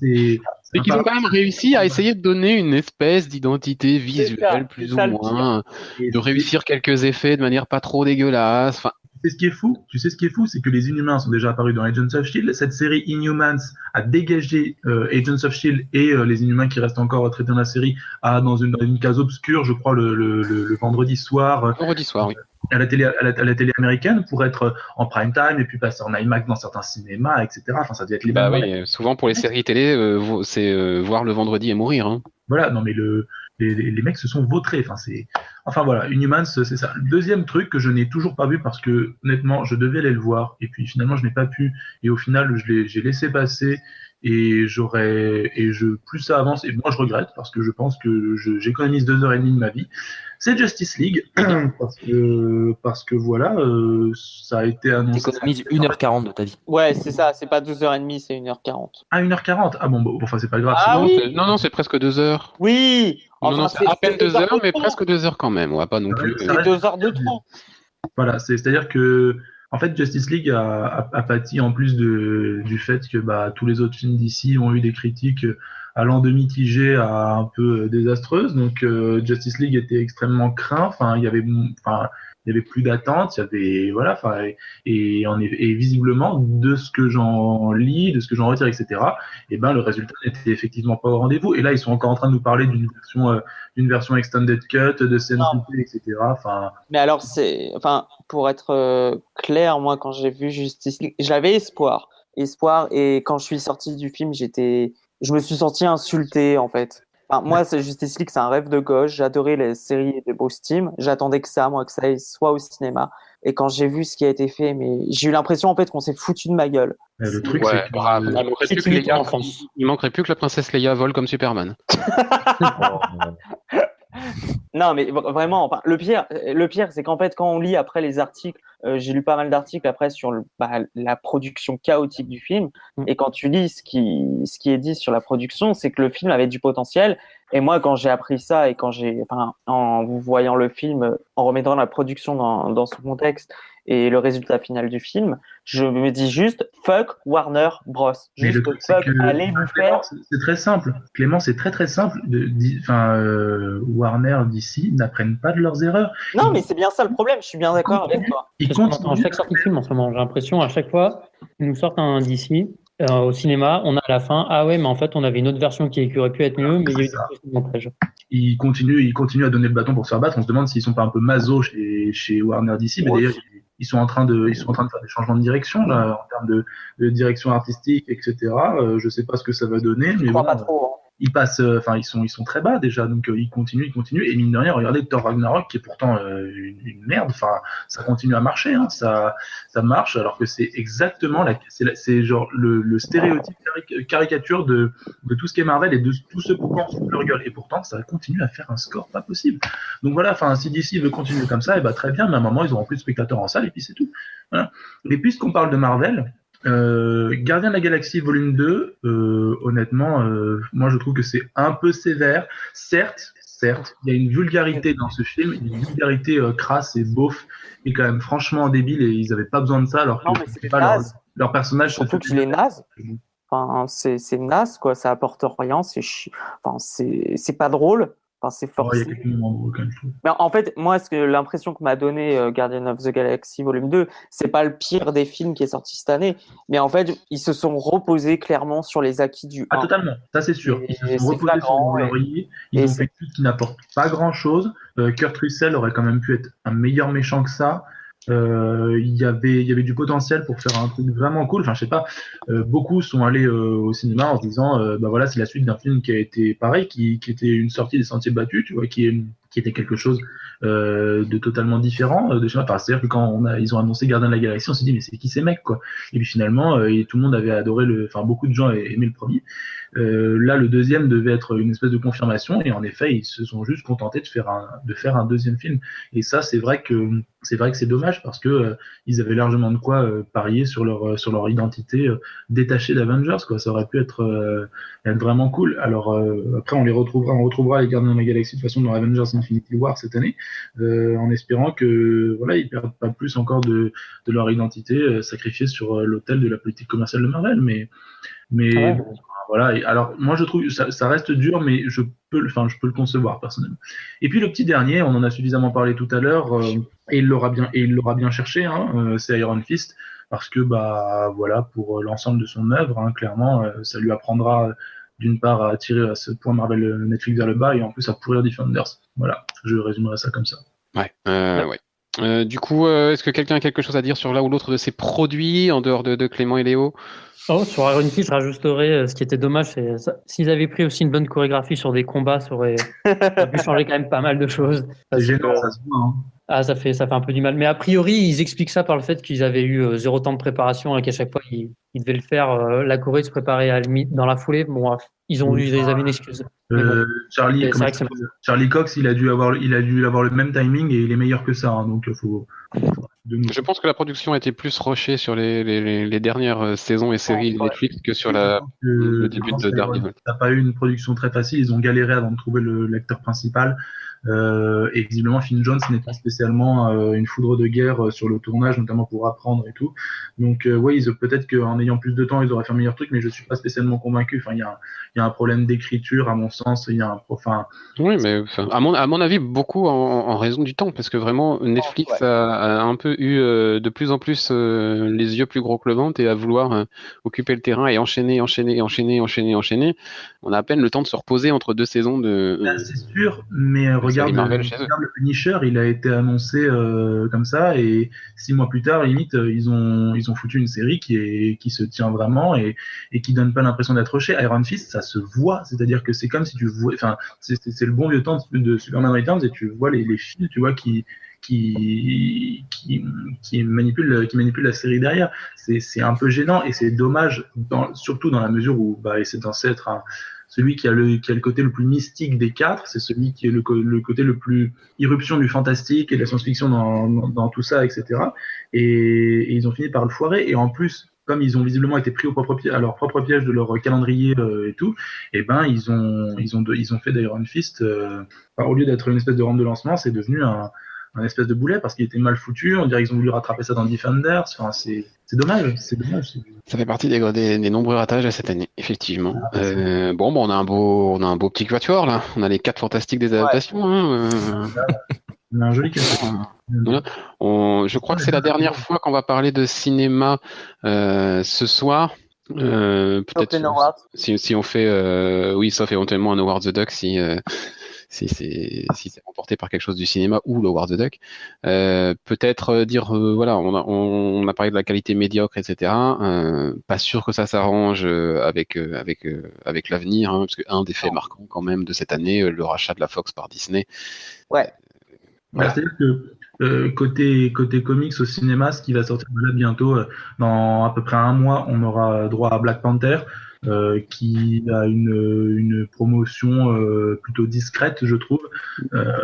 c'est qu'ils ont quand même réussi à essayer de donner une espèce d'identité visuelle, plus ou moins, de réussir quelques effets de manière pas trop dégueulasse. Enfin, ce qui est fou? Tu sais ce qui est fou? C'est que les Inhumans sont déjà apparus dans Agents of Shield. Cette série Inhumans a dégagé euh, Agents of Shield et euh, les Inhumans qui restent encore traités dans la série à, dans, une, une case obscure, je crois, le, le, le, vendredi soir. Vendredi soir, oui. À la, télé, à, la, télé américaine pour être en prime time et puis passer en IMAX dans certains cinémas, etc. Enfin, ça devait être les bah oui, souvent pour les séries télé, euh, c'est voir le vendredi et mourir. Hein. Voilà, non mais le, les, les, mecs se sont vautrés. Enfin, c'est, enfin voilà, Inhumans, c'est ça. Le deuxième truc que je n'ai toujours pas vu parce que honnêtement, je devais aller le voir et puis finalement je n'ai pas pu et au final je l'ai, j'ai laissé passer et j'aurais et je plus ça avance et moi je regrette parce que je pense que j'économise deux heures et demie de ma vie. C'est Justice League *clears throat* parce que parce que voilà euh, ça a été annoncé économise 1h40 de ta vie. Ouais c'est ça c'est pas 12h30 c'est 1h40 ah 1h40 ah bon, bon enfin c'est pas grave ah, non, oui! Non non c'est presque 2 heures. Oui! Non, non c'est à peine 2 heures mais presque 2 heures quand même on va pas non plus c'est 2 heures de trop. Voilà c'est à dire que en fait, Justice League a, a, pâti en plus de, du fait que bah, tous les autres films d'ici ont eu des critiques allant de mitigées à un peu désastreuses. Donc, euh, Justice League était extrêmement craint. Enfin, il y avait, il y avait plus d'attente, il y avait voilà, enfin et, et, visiblement de ce que j'en lis, de ce que j'en retire, etc. Et eh ben le résultat n'était effectivement pas au rendez-vous. Et là ils sont encore en train de nous parler d'une version, euh, d'une version extended cut, de scènes etc. Enfin. Mais alors c'est, enfin pour être euh, clair, moi quand j'ai vu Justice League, j'avais espoir, espoir et quand je suis sorti du film, j'étais, je me suis senti insulté en fait moi, c'est Justice League, c'est un rêve de gauche. J'adorais les séries de Bruce Team. J'attendais que ça, moi, que ça soit au cinéma. Et quand j'ai vu ce qui a été fait, mais j'ai eu l'impression en fait qu'on s'est foutu de ma gueule. le truc, c'est il, manquerait plus que la princesse Leia vole comme Superman. *laughs* non, mais vraiment, enfin, le pire, le pire, c'est qu'en fait, quand on lit après les articles, euh, j'ai lu pas mal d'articles après sur le, bah, la production chaotique du film, mm. et quand tu lis ce qui, ce qui est dit sur la production, c'est que le film avait du potentiel, Et moi, quand j'ai appris ça et quand j'ai, enfin, en voyant le film, en remettant la production dans, dans son contexte et le résultat final du film, je me dis juste fuck Warner Bros. Juste fuck, allez vous faire. C'est très simple. Clément, c'est très très simple. Enfin, euh, Warner d'ici n'apprennent pas de leurs erreurs. Non, mais c'est bien ça le problème. Je suis bien d'accord avec toi. Ils à chaque sortie de film en ce moment. J'ai l'impression à chaque fois, ils nous sortent un d'ici. Euh, au cinéma, on a à la fin, ah ouais, mais en fait, on avait une autre version qui, aurait pu être mieux, mais il y a eu des montage. Ils continuent, ils continuent à donner le bâton pour se faire battre. On se demande s'ils sont pas un peu maso chez, chez Warner d'ici, mais d'ailleurs, ils sont en train de, ils sont en train de faire des changements de direction là, en termes de, de direction artistique, etc. Euh, je sais pas ce que ça va donner, mais bon, pas trop. Hein ils passent, euh, enfin ils sont ils sont très bas déjà, donc euh, ils continuent, ils continuent. Et mine de rien, regardez Thor Ragnarok qui est pourtant euh, une, merde. Enfin, ça continue à marcher, hein, ça ça marche, alors que c'est exactement la, c'est genre le, stéréotype caricature de, tout ce qui est Marvel et de tout ce pourquoi on se leur gueule. Et pourtant, ça continue à faire un score pas possible. Donc voilà, enfin si DC veut continuer comme ça, et eh ben très bien. Mais à un moment, ils auront plus de spectateurs en salle et puis c'est tout. Voilà. Et puisqu'on parle de Marvel, euh, Gardien de la Galaxie volume 2, euh, honnêtement, euh, moi je trouve que c'est un peu sévère. Certes, certes, il y a une vulgarité dans ce film, une vulgarité euh, crasse et beauf, et quand même franchement débile, et ils n'avaient pas besoin de ça, alors que pas leur, leur, personnage. Surtout qu'il est naze. Enfin, c'est naze, quoi, ça apporte rien, c'est enfin, c'est pas drôle c'est forcé. mais en fait, moi, ce que l'impression que m'a donné euh, Guardian of the Galaxy Volume 2, c'est pas le pire des films qui est sorti cette année, mais en fait, ils se sont reposés clairement sur les acquis du 1. Ah, totalement, ça c'est sûr. Ils se sont reposés sur le ils ont fait qui n'apporte pas grand chose. Euh, Kurt Russell aurait quand même pu être un meilleur méchant que ça. Euh, il y avait il y avait du potentiel pour faire un truc vraiment cool enfin je sais pas euh, beaucoup sont allés euh, au cinéma en se disant euh, bah voilà c'est la suite d'un film qui a été pareil qui, qui était une sortie des sentiers battus tu vois qui qui était quelque chose de totalement différent de chez moi. C'est-à-dire que quand ils ont annoncé Gardien de la Galaxie, on s'est dit mais c'est qui ces mecs quoi? Et puis finalement, tout le monde avait adoré le, enfin beaucoup de gens aimaient le premier. Euh, là, le deuxième devait être une espèce de confirmation et en effet, ils se sont juste contentés de faire un, de faire un deuxième film. Et ça, c'est vrai que c'est vrai que c'est dommage parce que euh, ils avaient largement de quoi euh, parier sur leur sur leur identité détachée d'Avengers quoi. Ça aurait pu être, être vraiment cool. Alors après, on les retrouvera, on retrouvera les Gardiens de la Galaxie de toute façon dans Avengers Infinity War cette année, en espérant que voilà, ils perdent pas plus encore de, de leur identité sacrifiée sur l'autel de la politique commerciale de Marvel. Mais mais ah voilà. alors, moi, je trouve ça, ça reste dur, mais je peux, enfin, je peux le concevoir personnellement. Et puis le petit dernier, on en a suffisamment parlé tout à l'heure, euh, et il l'aura bien, et il l'aura bien cherché. Hein, euh, c'est Iron Fist, parce que bah voilà, pour l'ensemble de son œuvre, hein, clairement, euh, ça lui apprendra d'une part à tirer à ce point Marvel Netflix vers le bas, et en plus à pourrir Defenders. Voilà, je résumerai ça comme ça. Ouais, ouais. du coup, est-ce que quelqu'un a quelque chose à dire sur l'un ou l'autre de ces produits en dehors de, de Clément et Léo? Oh, sur Iron Fist, je rajouterais euh, ce qui était dommage, c'est s'ils avaient pris aussi une bonne chorégraphie sur des combats, ça aurait pu *laughs* changer quand même pas mal de choses. C'est gênant, ça se voit. Hein. Ah, ça fait, ça fait un peu du mal. Mais a priori, ils expliquent ça par le fait qu'ils avaient eu euh, zéro temps de préparation et qu'à chaque fois, ils, ils, devaient le faire. Euh, la Corée se préparer à la limite dans la foulée. Bon, ils ont eu, ils avaient une excuse. Charlie, Charlie Cox, il a dû avoir, il a dû avoir le même timing et il est meilleur que ça. Hein, donc, faut, je pense que la production a été plus rushée sur les, les, les dernières euh, saisons et séries de Netflix que sur la, le début de Daredevil. Ça n'a pas eu une production très facile. Ils ont galéré avant de trouver le lecteur principal. Euh, et visiblement, Finn Jones n'est pas spécialement euh, une foudre de guerre euh, sur le tournage, notamment pour apprendre et tout. Donc, euh, oui, peut-être qu'en ayant plus de temps, ils auraient fait un meilleur truc, mais je suis pas spécialement convaincu. Enfin, il y a, y a un problème d'écriture, à mon sens. Il y a un, enfin. Oui, mais à mon, à mon avis, beaucoup en, en raison du temps, parce que vraiment, Netflix a, a, un peu eu de plus en plus les yeux plus gros que le ventre et à vouloir occuper le terrain et enchaîner, enchaîner, enchaîner, enchaîner, enchaîner. On a à peine le temps de se reposer entre deux saisons de. Ben, c'est sûr, mais regarde, le Punisher, il a été annoncé euh, comme ça et six mois plus tard, limite, euh, ils ont ils ont foutu une série qui est qui se tient vraiment et et qui donne pas l'impression d'être rushé. Iron Fist, ça se voit, c'est-à-dire que c'est comme si tu vois, enfin, c'est le bon vieux temps de Superman Returns et tu vois les, les fils, tu vois qui qui, qui, qui, manipule, qui manipule la série derrière. C'est un peu gênant et c'est dommage, dans, surtout dans la mesure où bah, c'est censé être un, celui qui a, le, qui a le côté le plus mystique des quatre, c'est celui qui est le, le, côté le plus irruption du fantastique et de la science-fiction dans, dans, tout ça, etc. Et, ils ont fini par le foirer. Et en plus, comme ils ont visiblement été pris au propre piège, à leur propre piège de leur calendrier euh, et tout, et eh ben ils ont ils ont ils ont fait d'Iron Fist euh, au lieu d'être une espèce de rampe de lancement, c'est devenu un, un espèce de boulet parce qu'il était mal foutu. On dirait qu'ils ont voulu rattraper ça dans Defenders. Enfin, c'est dommage, c'est dommage. Ça fait partie des, des, nombreux ratages de cette année, effectivement. Ah, euh, bon, bon, on a un beau, on a un beau petit quatuor là. On a les quatre fantastiques des adaptations. Hein, *laughs* on a un joli je crois que c'est la dernière fois qu'on va parler de cinéma euh, ce soir. Euh, peut-être si, si, on fait, euh, oui, sauf éventuellement un Howard the Duck si euh, si c'est si c'est remporté par quelque chose du cinéma ou le Howard the Duck. Euh, peut-être dire voilà, on a, on, a parlé de la qualité médiocre, etc. pas sûr que ça s'arrange avec avec avec l'avenir, hein, parce qu'un des faits marquants quand même de cette année, le rachat de la Fox par Disney. Ouais. C'est-à-dire que euh, côté, côté comics au cinéma, ce qui va sortir là bientôt, euh, dans à peu près un mois, on aura droit à Black Panther, euh, qui a une, une promotion plutôt discrète, je trouve.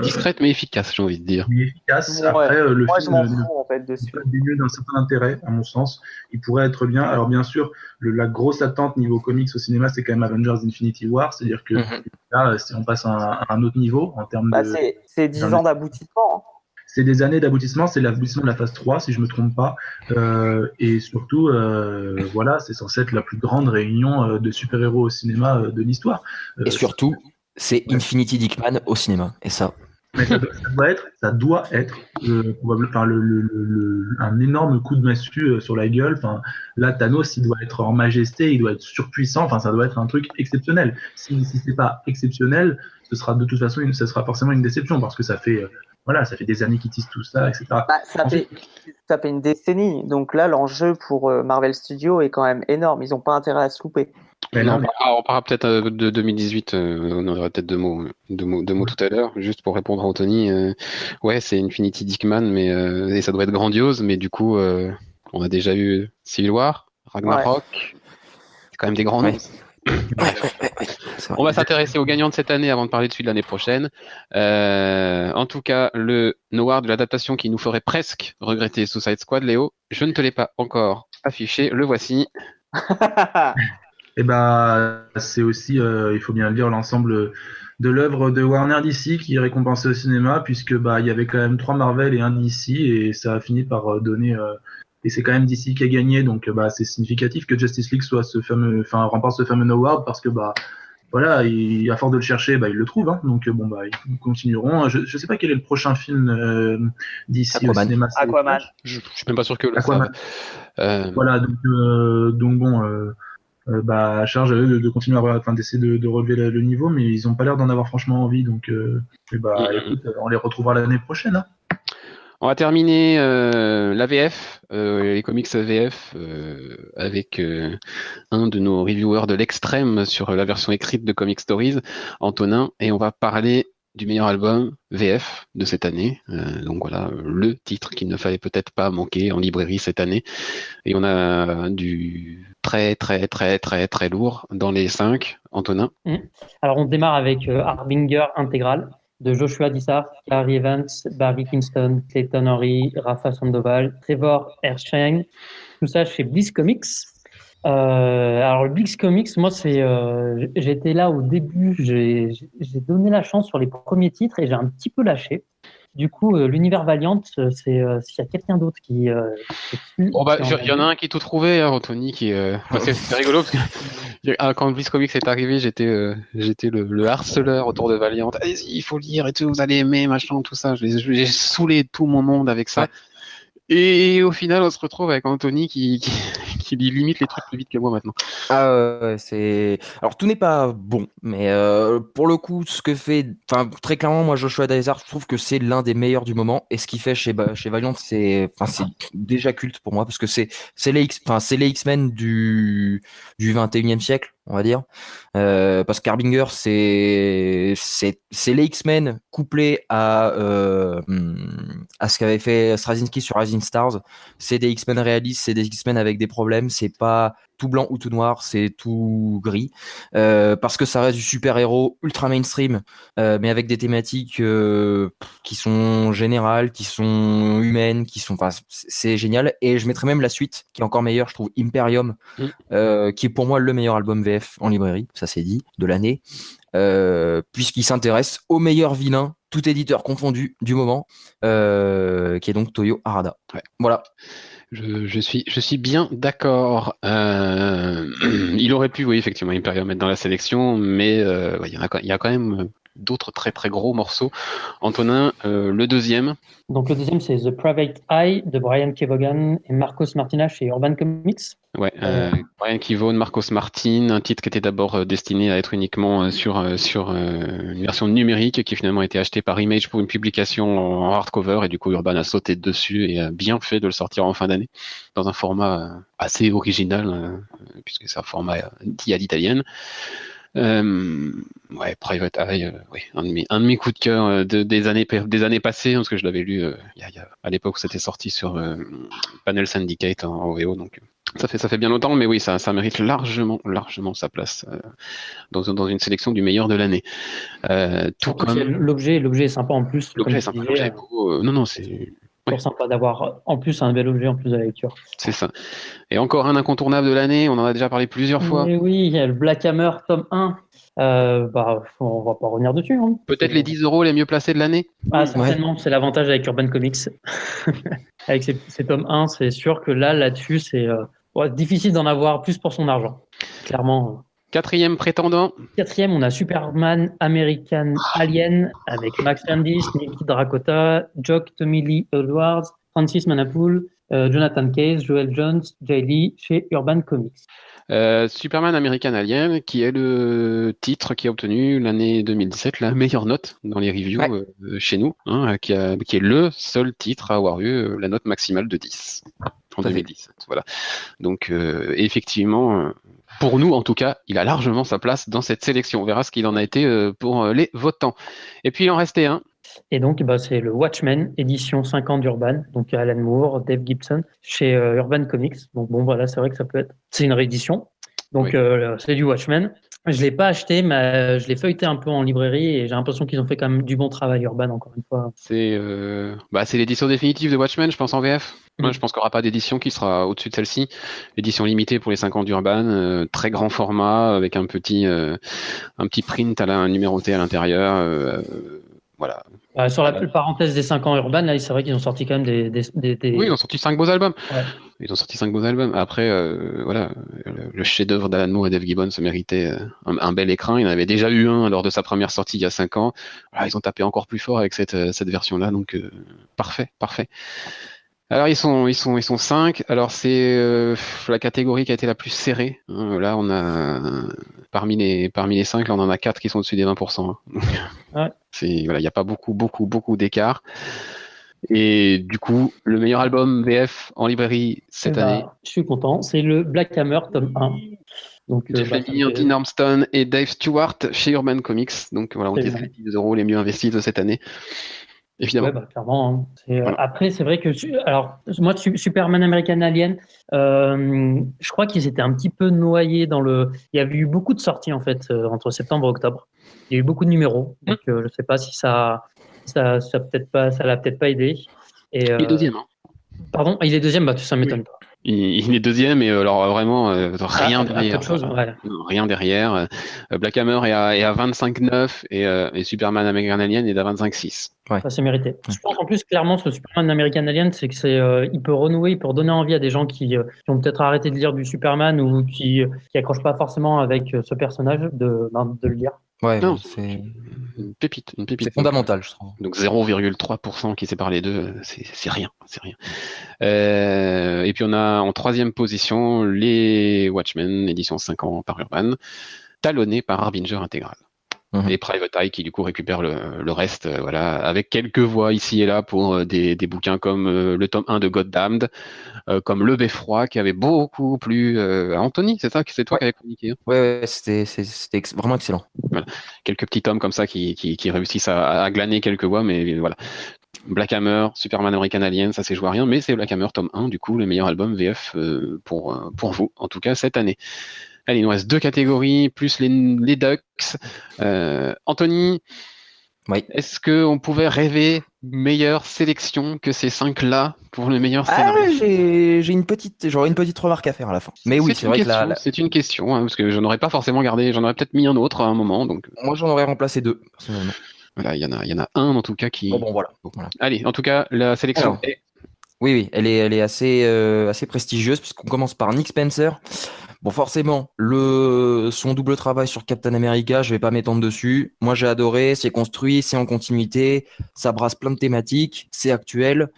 discrète mais efficace, j'ai envie de dire. Mais efficace. Après, le film en fait, d'un certain intérêt, à mon sens. Il pourrait être bien. Alors bien sûr, le, la grosse attente niveau comics au cinéma, c'est quand même Avengers Infinity War, c'est-à-dire que mhm. là, on passe à un, autre niveau en termes bah, de. C'est 10 ans d'aboutissement. C'est des années d'aboutissement, c'est l'aboutissement de la phase 3, si je me trompe pas. Euh, et surtout, euh, voilà, c'est censé être la plus grande réunion euh, de super-héros au cinéma de l'histoire. et surtout, c'est Infinity Dickman au cinéma. Et ça. Mais ça, doit, être, ça doit être probablement, le, un énorme coup de massue sur la gueule. Enfin, là, Thanos, il doit être en majesté, il doit être surpuissant. Enfin, ça doit être un truc exceptionnel. Si, si c'est pas exceptionnel, ce sera de toute façon, une, ce sera forcément une déception parce que ça fait voilà, ça fait des années qu'ils tissent tout ça, etc. Bah, ça, fait, ça, fait, une décennie. Donc là, l'enjeu pour euh, Marvel Studios est quand même énorme. Ils n'ont pas intérêt à se louper. Mais non, On parlera peut-être euh, de 2018. Euh, on aurait peut-être deux mots, deux mots, deux mots tout à l'heure, juste pour répondre à Anthony. ouais, c'est Infinity Dickman, mais et ça doit être grandiose. Mais du coup, on a déjà eu Civil War, Ragnarok. C'est quand même des grands noms. *laughs* On va s'intéresser aux gagnants de cette année avant de parler de celui de l'année prochaine. Euh, en tout cas, le noir de l'adaptation qui nous ferait presque regretter Suicide Squad, Léo, je ne te l'ai pas encore affiché, le voici. Et *laughs* eh ben, c'est aussi, euh, il faut bien le dire, l'ensemble de l'œuvre de Warner DC qui est récompensé au cinéma, puisque bah il y avait quand même trois Marvel et un DC, et ça a fini par euh, donner et c'est quand même DC qui a gagné, donc bah, c'est significatif que Justice League soit ce fameux, enfin remporte ce fameux award parce que bah voilà, il, à force de le chercher, bah, ils le trouvent. Hein, donc bon bah ils continueront. Je, je sais pas quel est le prochain film euh, d'ici au cinéma. Aquaman. Je, je, suis même pas sûr que le Aquaman. Euh... Voilà donc euh, donc bon. Euh, euh bah, à charge de, de continuer à enfin, d'essayer de, de, relever le, niveau, mais ils ont pas l'air d'en avoir franchement envie, donc euh, bah, mm, écoute, on les retrouvera l'année prochaine. Hein. On va terminer euh, la VF, euh, les comics VF, euh, avec euh, un de nos reviewers de l'extrême sur la version écrite de Comic Stories, Antonin, et on va parler du meilleur album VF de cette année. Euh, donc voilà, le titre qu'il ne fallait peut-être pas manquer en librairie cette année. Et on a du très très très très très lourd dans les cinq. Antonin? Mmh. Alors on démarre avec Harbinger intégral de Joshua Dissart, Gary Evans, Barry Kingston, Clayton Henry, Rafa Sandoval, Trevor Erskine, tout ça chez Bliss Comics. Euh, alors le Comics, moi c'est, euh, j'étais là au début, j'ai donné la chance sur les premiers titres et j'ai un petit peu lâché. Du coup, euh, l'univers Valiant, euh, c'est euh, s'il y a quelqu'un d'autre qui. bon bah, il y en a un qui est tout trouvé, hein, Anthony, qui. c'est *laughs* rigolo parce que quand Bliss Comics est arrivé, j'étais j'étais le, harceleur autour de Valiant. Allez-y, il faut lire et tout, vous allez aimer, machin, tout ça. J'ai saoulé tout mon monde avec ça. Et au final, on se retrouve avec Anthony qui, qui, limite les trucs plus vite que moi maintenant. Ah c'est. Alors tout n'est pas bon, mais euh, pour le coup, ce que fait, enfin très clairement, moi Joshua Dysart, je trouve que c'est l'un des meilleurs du moment. Et ce qu'il fait chez chez Valiant, c'est, c'est déjà culte pour moi parce que c'est c'est les X, enfin c'est les X-Men du du 21e siècle on va dire. Euh, parce qu'Arbinger, c'est c'est les X-Men couplés à euh, à ce qu'avait fait Straczynski sur Rising Stars. C'est des X-Men réalistes, c'est des X-Men avec des problèmes C'est pas tout blanc ou tout noir, c'est tout gris. Euh, parce que ça reste du super-héros ultra mainstream, euh, mais avec des thématiques euh, qui sont générales, qui sont humaines, qui sont. Enfin, c'est génial. Et je mettrais même la suite, qui est encore meilleure, je trouve, Imperium, mm. qui est pour moi le meilleur album VF en librairie, ça c'est dit, de l'année. puisqu'il s'intéresse au meilleur vilain, tout éditeur confondu du moment, qui est donc Toyo Harada. Voilà. Je, suis, je suis bien d'accord. Euh, *clears throat* il aurait pu, oui, effectivement, Imperium mettre dans la sélection, mais euh, il, y y a quand même d'autres très très gros morceaux. Antonin, euh, le deuxième. Donc le deuxième, c'est The Private Eye de Brian Kevogan et Marcos Martinez chez Urban Comics. Ouais, euh, Brian Kevogan, Marcos Martin, un titre qui était d'abord euh, destiné à être uniquement sur sur une version numérique qui finalement a été acheté par Image pour une publication en hardcover et du coup Urban a sauté dessus et a bien fait de le sortir en fin d'année dans un format assez original puisque c'est un format dit à l'italienne. Euh, ouais, Private Eye, euh, oui, un, de mes, un de mes coups de cœur euh, de, des, années, des années passées, parce que je l'avais lu y a, y a, à l'époque où c'était sorti sur Panel Syndicate en, OVO, donc ça fait, ça fait bien longtemps, mais oui, ça, ça mérite largement, largement sa place dans, dans une sélection du meilleur de l'année. tout comme l'objet, l'objet est sympa en plus. L'objet est sympa. non, non, c'est toujours sympa d'avoir en plus un bel objet en plus de la lecture. C'est ça. Et encore un incontournable de l'année, on en a déjà parlé plusieurs fois. oui, il y a le Black Hammer tome 1. Euh, bah, on va pas revenir dessus. Hein. Peut-être les 10 euros les mieux placés de l'année Ah, certainement, c'est l'avantage avec Urban Comics. *laughs* avec ces, tomes 1, c'est sûr que là, là-dessus, c'est euh, difficile d'en avoir plus pour son argent. Clairement. Quatrième prétendant. Quatrième, on a Superman American Alien avec Max Landis, Nicky Dracota, Jock Tommy Lee Edwards, Francis Manapool, euh, Jonathan Case, Joel Jones, Jay Lee chez Urban Comics. Euh, Superman American Alien, qui est le titre qui a obtenu l'année 2017 la meilleure note dans les reviews euh, chez nous, hein, qui, qui, est le seul titre à avoir eu la note maximale de 10 en 2017. Voilà. Donc effectivement, pour nous, en tout cas, il a largement sa place dans cette sélection. On verra ce qu'il en a été euh, pour euh, les votants. Et puis, il en restait un. Et donc, bah, c'est le Watchmen, édition 50 d'Urban, donc Alan Moore, Dave Gibson, chez euh, Urban Comics. Donc, bon, voilà, c'est vrai que ça peut être. C'est une réédition. Donc, c'est du Watchmen. Je l'ai pas acheté, mais je l'ai feuilleté un peu en librairie et j'ai l'impression qu'ils ont fait quand même du bon travail Urban, encore une fois. C'est euh... bah, l'édition définitive de Watchmen, je pense, en VF. Moi, mm. je pense qu'il n'y aura pas d'édition qui sera au-dessus de celle-ci. Édition limitée pour les 5 ans d'Urban, euh, très grand format, avec un petit, euh, un petit print à la, numéroté à l'intérieur. Euh, voilà. Bah, sur la parenthèse des 5 ans urbains, là, c'est vrai qu'ils ont sorti quand même des, des, des, Oui, ils ont sorti 5 beaux albums. Ils ont sorti 5 beaux albums. Après, euh, voilà, le, chef-d'œuvre d'Alan Moore et Dave Gibbons se méritait euh, un, bel écran. Il en avait déjà eu un lors de sa première sortie il y a 5 ans. Voilà, ils ont tapé encore plus fort avec cette, euh, cette version-là. Donc, parfait, parfait. Alors ils sont ils sont ils sont cinq. Alors c'est euh, la catégorie qui a été la plus serrée. Hein. Là on a parmi les parmi les cinq, là on en a quatre qui sont au-dessus des 20%. Hein. *laughs* C'est voilà, il n'y a pas beaucoup beaucoup beaucoup d'écart. Et du coup, le meilleur album VF en librairie cette eh ben, année. je suis content. C'est le Black Hammer tome 1. Donc, euh, Jeff bah, et Dave Stewart chez Urban Comics. Donc voilà, on était les 10 euros les mieux investis de cette année. Évidemment. Bah, clairement. Hein. Euh, après, c'est vrai que alors moi, Superman American Alien, euh, je crois qu'ils étaient un petit peu noyés dans le. Il y avait eu beaucoup de sorties en fait euh, entre septembre et octobre. Il y a eu beaucoup de numéros, mmh. donc je ne sais pas si ça, ça, ça peut-être pas, ça l'a peut-être pas aidé. Et, il est deuxième. Hein. Pardon, il est deuxième, bah ça m'étonne pas. Il, est deuxième et alors vraiment rien derrière. Rien derrière. Black Hammer est à, est à 25-9 et, et, Superman American Alien est à 25-6. Ouais. Ça c'est mérité. Je pense en plus clairement ce Superman American Alien, c'est que c'est, euh, il peut renouer, il peut redonner envie à des gens qui, euh, qui ont peut-être arrêté de lire du Superman ou qui, qui accrochent pas forcément avec euh, ce personnage de, ben, de le lire. Ouais, c'est une pépite, une pépite. C'est fondamental, je trouve. Donc 0,3% qui sépare les deux, c'est rien, c'est rien. Euh, et puis on a en troisième position les Watchmen, édition 5 ans par Urban, talonnés par Harbinger Intégral. Mhm. et Private Eye qui du coup récupère le, le reste, euh, voilà, avec quelques voix ici et là pour euh, des, des bouquins comme euh, le tome 1 de Goddamned, comme Le Beffroi qui avait beaucoup plu à Anthony, c'est ça, c'est toi qui avais communiqué. Hein? Ouais, c'était vraiment excellent. Voilà. Quelques petits tomes comme ça qui, qui, qui réussissent à, à, glaner quelques voix, mais voilà. Black Hammer, Superman American Alien, ça s'est joué à rien, mais c'est Black Hammer tome 1, du coup, le meilleur album VF pour, pour vous, en tout cas cette année. Allez, il nous reste deux catégories, plus les, les Ducks. Anthony, oui. Est-ce qu'on pouvait rêver meilleure sélection que ces cinq-là pour le meilleur ah, scénario J'ai une petite, j'aurais une petite remarque à faire à la fin. Mais oui, c'est vrai que c'est une question hein, parce que je n'aurais pas forcément gardé, j'en aurais peut-être mis un autre à un moment. Donc moi, j'en aurais remplacé deux. Voilà, il y en a, il y en a un en tout cas qui. Bon, voilà. Allez, en tout cas, la sélection. Oui, oui, elle est, elle est assez, euh, assez prestigieuse puisqu'on commence par Nick Spencer. Bon, forcément, son double travail sur Captain America, je vais pas m'étendre dessus. Moi, j'ai adoré. C'est construit, c'est en continuité, ça brasse plein de thématiques, c'est actuel.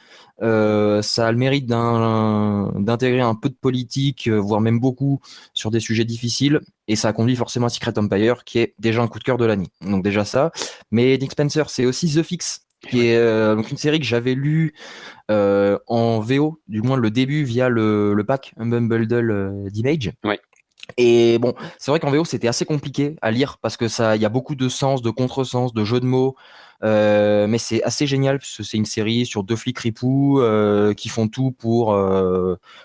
Euh, ça a le mérite d'intégrer un peu de politique, euh, voire même beaucoup, sur des sujets difficiles. Et ça conduit forcément à Secret Empire, qui est déjà un coup de cœur de l'année. Donc déjà ça. Mais Nick Spencer, c'est aussi The Fix, qui est euh, donc une série que j'avais lue euh, en VO, du moins le début via le, le pack Bundle euh, d'Image. Ouais. Et bon, c'est vrai qu'en VO c'était assez compliqué à lire parce que ça, il y a beaucoup de sens, de contresens, de jeux de mots. Euh, mais c'est assez génial puisque c'est une série sur deux flics ripoux qui font tout pour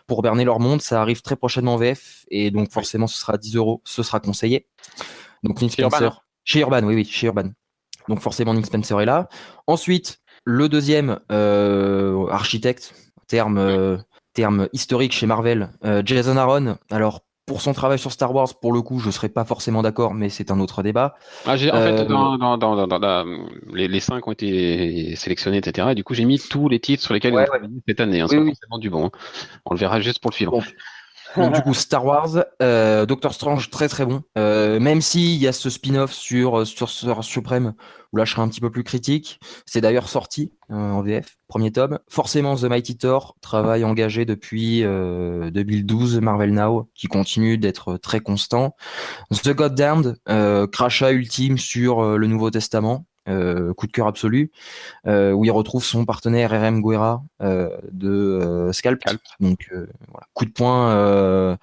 pour berner leur monde. Ça arrive très prochainement en VF et donc forcément ce sera 10 euros, ce sera conseillé. Donc Nick Spencer, chez Urban, oui oui, chez Urban. Donc forcément Nick Spencer est là. Ensuite, le deuxième euh, architecte, terme, euh, terme historique chez Marvel, euh, Jason Aaron. Alors pour son travail sur Star Wars, pour le coup, je serais pas forcément d'accord, mais c'est un autre débat. Ah, en fait, dans, dans, dans, les, les, cinq ont été sélectionnés, etc. Et du coup, j'ai mis tous les titres sur lesquels ouais, ouais. cette année. Hein, oui, oui. du bon. Hein. On le verra juste pour le film. Donc, du *laughs* coup, Star Wars, euh, Doctor Strange, très très bon. Euh, même s'il y a ce spin-off sur sur Suprême, où là je serai un petit peu plus critique. C'est d'ailleurs sorti euh, en VF, premier tome. Forcément, The Mighty Thor, travail engagé depuis 2012, Marvel Now, qui continue d'être très constant. The Goddamned, crachat ultime sur le Nouveau Testament. Euh, coup de cœur absolu, euh, où il retrouve son partenaire RM Guerra euh, de Scalp. Donc voilà, coup de poing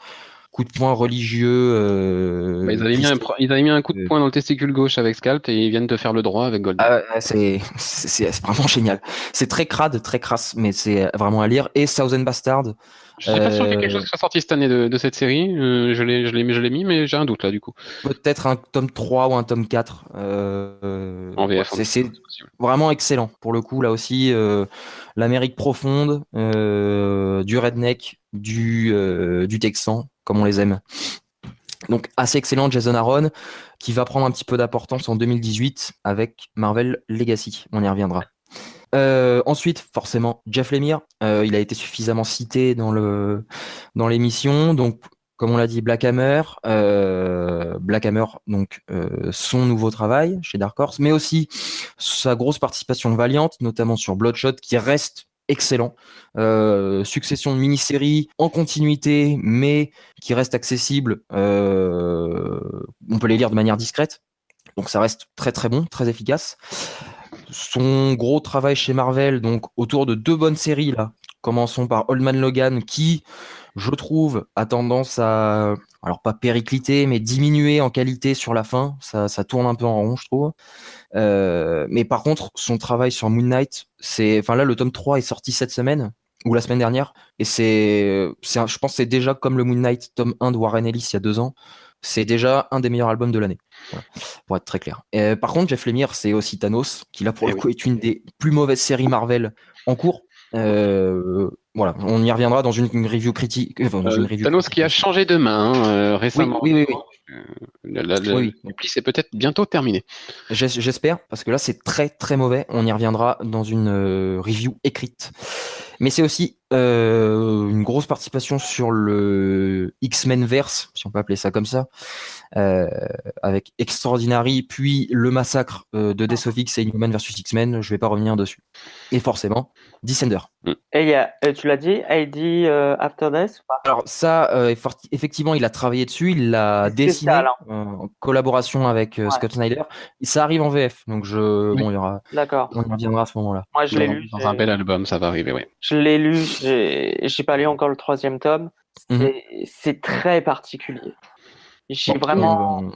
coup de poing religieux. Bah, ils, avaient mis un, ils, avaient mis un, coup de poing dans le testicule gauche avec Scalp et ils viennent de faire le droit avec Gold. Ah, c'est vraiment génial. C'est très crade, très crasse, mais c'est vraiment à lire. Et Thousand Bastard, je suis pas sûr qu'il y ait quelque chose qui soit sorti cette année de, de cette série. Euh, je l'ai, je l'ai, je l'ai mis, mais j'ai un doute là du coup. Peut-être un tome 3 ou un tome 4. Euh, en VF. C'est, c'est vraiment excellent. Pour le coup, là aussi, euh, l'Amérique profonde, du redneck, du, du texan, comme on les aime. Donc assez excellent Jason Aaron, qui va prendre un petit peu d'importance en 2018 avec Marvel Legacy. On y reviendra. Euh, ensuite, forcément, Jeff Lemire, euh, il a été suffisamment cité dans le dans l'émission. Donc, comme on l'a dit, Black Hammer, euh, Black Hammer, donc son nouveau travail chez Dark Horse, mais aussi sa grosse participation valiante, notamment sur Bloodshot, qui reste excellent. succession de mini-séries en continuité, mais qui reste accessible. on peut les lire de manière discrète. Donc ça reste très très bon, très efficace son gros travail chez Marvel, donc autour de deux bonnes séries là. Commençons par Old Man Logan, qui, je trouve, a tendance à, alors pas péricliter, mais diminuer en qualité sur la fin. Ça, tourne un peu en rond, je trouve. Euh, mais par contre, son travail sur Moon Knight, c'est, enfin là, le tome 3 est sorti cette semaine ou la semaine dernière, et c'est, c'est, je pense, c'est déjà comme le Moon Knight tome 1 de Warren Ellis il y a deux ans c'est déjà un des meilleurs albums de l'année. pour être très clair. Et, par contre, Jeff Lemire, c'est aussi Thanos, qui là pour eh le coup est une des plus mauvaises séries Marvel en cours. Euh, voilà, on y reviendra dans une, review critique. Euh, Thanos qui a changé de main hein, euh, récemment. Oui, oui, oui. Le pli c'est peut-être bientôt terminé. J'espère, parce que là c'est très très mauvais. On y reviendra dans une review écrite. Mais c'est aussi euh, une grosse participation sur le X-Men verse, si on peut appeler ça comme ça, euh, avec Extraordinary, puis le massacre euh, de Death of X et Inhuman versus X-Men. Je vais pas revenir dessus. Et forcément, Descender. Mm. Et y a, tu l'as dit, ID After Death Alors ça, effectivement, il a travaillé dessus, il l'a dessiné en collaboration avec Scott Snyder. ça arrive en VF, donc je, bon, il y aura. D'accord. On y reviendra à ce moment-là. Moi, je l'ai lu. Dans un bel album, ça va arriver, oui. Je l'ai lu, j'ai pas lu encore le troisième tome. Mhm. C'est très particulier. J'ai vraiment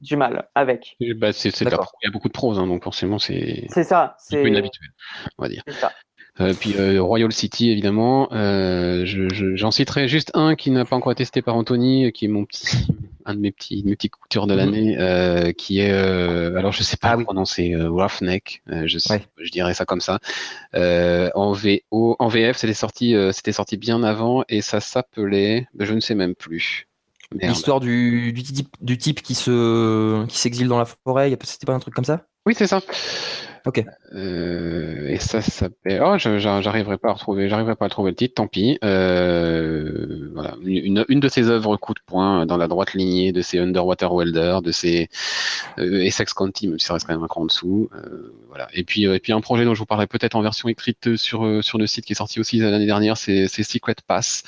du mal avec. Bah, c'est, il y a beaucoup de prose, hein, donc forcément c'est. C'est ça. C'est une habitude, on va dire. C'est ça. Euh, puis euh, Royal City évidemment. Euh, j'en citerai juste un qui n'a pas encore été testé par Anthony, qui est mon petit, *laughs* un de mes petits, mes petits coutures de mhm. l'année, qui est, alors je sais pas ah, prononcer, Roughneck, je, je dirais ça comme ça. en VO, en VF, c'était sorti, c'était sorti bien avant et ça s'appelait, je ne sais même plus. L'histoire du, du, type, du type qui se qui s'exile dans la forêt, c'était pas un truc comme ça? Oui, c'est ça. Ok. Euh, et ça s'appelle. Oh, j'arriverai pas à retrouver, j'arriverai pas à trouver le titre. Tant pis. Euh, voilà, une, une de ses œuvres coup de poing dans la droite lignée de ces Underwater Welder, de ces euh, Essex County, même si ça reste quand même un cran en dessous. Euh, voilà. Et puis, euh, et puis un projet dont je vous parlerai peut-être en version écrite sur euh, sur le site qui est sorti aussi l'année dernière, c'est Secret Pass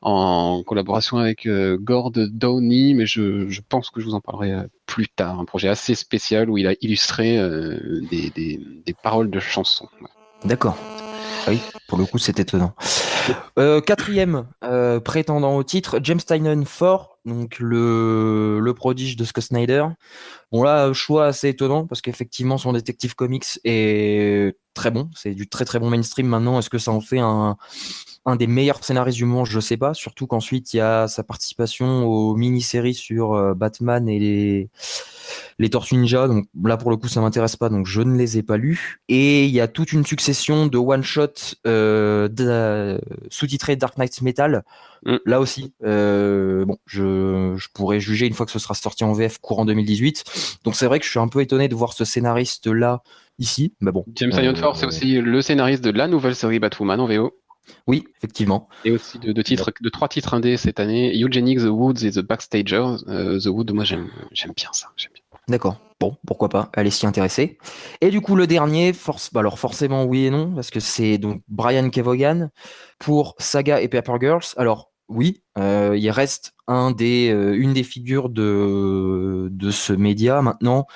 en collaboration avec Gord Downey, mais je, je pense que je vous en parlerai plus tard, un projet assez spécial où il a illustré euh, des, des, des, paroles de chansons. D'accord. Ah oui, pour le coup, c'est étonnant. Euh, quatrième euh, prétendant au titre, James Tynan 4, donc le, le prodige de Scott Snyder. Bon là, choix assez étonnant parce qu'effectivement son détective comics est très bon, c'est du très très bon mainstream maintenant. Est-ce que ça en fait un, un des meilleurs scénaristes du monde, je sais pas. Surtout qu'ensuite il y a sa participation aux mini-séries sur euh, Batman et les les Tortues Ninja. Donc là pour le coup ça m'intéresse pas, donc je ne les ai pas lus. Et il y a toute une succession de one shot euh, sous-titrés Dark Knight Metal. Mm. Là aussi, euh, bon, je, je pourrais juger une fois que ce sera sorti en VF courant 2018. Donc c'est vrai que je suis un peu étonné de voir ce scénariste là ici. Mais bon. James euh, c'est aussi le scénariste de la nouvelle série Batwoman en VO. Oui, effectivement. Et aussi de, titres, de trois titres indés cette année, Eugenics, The Woods et The Backstagers. Euh, The Woods, moi j'aime bien ça. D'accord. Bon, pourquoi pas, allez s'y intéresser. Et du coup, le dernier, force, bah alors forcément oui et non, parce que c'est donc Brian Kevogan pour Saga et Paper Girls. Alors oui, euh, il reste un des, euh, une des figures de, de ce média. Maintenant,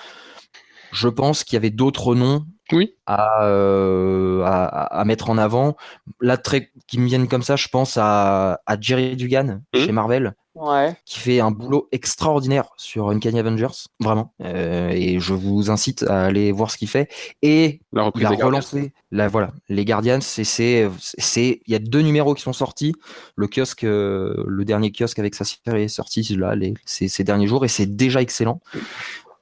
je pense qu'il y avait d'autres noms oui. Euh, à, à, mettre en avant. Là, très, qui me viennent comme ça, je pense à, à Jerry Dugan mmh. chez Marvel, ouais. qui fait un boulot extraordinaire sur Uncanny Avengers, vraiment. Euh, et je vous incite à aller voir ce qu'il fait. Et la il a relancé, la, voilà, les Guardians. C'est, c'est, il y a deux numéros qui sont sortis. Le kiosque, euh, le dernier kiosque avec sa série est sorti là, les, ces, ces derniers jours, et c'est déjà excellent.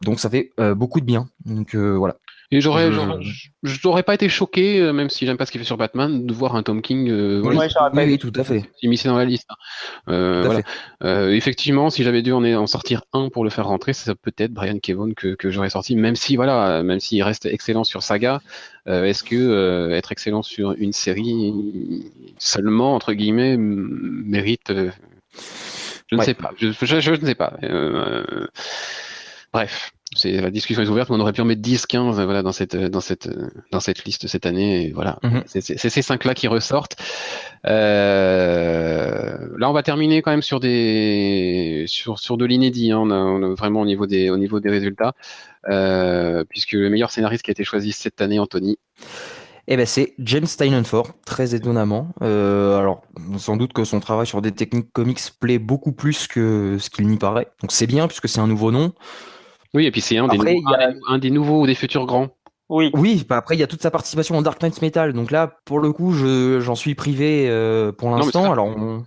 Donc ça fait euh, beaucoup de bien. Donc euh, voilà. Et j'aurais, je n'aurais pas été choqué, euh, même si j'aime pas ce qu'il fait sur Batman, de voir un Tom King. Euh, oui, tout à fait. Immiscé dans la liste. Hein. Euh, voilà. Euh, effectivement, si j'avais dû en, en, sortir un pour le faire rentrer, c'est peut-être Brian Kevon que, que j'aurais sorti. Même si, voilà, même s'il reste excellent sur Saga, est-ce que être excellent sur une série seulement entre guillemets mérite Je ne sais pas. Je, je, je, ne sais pas. bref c'est la discussion est ouverte, mais on aurait pu en mettre 10, 15 voilà, dans cette dans cette dans cette liste cette année. Et voilà, mhm. c'est ces cinq là qui ressortent. Euh, là, on va terminer quand même sur des sur sur de l'inédit. Hein. On, a, vraiment au niveau des au niveau des résultats, euh, puisque le meilleur scénariste qui a été choisi cette année, Anthony. Eh ben c'est James Steinenfort, très étonnamment. Euh, alors sans doute que son travail sur des techniques comics plaît beaucoup plus que ce qu'il n'y paraît. Donc c'est bien puisque c'est un nouveau nom. Oui, et puis c'est un, un, des nouveaux ou des futurs grands. Oui. Oui, bah après il y a toute sa participation en Dark Knight Metal. Donc là, pour le coup, j'en suis privé euh, pour l'instant. Alors on,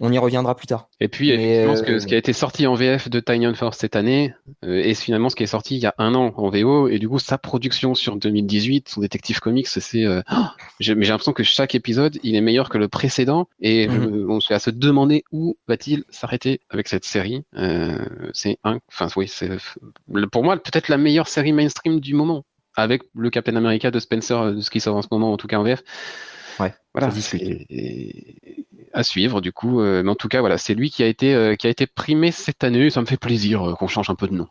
on y reviendra plus tard. Et puis, effectivement, ce, ce, qui a été sorti en VF de Tiny Force cette année euh, est finalement ce qui est sorti il y a un an en VO. Et du coup, sa production sur 2018, son détective comics, c'est. Euh, *gasps* oh, j'ai, l'impression que chaque épisode, il est meilleur que le précédent. Et mhm. on se fait à se demander où va-t-il s'arrêter avec cette série. Euh, c'est un. Enfin, oui, c'est pour moi peut-être la meilleure série mainstream du moment. Avec le Captain America de Spencer, de ce qui sort en ce moment, en tout cas en VF. Ouais. Voilà à suivre du coup. Euh, mais en tout cas, voilà, c'est lui qui a été euh, qui a été primé cette année. Ça me fait plaisir euh, qu'on change un peu de nom.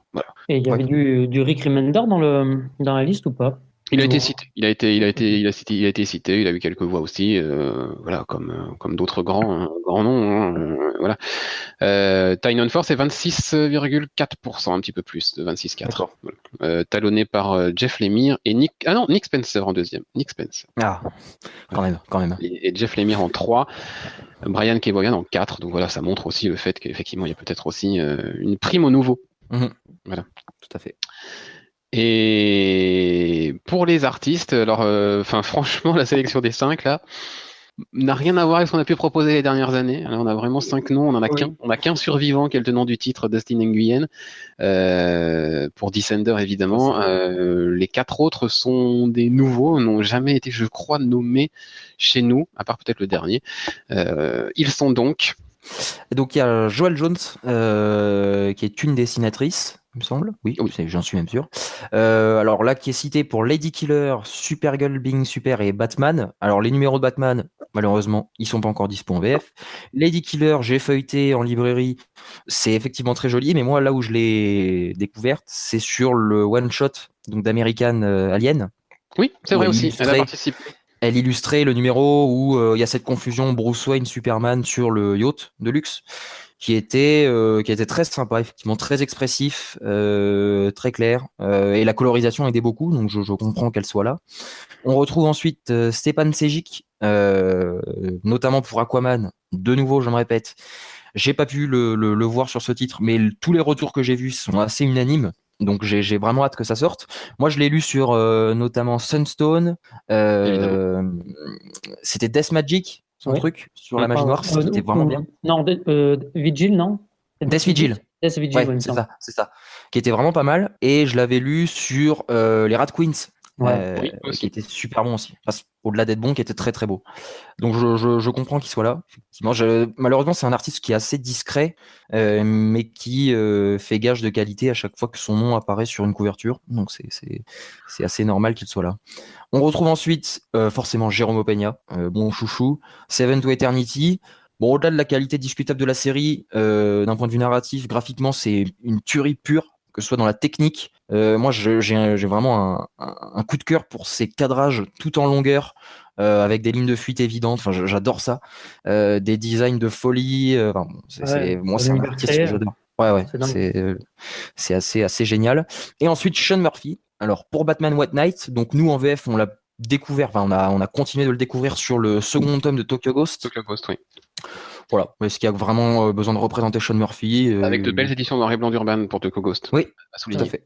Et il y avait du, du Rick Remender dans le dans la liste ou pas? Il a été cité. Il a été, il a été, il a cité, il a été cité. Il a eu quelques voix aussi, euh, voilà, comme comme d'autres grands hein, grands noms. Hein, voilà. Euh, Tyne Force est 26,4%, un petit peu plus de 26,4. Euh, talonné par euh, Jeff Lemire et Nick. Ah non, Nick Spencer en deuxième. Nick Spencer. Ah, quand même, quand même. Et, Jeff Lemire en 3. Brian Keboyan en 4. Donc voilà, ça montre aussi le fait qu'effectivement, il y a peut-être aussi une prime au nouveau. Mhm. Voilà. Tout à fait. Et pour les artistes, alors, enfin, *laughs* franchement, la sélection des 5 là, n'a rien à voir avec ce qu'on a pu proposer les dernières années. on a vraiment cinq noms, on en a qu'un, on a qu'un survivant qui est le tenant du titre, Dustin Nguyen, euh, pour Descender évidemment. Euh, les quatre autres sont des nouveaux, n'ont jamais été, je crois, nommés chez nous, à part peut-être le dernier. Euh, ils sont donc. donc il y a Joel Jones, qui est une dessinatrice il me semble. Oui, j'en suis même sûr. Euh, alors là, qui est cité pour Lady Killer, Supergirl Being Super et Batman. Alors les numéros de Batman, malheureusement, ils sont pas encore dispo en VF. Lady Killer, j'ai feuilleté en librairie. C'est effectivement très joli, mais moi là où je l'ai découverte, c'est sur le one shot donc d'American euh, Alien. Oui, c'est vrai aussi. Elle. Elle illustrait le numéro où euh, il y a cette confusion Bruce Wayne Superman sur le yacht de luxe qui était euh, qui était très sympa, effectivement très expressif, euh, très clair, euh, et la colorisation aidait beaucoup, donc je, je comprends qu'elle soit là. On retrouve ensuite euh, Stepan Sejic, euh, notamment pour Aquaman. De nouveau, je me répète, j'ai pas pu le, le, le, voir sur ce titre, mais tous les retours que j'ai vus sont assez unanimes. Donc j'ai vraiment hâte que ça sorte. Moi je l'ai lu sur notamment Sunstone. C'était Death Magic son truc sur la magie noire, c'était vraiment bien. Non, euh, Vigil, non Death Vigil. Death Vigil, ouais, c'est ça, c'est ça. Qui était vraiment pas mal. Et je l'avais lu sur euh, les Rat Queens. Ouais, euh, qui était super bon aussi. Au-delà d'être bon, qui était très très beau. Donc je, je, je comprends qu'il soit là. Effectivement, je, malheureusement, c'est un artiste qui est assez discret, euh, mais qui euh, fait gage de qualité à chaque fois que son nom apparaît sur une couverture. Donc c'est assez normal qu'il soit là. On retrouve ensuite euh, forcément Jérôme Peña, euh, bon chouchou, Seven to Eternity. Bon, au-delà de la qualité discutable de la série, euh, d'un point de vue narratif, graphiquement, c'est une tuerie pure, que ce soit dans la technique. moi, j'ai vraiment un, un, coup de cœur pour ces cadrages tout en longueur, avec des lignes de fuite évidentes. Enfin, j'adore ça. des designs de folie. Enfin, c'est moi, c'est un artiste que j'adore. Ouais, ouais, c'est assez, assez génial. Et ensuite, Sean Murphy, alors pour Batman White Knight, donc nous en VF on l'a découvert, enfin on a, on a continué de le découvrir sur le second tome de Tokyo Ghost. Tokyo Ghost, oui. Voilà, est-ce qu'il y a vraiment euh, besoin de représenter Sean Murphy euh, Avec de belles éditions noir et blanc d'Urban pour Tokyo Ghost. Oui, tout à fait.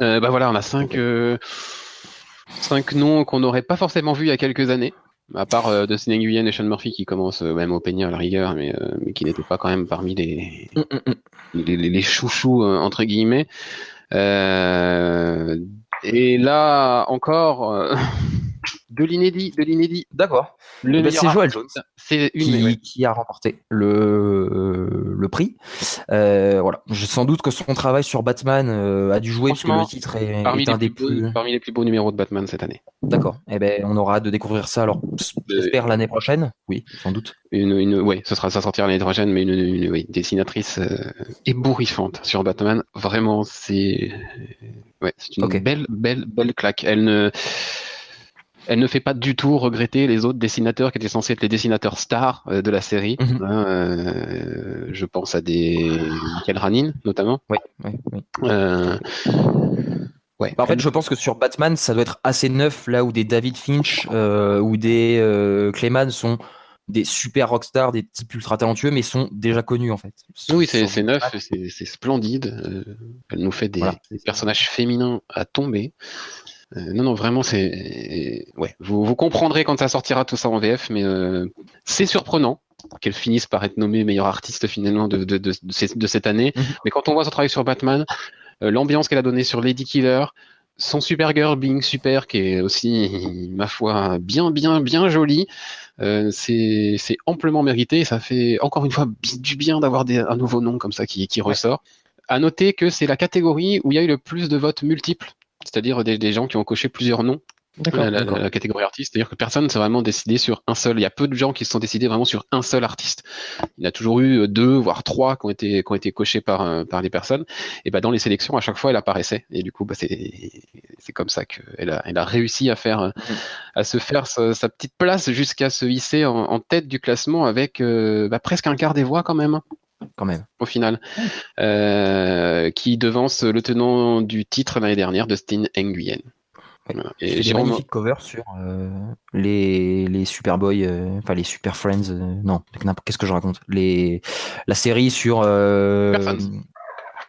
Euh, bah voilà, on a cinq, cinq noms qu'on n'aurait pas forcément vus il y a quelques années, à part Dustin Nguyen et Sean Murphy qui commencent même au Peña à la rigueur, mais, mais qui n'étaient pas quand même parmi les, mm, mm, mm. les, les, les, chouchous entre guillemets. Et là encore, *laughs* de l'inédit, de l'inédit. D'accord. Eh ben, c'est Joel Jones c'est une, qui, a remporté le, le prix. Euh, voilà. Je, sans doute que son travail sur Batman euh, a dû jouer parce que le titre est, parmi un des plus, parmi les plus beaux numéros de Batman cette année. D'accord. Eh ben, on aura hâte de découvrir ça. Alors, j'espère l'année prochaine. Oui, sans doute. Une, une, ouais, ce sera, ça sortira l'année prochaine, mais une, une dessinatrice euh, ébouriffante sur Batman. Vraiment, c'est, ouais, c'est une belle, belle, belle claque. Elle ne elle ne fait pas du tout regretter les autres dessinateurs qui étaient censés être les dessinateurs stars euh, de la série. Mhm. Hein, euh, je pense à des Michael Ranin notamment. Oui, oui, oui. Euh, ouais. Bah, en fait, je pense que sur Batman, ça doit être assez neuf là où des David Finch ou des Clayman sont des super rockstars, des types ultra talentueux, mais sont déjà connus en fait. Oui, c'est neuf, c'est splendide. elle nous fait des, des personnages féminins à tomber. Euh, non, non, vraiment, c'est. Ouais, vous, vous, comprendrez quand ça sortira tout ça en VF, mais euh, c'est surprenant qu'elle finisse par être nommée meilleure artiste finalement de, de, de, de cette année. Mhm. Mais quand on voit son travail sur Batman, euh, l'ambiance qu'elle a donnée sur Lady Killer, son Supergirl Being Super, qui est aussi, *laughs* ma foi, bien, bien, bien joli, euh, c'est amplement mérité. Et ça fait encore une fois du bien d'avoir un nouveau nom comme ça qui, qui ressort. À noter que c'est la catégorie où il y a eu le plus de votes multiples c'est-à-dire des, gens qui ont coché plusieurs noms. La, la, catégorie artiste, c'est-à-dire que personne s'est vraiment décidé sur un seul. Il y a peu de gens qui se sont décidés vraiment sur un seul artiste. Il y a toujours eu deux, voire trois qui ont été, qui ont été cochés par, euh, par des personnes. Et ben dans les sélections, à chaque fois, elle apparaissait. Et du coup, bah, c'est, comme ça qu'elle a, elle a réussi à faire, mm. à se faire sa, petite place jusqu'à se hisser en, tête du classement avec euh, bah, presque un quart des voix quand même quand même. Au final, euh, qui devance le tenant du titre l'année dernière, Dustin Nguyen. Et j'ai magnifique cover sur les les Superboy, enfin les Super Friends. non, qu'est-ce que je raconte? Les la série sur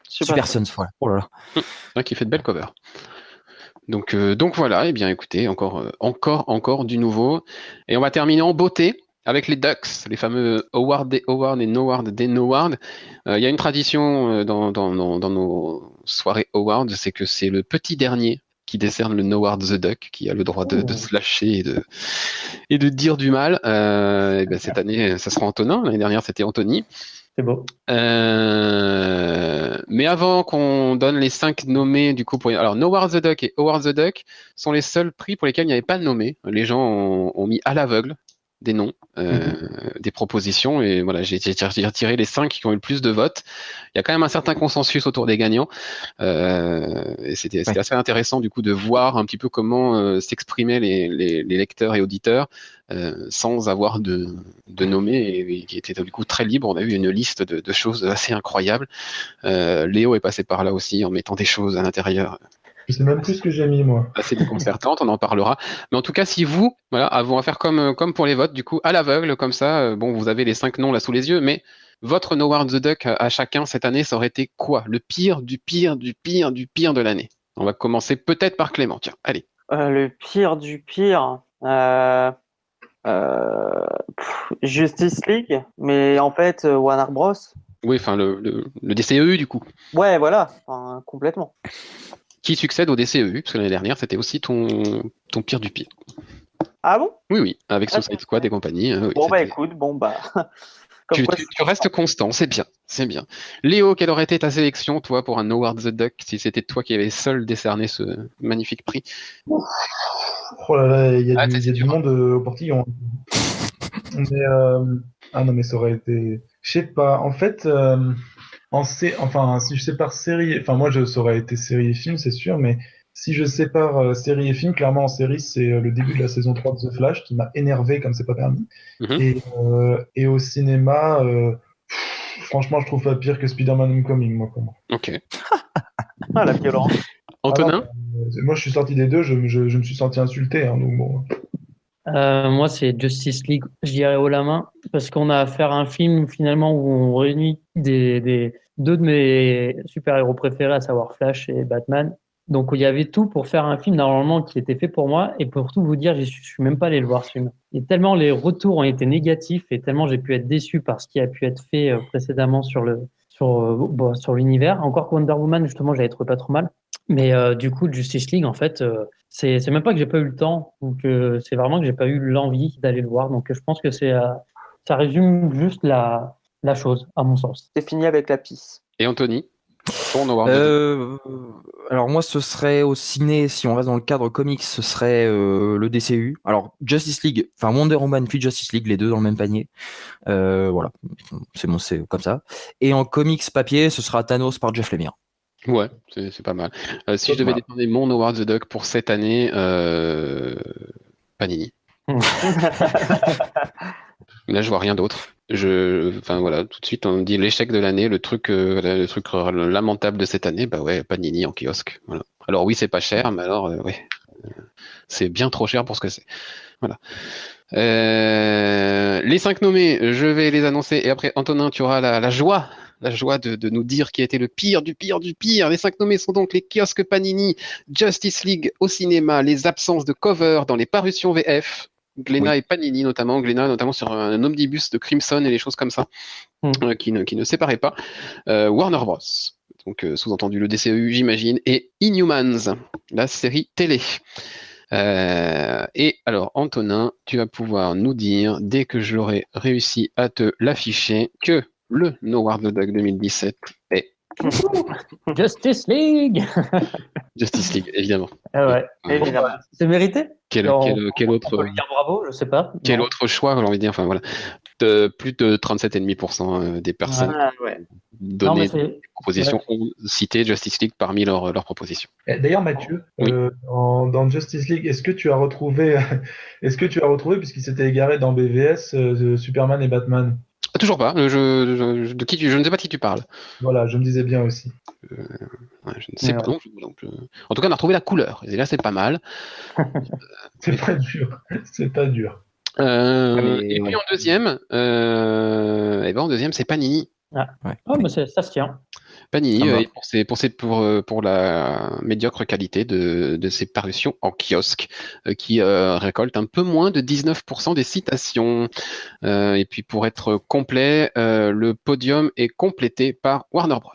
Super, Sons. voilà. Oh là là. qui fait de belles covers. Donc, donc voilà, et eh bien écoutez, encore, encore, encore du nouveau. Et on va terminer en beauté avec les Ducks, les fameux Howard des Howard et Noward des Noward. Il y a une tradition dans, dans, dans, nos soirées Howard, c'est que c'est le petit dernier qui décerne le Noward the Duck, qui a le droit de, de oh. se lâcher et de, et de dire du mal. Euh, et ben cette année, ça sera Antonin. L'année dernière, c'était Anthony. C'est beau. Euh, mais avant qu'on donne les cinq nommés du coup pour alors Nowhere the Duck et Howard the Duck sont les seuls prix pour lesquels il n'y avait pas de nommé. Les gens ont mis à l'aveugle des noms, euh, mhm. des propositions. Et voilà, j'ai retiré les cinq qui ont eu le plus de votes. Il y a quand même un certain consensus autour des gagnants. Euh, et c'était assez intéressant du coup de voir un petit peu comment euh, s'exprimaient les, les, les, lecteurs et auditeurs euh, sans avoir de, de nommé et, qui était du coup très libre. On a eu une liste de, de choses assez incroyables. Euh, Léo est passé par là aussi en mettant des choses à l'intérieur je sais même plus ce que j'ai mis, moi. Assez déconcertante, on en parlera. Mais en tout cas, si vous, voilà, avons à faire comme, euh, comme pour les votes, du coup, à l'aveugle, comme ça, euh, bon, vous avez les cinq noms là sous les yeux, mais votre Nowhere the Duck à chacun cette année, ça aurait été quoi? Le pire, du pire, du pire, du pire de l'année. On va commencer peut-être par Clément. Tiens, allez. Euh, le pire du pire. Justice League, mais en fait, Warner Bros. Oui, enfin, le, le, le, DCEU, du coup. Ouais, voilà, complètement qui succède au DCEU, parce que l'année dernière, c'était aussi ton, ton pire du pire. Ah bon? Oui, oui, avec ah, Suicide Squad et compagnie. Hein, bon, bah écoute, bon, bah. *laughs* tu, restes constant, c'est bien, c'est bien. Léo, quelle aurait été ta sélection, toi, pour un Howard the Duck, si c'était toi qui avais seul décerné ce magnifique prix? Oh là là, il y a, ah, du, monde euh, au portillon. mais, euh, ah non, mais ça aurait été. Je sais pas, en fait. Euh, enfin, si je sépare série, enfin moi, je, ça aurait été série et film, c'est sûr, mais si je sépare euh, série et film, clairement en série, c'est euh, le début de la saison 3 de The Flash qui m'a énervé comme c'est pas permis. Mhm. et, euh, et, au cinéma, franchement, je trouve pas pire que Spider-Man Homecoming, moi, pour moi. Ok. *laughs* ah, la violence. Antonin Moi, je suis sorti des deux, je, je, je me suis senti insulté. Hein, donc bon. Euh, moi, c'est Justice League, je dirais haut la main, parce qu'on a affaire à un film finalement où on réunit des, des deux de mes super-héros préférés, à savoir Flash et Batman. Donc, il y avait tout pour faire un film normalement qui était fait pour moi. Et pour tout vous dire, je suis même pas allé le voir ce film. Et tellement les retours ont été négatifs et tellement j'ai pu être déçu par ce qui a pu être fait euh, précédemment sur le sur euh, bon, sur l'univers. Encore que Wonder Woman, justement, j'avais trouvé pas trop mal. Mais euh, du coup, Justice League, en fait, euh, c'est même pas que j'ai pas eu le temps, donc c'est vraiment que j'ai pas eu l'envie d'aller le voir. Donc je pense que c'est euh, ça résume juste la la chose, à mon sens. C'est fini avec la pisse. Et Anthony euh, alors moi ce serait au ciné si on reste dans le cadre comics ce serait le DCU alors Justice League enfin Wonder Woman puis Justice League les deux dans le même panier voilà c'est bon c'est comme ça et en comics papier ce sera Thanos par Jeff Lemire Ouais, c'est pas mal. Euh, si je devais défendre mon Howard the Duck pour cette année, euh, Panini. *laughs* Là, je vois rien d'autre. Je, enfin voilà, tout de suite, on dit l'échec de l'année, le truc, euh, lamentable de cette année, bah ouais, Panini en kiosque. Alors oui, c'est pas cher, mais alors euh, ouais, c'est bien trop cher pour ce que c'est. Voilà. Euh, les cinq nommés, je vais les annoncer et après Antonin, tu auras la, la joie la joie de, nous dire qui a été le pire du pire du pire. Les cinq nommés sont donc les kiosques Panini, Justice League au cinéma, les absences de cover dans les parutions VF, Glenna et Panini notamment, Glenna notamment sur un, omnibus de Crimson et les choses comme ça, hmm. euh, qui, ne, qui ne séparaient pas, euh, Warner Bros. Donc euh, sous-entendu le DCEU j'imagine, et Inhumans, la série télé. et alors, Antonin, tu vas pouvoir nous dire, dès que je l'aurai réussi à te l'afficher, que le No War the Dog 2017 est *laughs* Justice League *laughs* Justice League, évidemment. Ah ouais, évidemment. C'est mérité? Quel, quel, autre dire bravo, je sais pas. Quel autre choix, j'ai envie de dire, enfin voilà. De, plus de 37,5% euh, des personnes ah, ouais. données des propositions ont cité Justice League parmi leurs, propositions. D'ailleurs, Mathieu, euh, dans Justice League, est-ce que tu as retrouvé, *laughs* est-ce que tu as retrouvé, puisqu'il s'était égaré dans BVS, euh, Superman et Batman? Ah, toujours pas. Je, de qui je ne sais pas de qui tu parles. Voilà, je me disais bien aussi. je ne sais pas. en tout cas, on a retrouvé la couleur. Et là, c'est pas mal. *laughs* c'est pas dur. C'est pas dur. et puis en deuxième, et ben en deuxième, c'est Panini. Ah, ouais. oh, mais ça se tient. Panini, euh, pour, ses, pour, pour, euh, pour, la médiocre qualité de, de ses parutions en kiosque, euh, qui récolte un peu moins de 19% des citations. et puis pour être complet, le podium est complété par Warner Bros.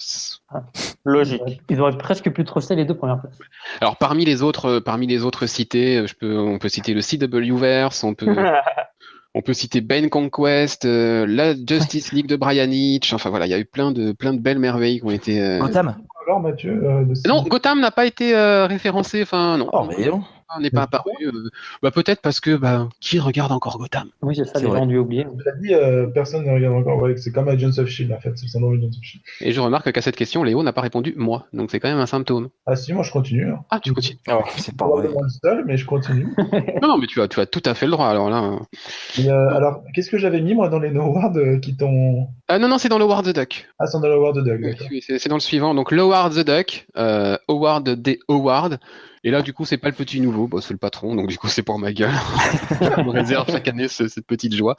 Ah, logique. Ils auraient presque pu trusser les deux premières places. Alors parmi les autres, parmi les autres cités, je peux, on peut citer le CW Verse, on peut *laughs* On peut citer Ben Conquest, euh, la Justice League de Brian Hitch. Enfin voilà, il y a eu plein de plein de belles merveilles qui ont été. Euh, Gotham. Alors Mathieu. Euh, non, Gotham n'a pas été référencé. Enfin non. Oh, mais non n'est pas apparu. Euh, bah, peut-être parce que bah, qui regarde encore Gotham? Oui, c'est ça, les gens ont dû oublier. dit, euh, personne ne regarde encore. c'est comme Agents of Shield en fait, c'est le of Shield. Et je remarque qu'à cette question, Léo n'a pas répondu moi, donc c'est quand même un symptôme. Ah si, moi je continue. Hein. Ah, tu continues. Oh, c'est pas vrai. seul, mais je continue. *laughs* non, non, mais tu as, tu as tout à fait le droit alors là. Hein. Euh, alors, qu'est-ce que j'avais mis moi dans les No Ward qui t'ont. Ah non, non, c'est dans le Ward the Duck. Ah, c'est dans le Howard the Duck. Oui, c'est dans le suivant. Donc, Howard the Duck, Howard D. Howard. Et là, du coup, c'est pas le petit nouveau, bah, c'est le patron, donc du coup, c'est pour ma gueule. *laughs* je me réserve chaque année cette petite joie.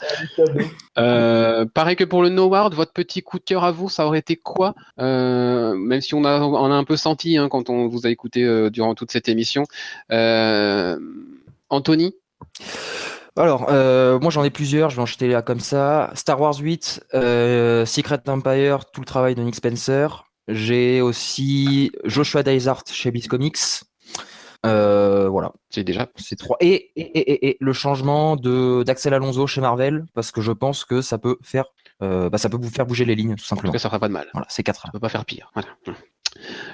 Euh, pareil que pour le No Ward, votre petit coup de cœur à vous, ça aurait été quoi? Euh, Même si on a, a un peu senti hein, quand on vous a écouté euh, durant toute cette émission. Anthony? Alors, moi j'en ai plusieurs, je vais en jeter là comme ça. Star Wars 8, Secret Empire, tout le travail de Nick Spencer. J'ai aussi Joshua Dysart chez Beast Comics. Euh, voilà, c'est déjà c'est trois. Et, et, et, le changement de d'Axel Alonso chez Marvel, parce que je pense que ça peut faire, euh, bah, ça peut vous faire bouger les lignes, tout simplement. En tout ça fera pas de mal. Voilà, c'est quatre. Ça peut pas faire pire. Voilà.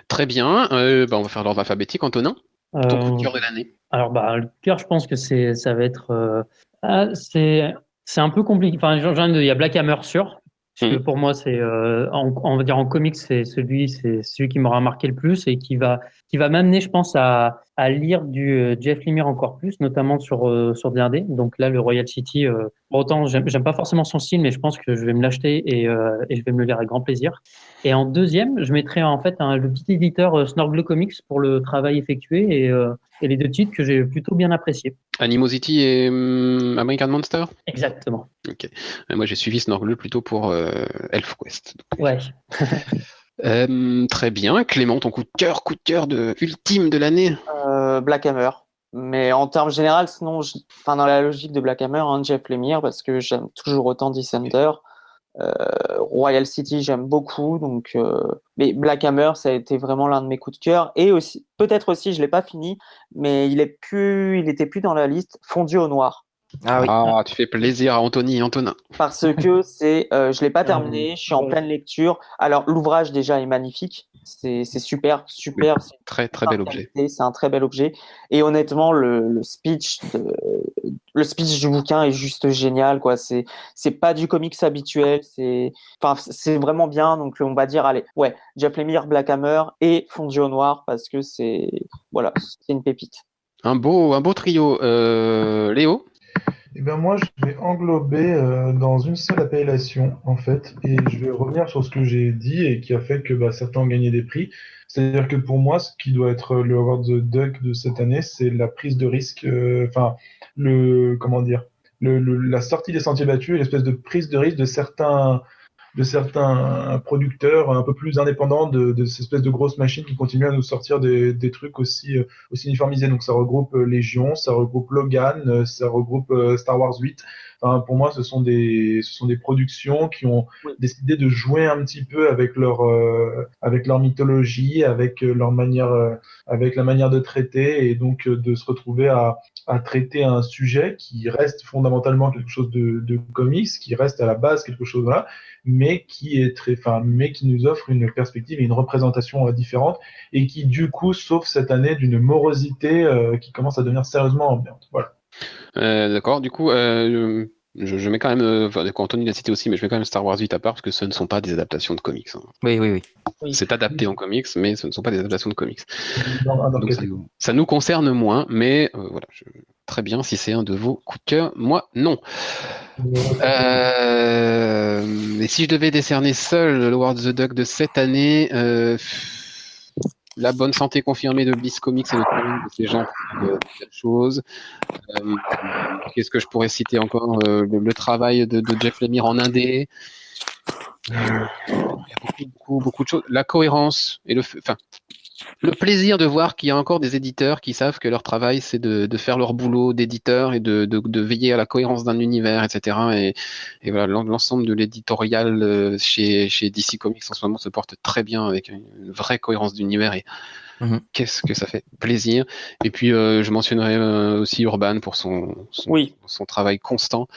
Très bien. Euh, bah, on va faire l'ordre alphabétique, Antonin. Ton coup de cœur de l'année. Alors, bah, le cœur, je pense que c'est, ça va être, ah, c'est, c'est un peu compliqué. Enfin, il y a Black Hammer sûr. Parce que mmh. pour moi, c'est, on va dire en comics, c'est celui, c'est celui qui m'aura marqué le plus et qui va, qui va m'amener, je pense, à, à lire du euh, Jeff Lemire encore plus, notamment sur euh, sur D&D. Donc là, le Royal City, euh, autant j'aime pas forcément son style, mais je pense que je vais me l'acheter et, euh, et, je vais me le lire avec grand plaisir. Et en deuxième, je mettrai en fait un, le petit éditeur Snorgle Comics pour le travail effectué et, et les deux titres que j'ai plutôt bien appréciés. Animosity et hum, American Monster? Exactement. Ok. Moi, j'ai suivi Snorgle plutôt pour ElfQuest. Ouais. *laughs* Euh, très bien. Clément, ton coup de cœur, coup de cœur de ultime de l'année euh, Black Hammer. Mais en termes généraux, sinon, enfin, dans la logique de Black Hammer, hein, Jeff Lemire, parce que j'aime toujours autant Dissenter. Euh, Royal City, j'aime beaucoup. Donc, mais Black Hammer, ça a été vraiment l'un de mes coups de cœur. Et aussi, peut-être aussi, je l'ai pas fini, mais il est plus, il était plus dans la liste. Fondu au noir. Ah oui. Ah, tu fais plaisir à Anthony et Antonin. Parce que c'est, euh, je l'ai pas terminé, je suis en pleine lecture. Alors l'ouvrage déjà est magnifique, c'est super, super. C'est très très bel objet. C'est un très bel objet. Et honnêtement, le, le speech, de, le speech du bouquin est juste génial, quoi. C'est c'est pas du comics habituel, c'est, enfin c'est vraiment bien. Donc on va dire, allez, ouais, Jeff Lemire, Black Hammer et Fondu au noir parce que c'est, voilà, c'est une pépite. Un beau un beau trio. Euh, Léo? Eh bien, moi, je vais englober euh, dans une seule appellation, en fait, et je vais revenir sur ce que j'ai dit et qui a fait que bah, certains ont gagné des prix. C'est-à-dire que pour moi, ce qui doit être le Award the Duck de cette année, c'est la prise de risque, euh, enfin, le, comment dire, le, la sortie des sentiers battus et l'espèce de prise de risque de certains de certains producteurs un peu plus indépendants de, de ces espèces de grosses machines qui continuent à nous sortir des, trucs aussi, euh, aussi uniformisés. Donc ça regroupe euh, Légion, ça regroupe Logan, euh, ça regroupe Star Wars 8. Pour moi, ce sont des, ce sont des productions qui ont décidé de jouer un petit peu avec leur, avec leur mythologie, avec leur manière, avec la manière de traiter, et donc de se retrouver à, à traiter un sujet qui reste fondamentalement quelque chose de, de comics, qui reste à la base quelque chose là, mais qui est très, enfin, mais qui nous offre une perspective et une représentation euh, différente et qui du coup sauve cette année d'une morosité euh, qui commence à devenir sérieusement ambiante. Voilà. Euh, D'accord. Du coup, euh, je, je, mets quand même, euh, enfin, Anthony l'a cité aussi, mais je mets quand même Star Wars 8 à part parce que ce ne sont pas des adaptations de comics. Hein. Oui, oui, oui. C'est adapté en comics, mais ce ne sont pas des adaptations de comics. Donc, ça, nous, ça, nous, concerne moins, mais voilà, je, très bien si c'est un de vos coups de cœur. Moi, non. Euh, mais si je devais décerner seul l'Award the Duck de cette année, euh, la bonne santé confirmée de Bliss Comics et de ces gens de, de choses. Euh, Qu'est-ce que je pourrais citer encore euh, le, le, travail de, de, Jeff Lemire en indé. il y a beaucoup, beaucoup, beaucoup de choses. La cohérence et le, enfin, le plaisir de voir qu'il y a encore des éditeurs qui savent que leur travail, c'est de, de, faire leur boulot d'éditeur et de, de, de, veiller à la cohérence d'un univers, etc. Et, et voilà, l'ensemble de l'éditorial euh, chez, chez DC Comics en ce moment se porte très bien avec une vraie cohérence d'univers et mmh. qu'est-ce que ça fait plaisir. Et puis, euh, je mentionnerai euh, aussi Urban pour son, son, oui. son travail constant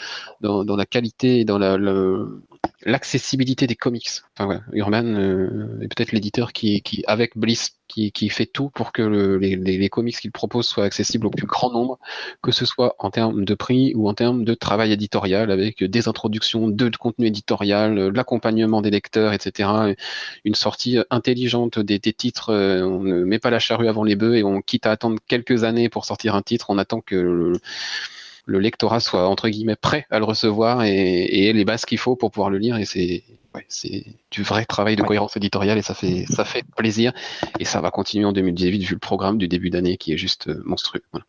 dans, dans, la qualité et dans la, le, l'accessibilité des comics. Enfin, voilà, Urban euh, est peut-être l'éditeur qui, qui, avec Bliss, qui, qui fait tout pour que le, les, les, comics qu'il propose soient accessibles au plus grand nombre, que ce soit en termes de prix ou en termes de travail éditorial, avec des introductions de, de contenu éditorial, l'accompagnement des lecteurs, etc. Une sortie intelligente des, des titres. Euh, on ne met pas la charrue avant les bœufs et on quitte à attendre quelques années pour sortir un titre. On attend que le, le lectorat soit entre guillemets prêt à le recevoir et, et les bases qu'il faut pour pouvoir le lire. Et c'est ouais, c'est du vrai travail de cohérence éditoriale et ça fait ça fait plaisir. Et ça va continuer en 2018 vu le programme du début d'année qui est juste euh, monstrueux. Voilà.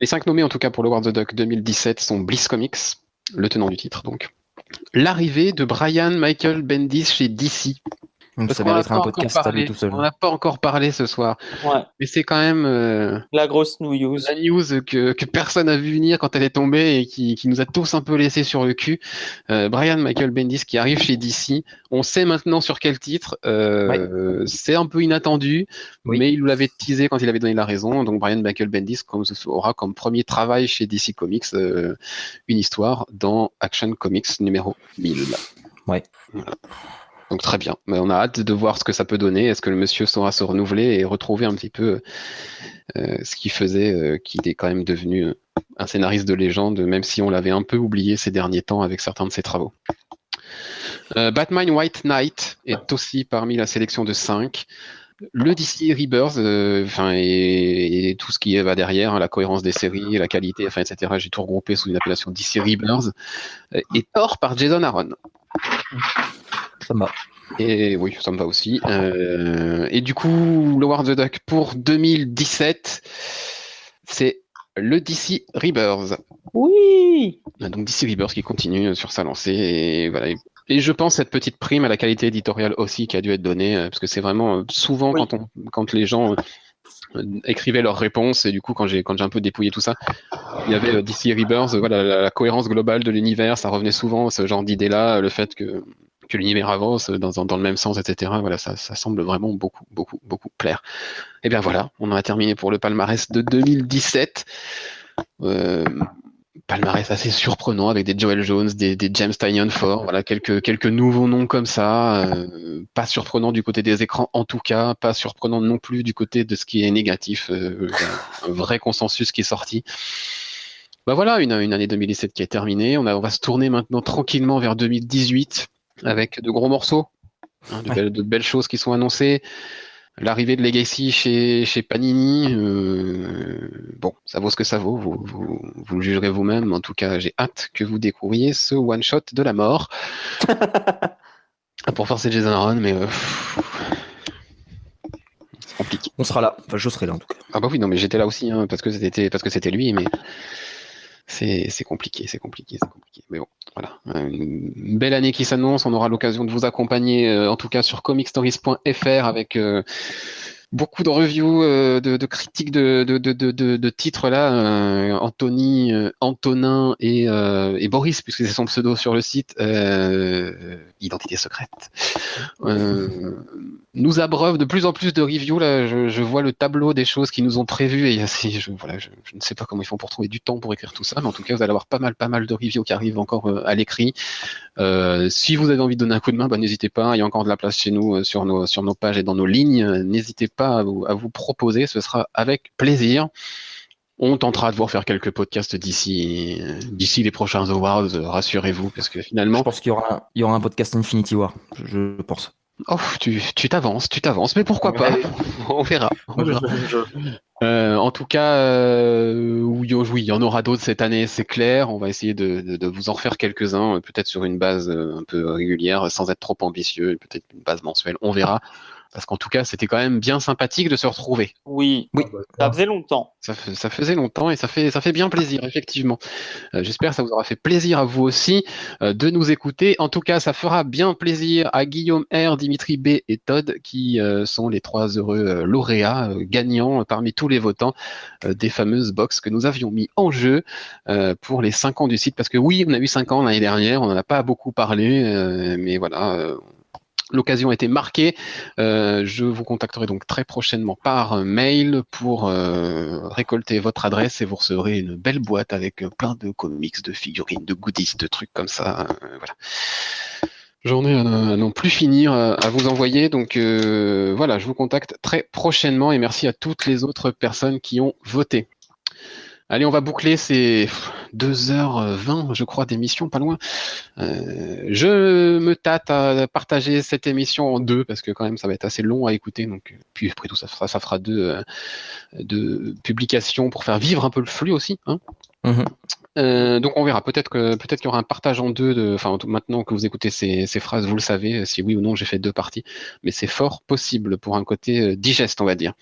Les cinq nommés en tout cas pour le World of the Duck 2017 sont Bliss Comics, le tenant du titre donc. L'arrivée de Brian Michael Bendis chez DC. Donc ça mériterait un podcast parlé, tout seul. On n'a pas encore parlé ce soir. Ouais. Mais c'est quand même euh, la grosse news. La news que, que personne n'a vu venir quand elle est tombée et qui, qui nous a tous un peu laissé sur le cul. Euh, Brian Michael Bendis qui arrive chez DC. On sait maintenant sur quel titre. Euh, ouais. C'est un peu inattendu, oui. mais il nous l'avait teasé quand il avait donné la raison. Donc Brian Michael Bendis comme, aura comme premier travail chez DC Comics euh, une histoire dans Action Comics numéro 1000. Ouais. Voilà. Donc très bien. Mais on a hâte de voir ce que ça peut donner. Est-ce que le monsieur saura se renouveler et retrouver un petit peu euh, ce qu'il faisait, euh, qu'il est quand même devenu un scénariste de légende, même si on l'avait un peu oublié ces derniers temps avec certains de ses travaux. Euh, Batman White Knight est aussi parmi la sélection de 5. Le DC Rebirth, enfin et, et, tout ce qui va derrière, hein, la cohérence des séries, la qualité, enfin etc. J'ai tout regroupé sous une appellation DC Rebirth. est tort par Jason Aaron. Ça me va. Et oui, ça me va aussi. Euh, et du coup, le War the Duck pour 2017, c'est le DC Rebirth. Oui. Donc DC Rebirth qui continue sur sa lancée et voilà. Et je pense cette petite prime à la qualité éditoriale aussi qui a dû être donnée parce que c'est vraiment souvent oui. quand on quand les gens écrivaient leurs réponses et du coup quand j'ai quand j'ai un peu dépouillé tout ça il y avait DC Rebirth voilà la, la cohérence globale de l'univers ça revenait souvent ce genre d'idée là le fait que que l'univers avance dans, dans, le même sens, etc. Voilà, ça, semble vraiment beaucoup, beaucoup, beaucoup plaire. Et bien voilà, on en a terminé pour le palmarès de 2017. Euh, palmarès assez surprenant avec des Joel Jones, des, James Tynion Ford, voilà quelques quelques nouveaux noms comme ça, euh, pas surprenant du côté des écrans en tout cas, pas surprenant non plus du côté de ce qui est négatif, euh, un vrai consensus qui est sorti. Bah voilà, une, année 2017 qui est terminée. On va se tourner maintenant tranquillement vers 2018 avec de gros morceaux, hein, de, ouais. belles, de, belles, choses qui sont annoncées. L'arrivée de Legacy chez, chez Panini, euh, bon, ça vaut ce que ça vaut, vous, vous, vous le jugerez vous-même. En tout cas, j'ai hâte que vous découvriez ce one-shot de la mort. *laughs* Pour forcer Jason Aaron, mais euh, c'est compliqué. On sera là, enfin je serai là en tout cas. Ah bah oui, non mais j'étais là aussi, hein, parce que c'était parce que c'était lui, mais c'est compliqué, c'est compliqué, c'est compliqué. Mais bon, voilà. Une belle année qui s'annonce. On aura l'occasion de vous accompagner, euh, en tout cas sur comicstories.fr avec euh, beaucoup de reviews, euh, de, critiques de, titres là. Euh, Anthony, euh, Antonin et, Boris, puisque c'est son pseudo sur le site, identité secrète, nous abreuve de plus en plus de reviews. Là, je, vois le tableau des choses qui nous ont prévues et je, voilà, je, ne sais pas comment ils font pour trouver du temps pour écrire tout ça, mais en tout cas, vous allez avoir pas mal, pas mal de reviews qui arrivent encore à l'écrit. si vous avez envie de donner un coup de main, bah, n'hésitez pas. Il y a encore de la place chez nous sur nos pages et dans nos lignes. N'hésitez pas à vous, à vous, proposer, ce sera avec plaisir. On tentera de vous refaire quelques podcasts d'ici d'ici les prochains awards, rassurez-vous, parce que finalement. Je pense qu'il y aura, il y aura un podcast Infinity War, je, je pense. Oh, tu t'avances, tu t'avances, mais pourquoi pas? *laughs* On verra. Euh, en tout cas, euh, oui, oui, il y en aura d'autres cette année, c'est clair. On va essayer de, de, vous en refaire quelques-uns, peut-être sur une base un peu régulière, sans être trop ambitieux, peut-être une base mensuelle. On verra parce qu'en tout cas, c'était quand même bien sympathique de se retrouver. Oui, oui. ça faisait longtemps. Ça, faisait longtemps et ça fait, ça fait bien plaisir, effectivement. Euh, j'espère que ça vous aura fait plaisir à vous aussi euh, de nous écouter. En tout cas, ça fera bien plaisir à Guillaume R, Dimitri B et Todd, qui euh, sont les trois heureux lauréats gagnants parmi tous les votants des fameuses box que nous avions mis en jeu pour les cinq ans du site. Parce que oui, on a eu cinq ans l'année dernière, on n'en a pas beaucoup parlé, mais voilà L'occasion a été marquée. Euh, je vous contacterai donc très prochainement par mail pour euh, récolter votre adresse et vous recevrez une belle boîte avec plein de comics, de figurines, de goodies, de trucs comme ça. Euh, voilà. J'en ai à, non plus finir à vous envoyer. Donc voilà, je vous contacte très prochainement et merci à toutes les autres personnes qui ont voté. Allez, on va boucler ces 2h20, je crois, d'émission, pas loin. Euh, je me tâte à partager cette émission en deux, parce que quand même, ça va être assez long à écouter. Donc, puis après tout, ça fera, ça fera deux, euh, publications pour faire vivre un peu le flux aussi. Hein. Mhm. Euh, donc on verra. Peut-être que peut-être qu'il y aura un partage en deux. De, enfin, maintenant que vous écoutez ces, ces phrases, vous le savez si oui ou non j'ai fait deux parties. Mais c'est fort possible pour un côté digeste, on va dire.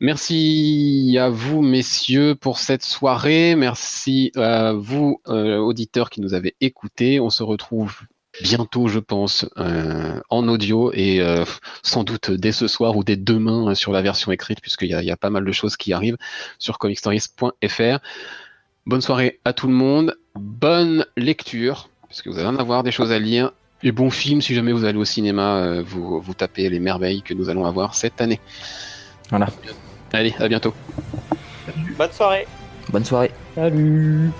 Merci à vous, messieurs, pour cette soirée. Merci à vous, euh, auditeurs, qui nous avez écoutés. On se retrouve bientôt, je pense, euh, en audio et euh, sans doute dès ce soir ou dès demain sur la version écrite, puisqu'il y, y, a pas mal de choses qui arrivent sur comicstories.fr. Bonne soirée à tout le monde. Bonne lecture, puisque vous allez en avoir des choses à lire. Et bon film si jamais vous allez au cinéma, vous, vous tapez les merveilles que nous allons avoir cette année. Voilà. Allez, à bientôt. Bonne soirée. Bonne soirée. Salut.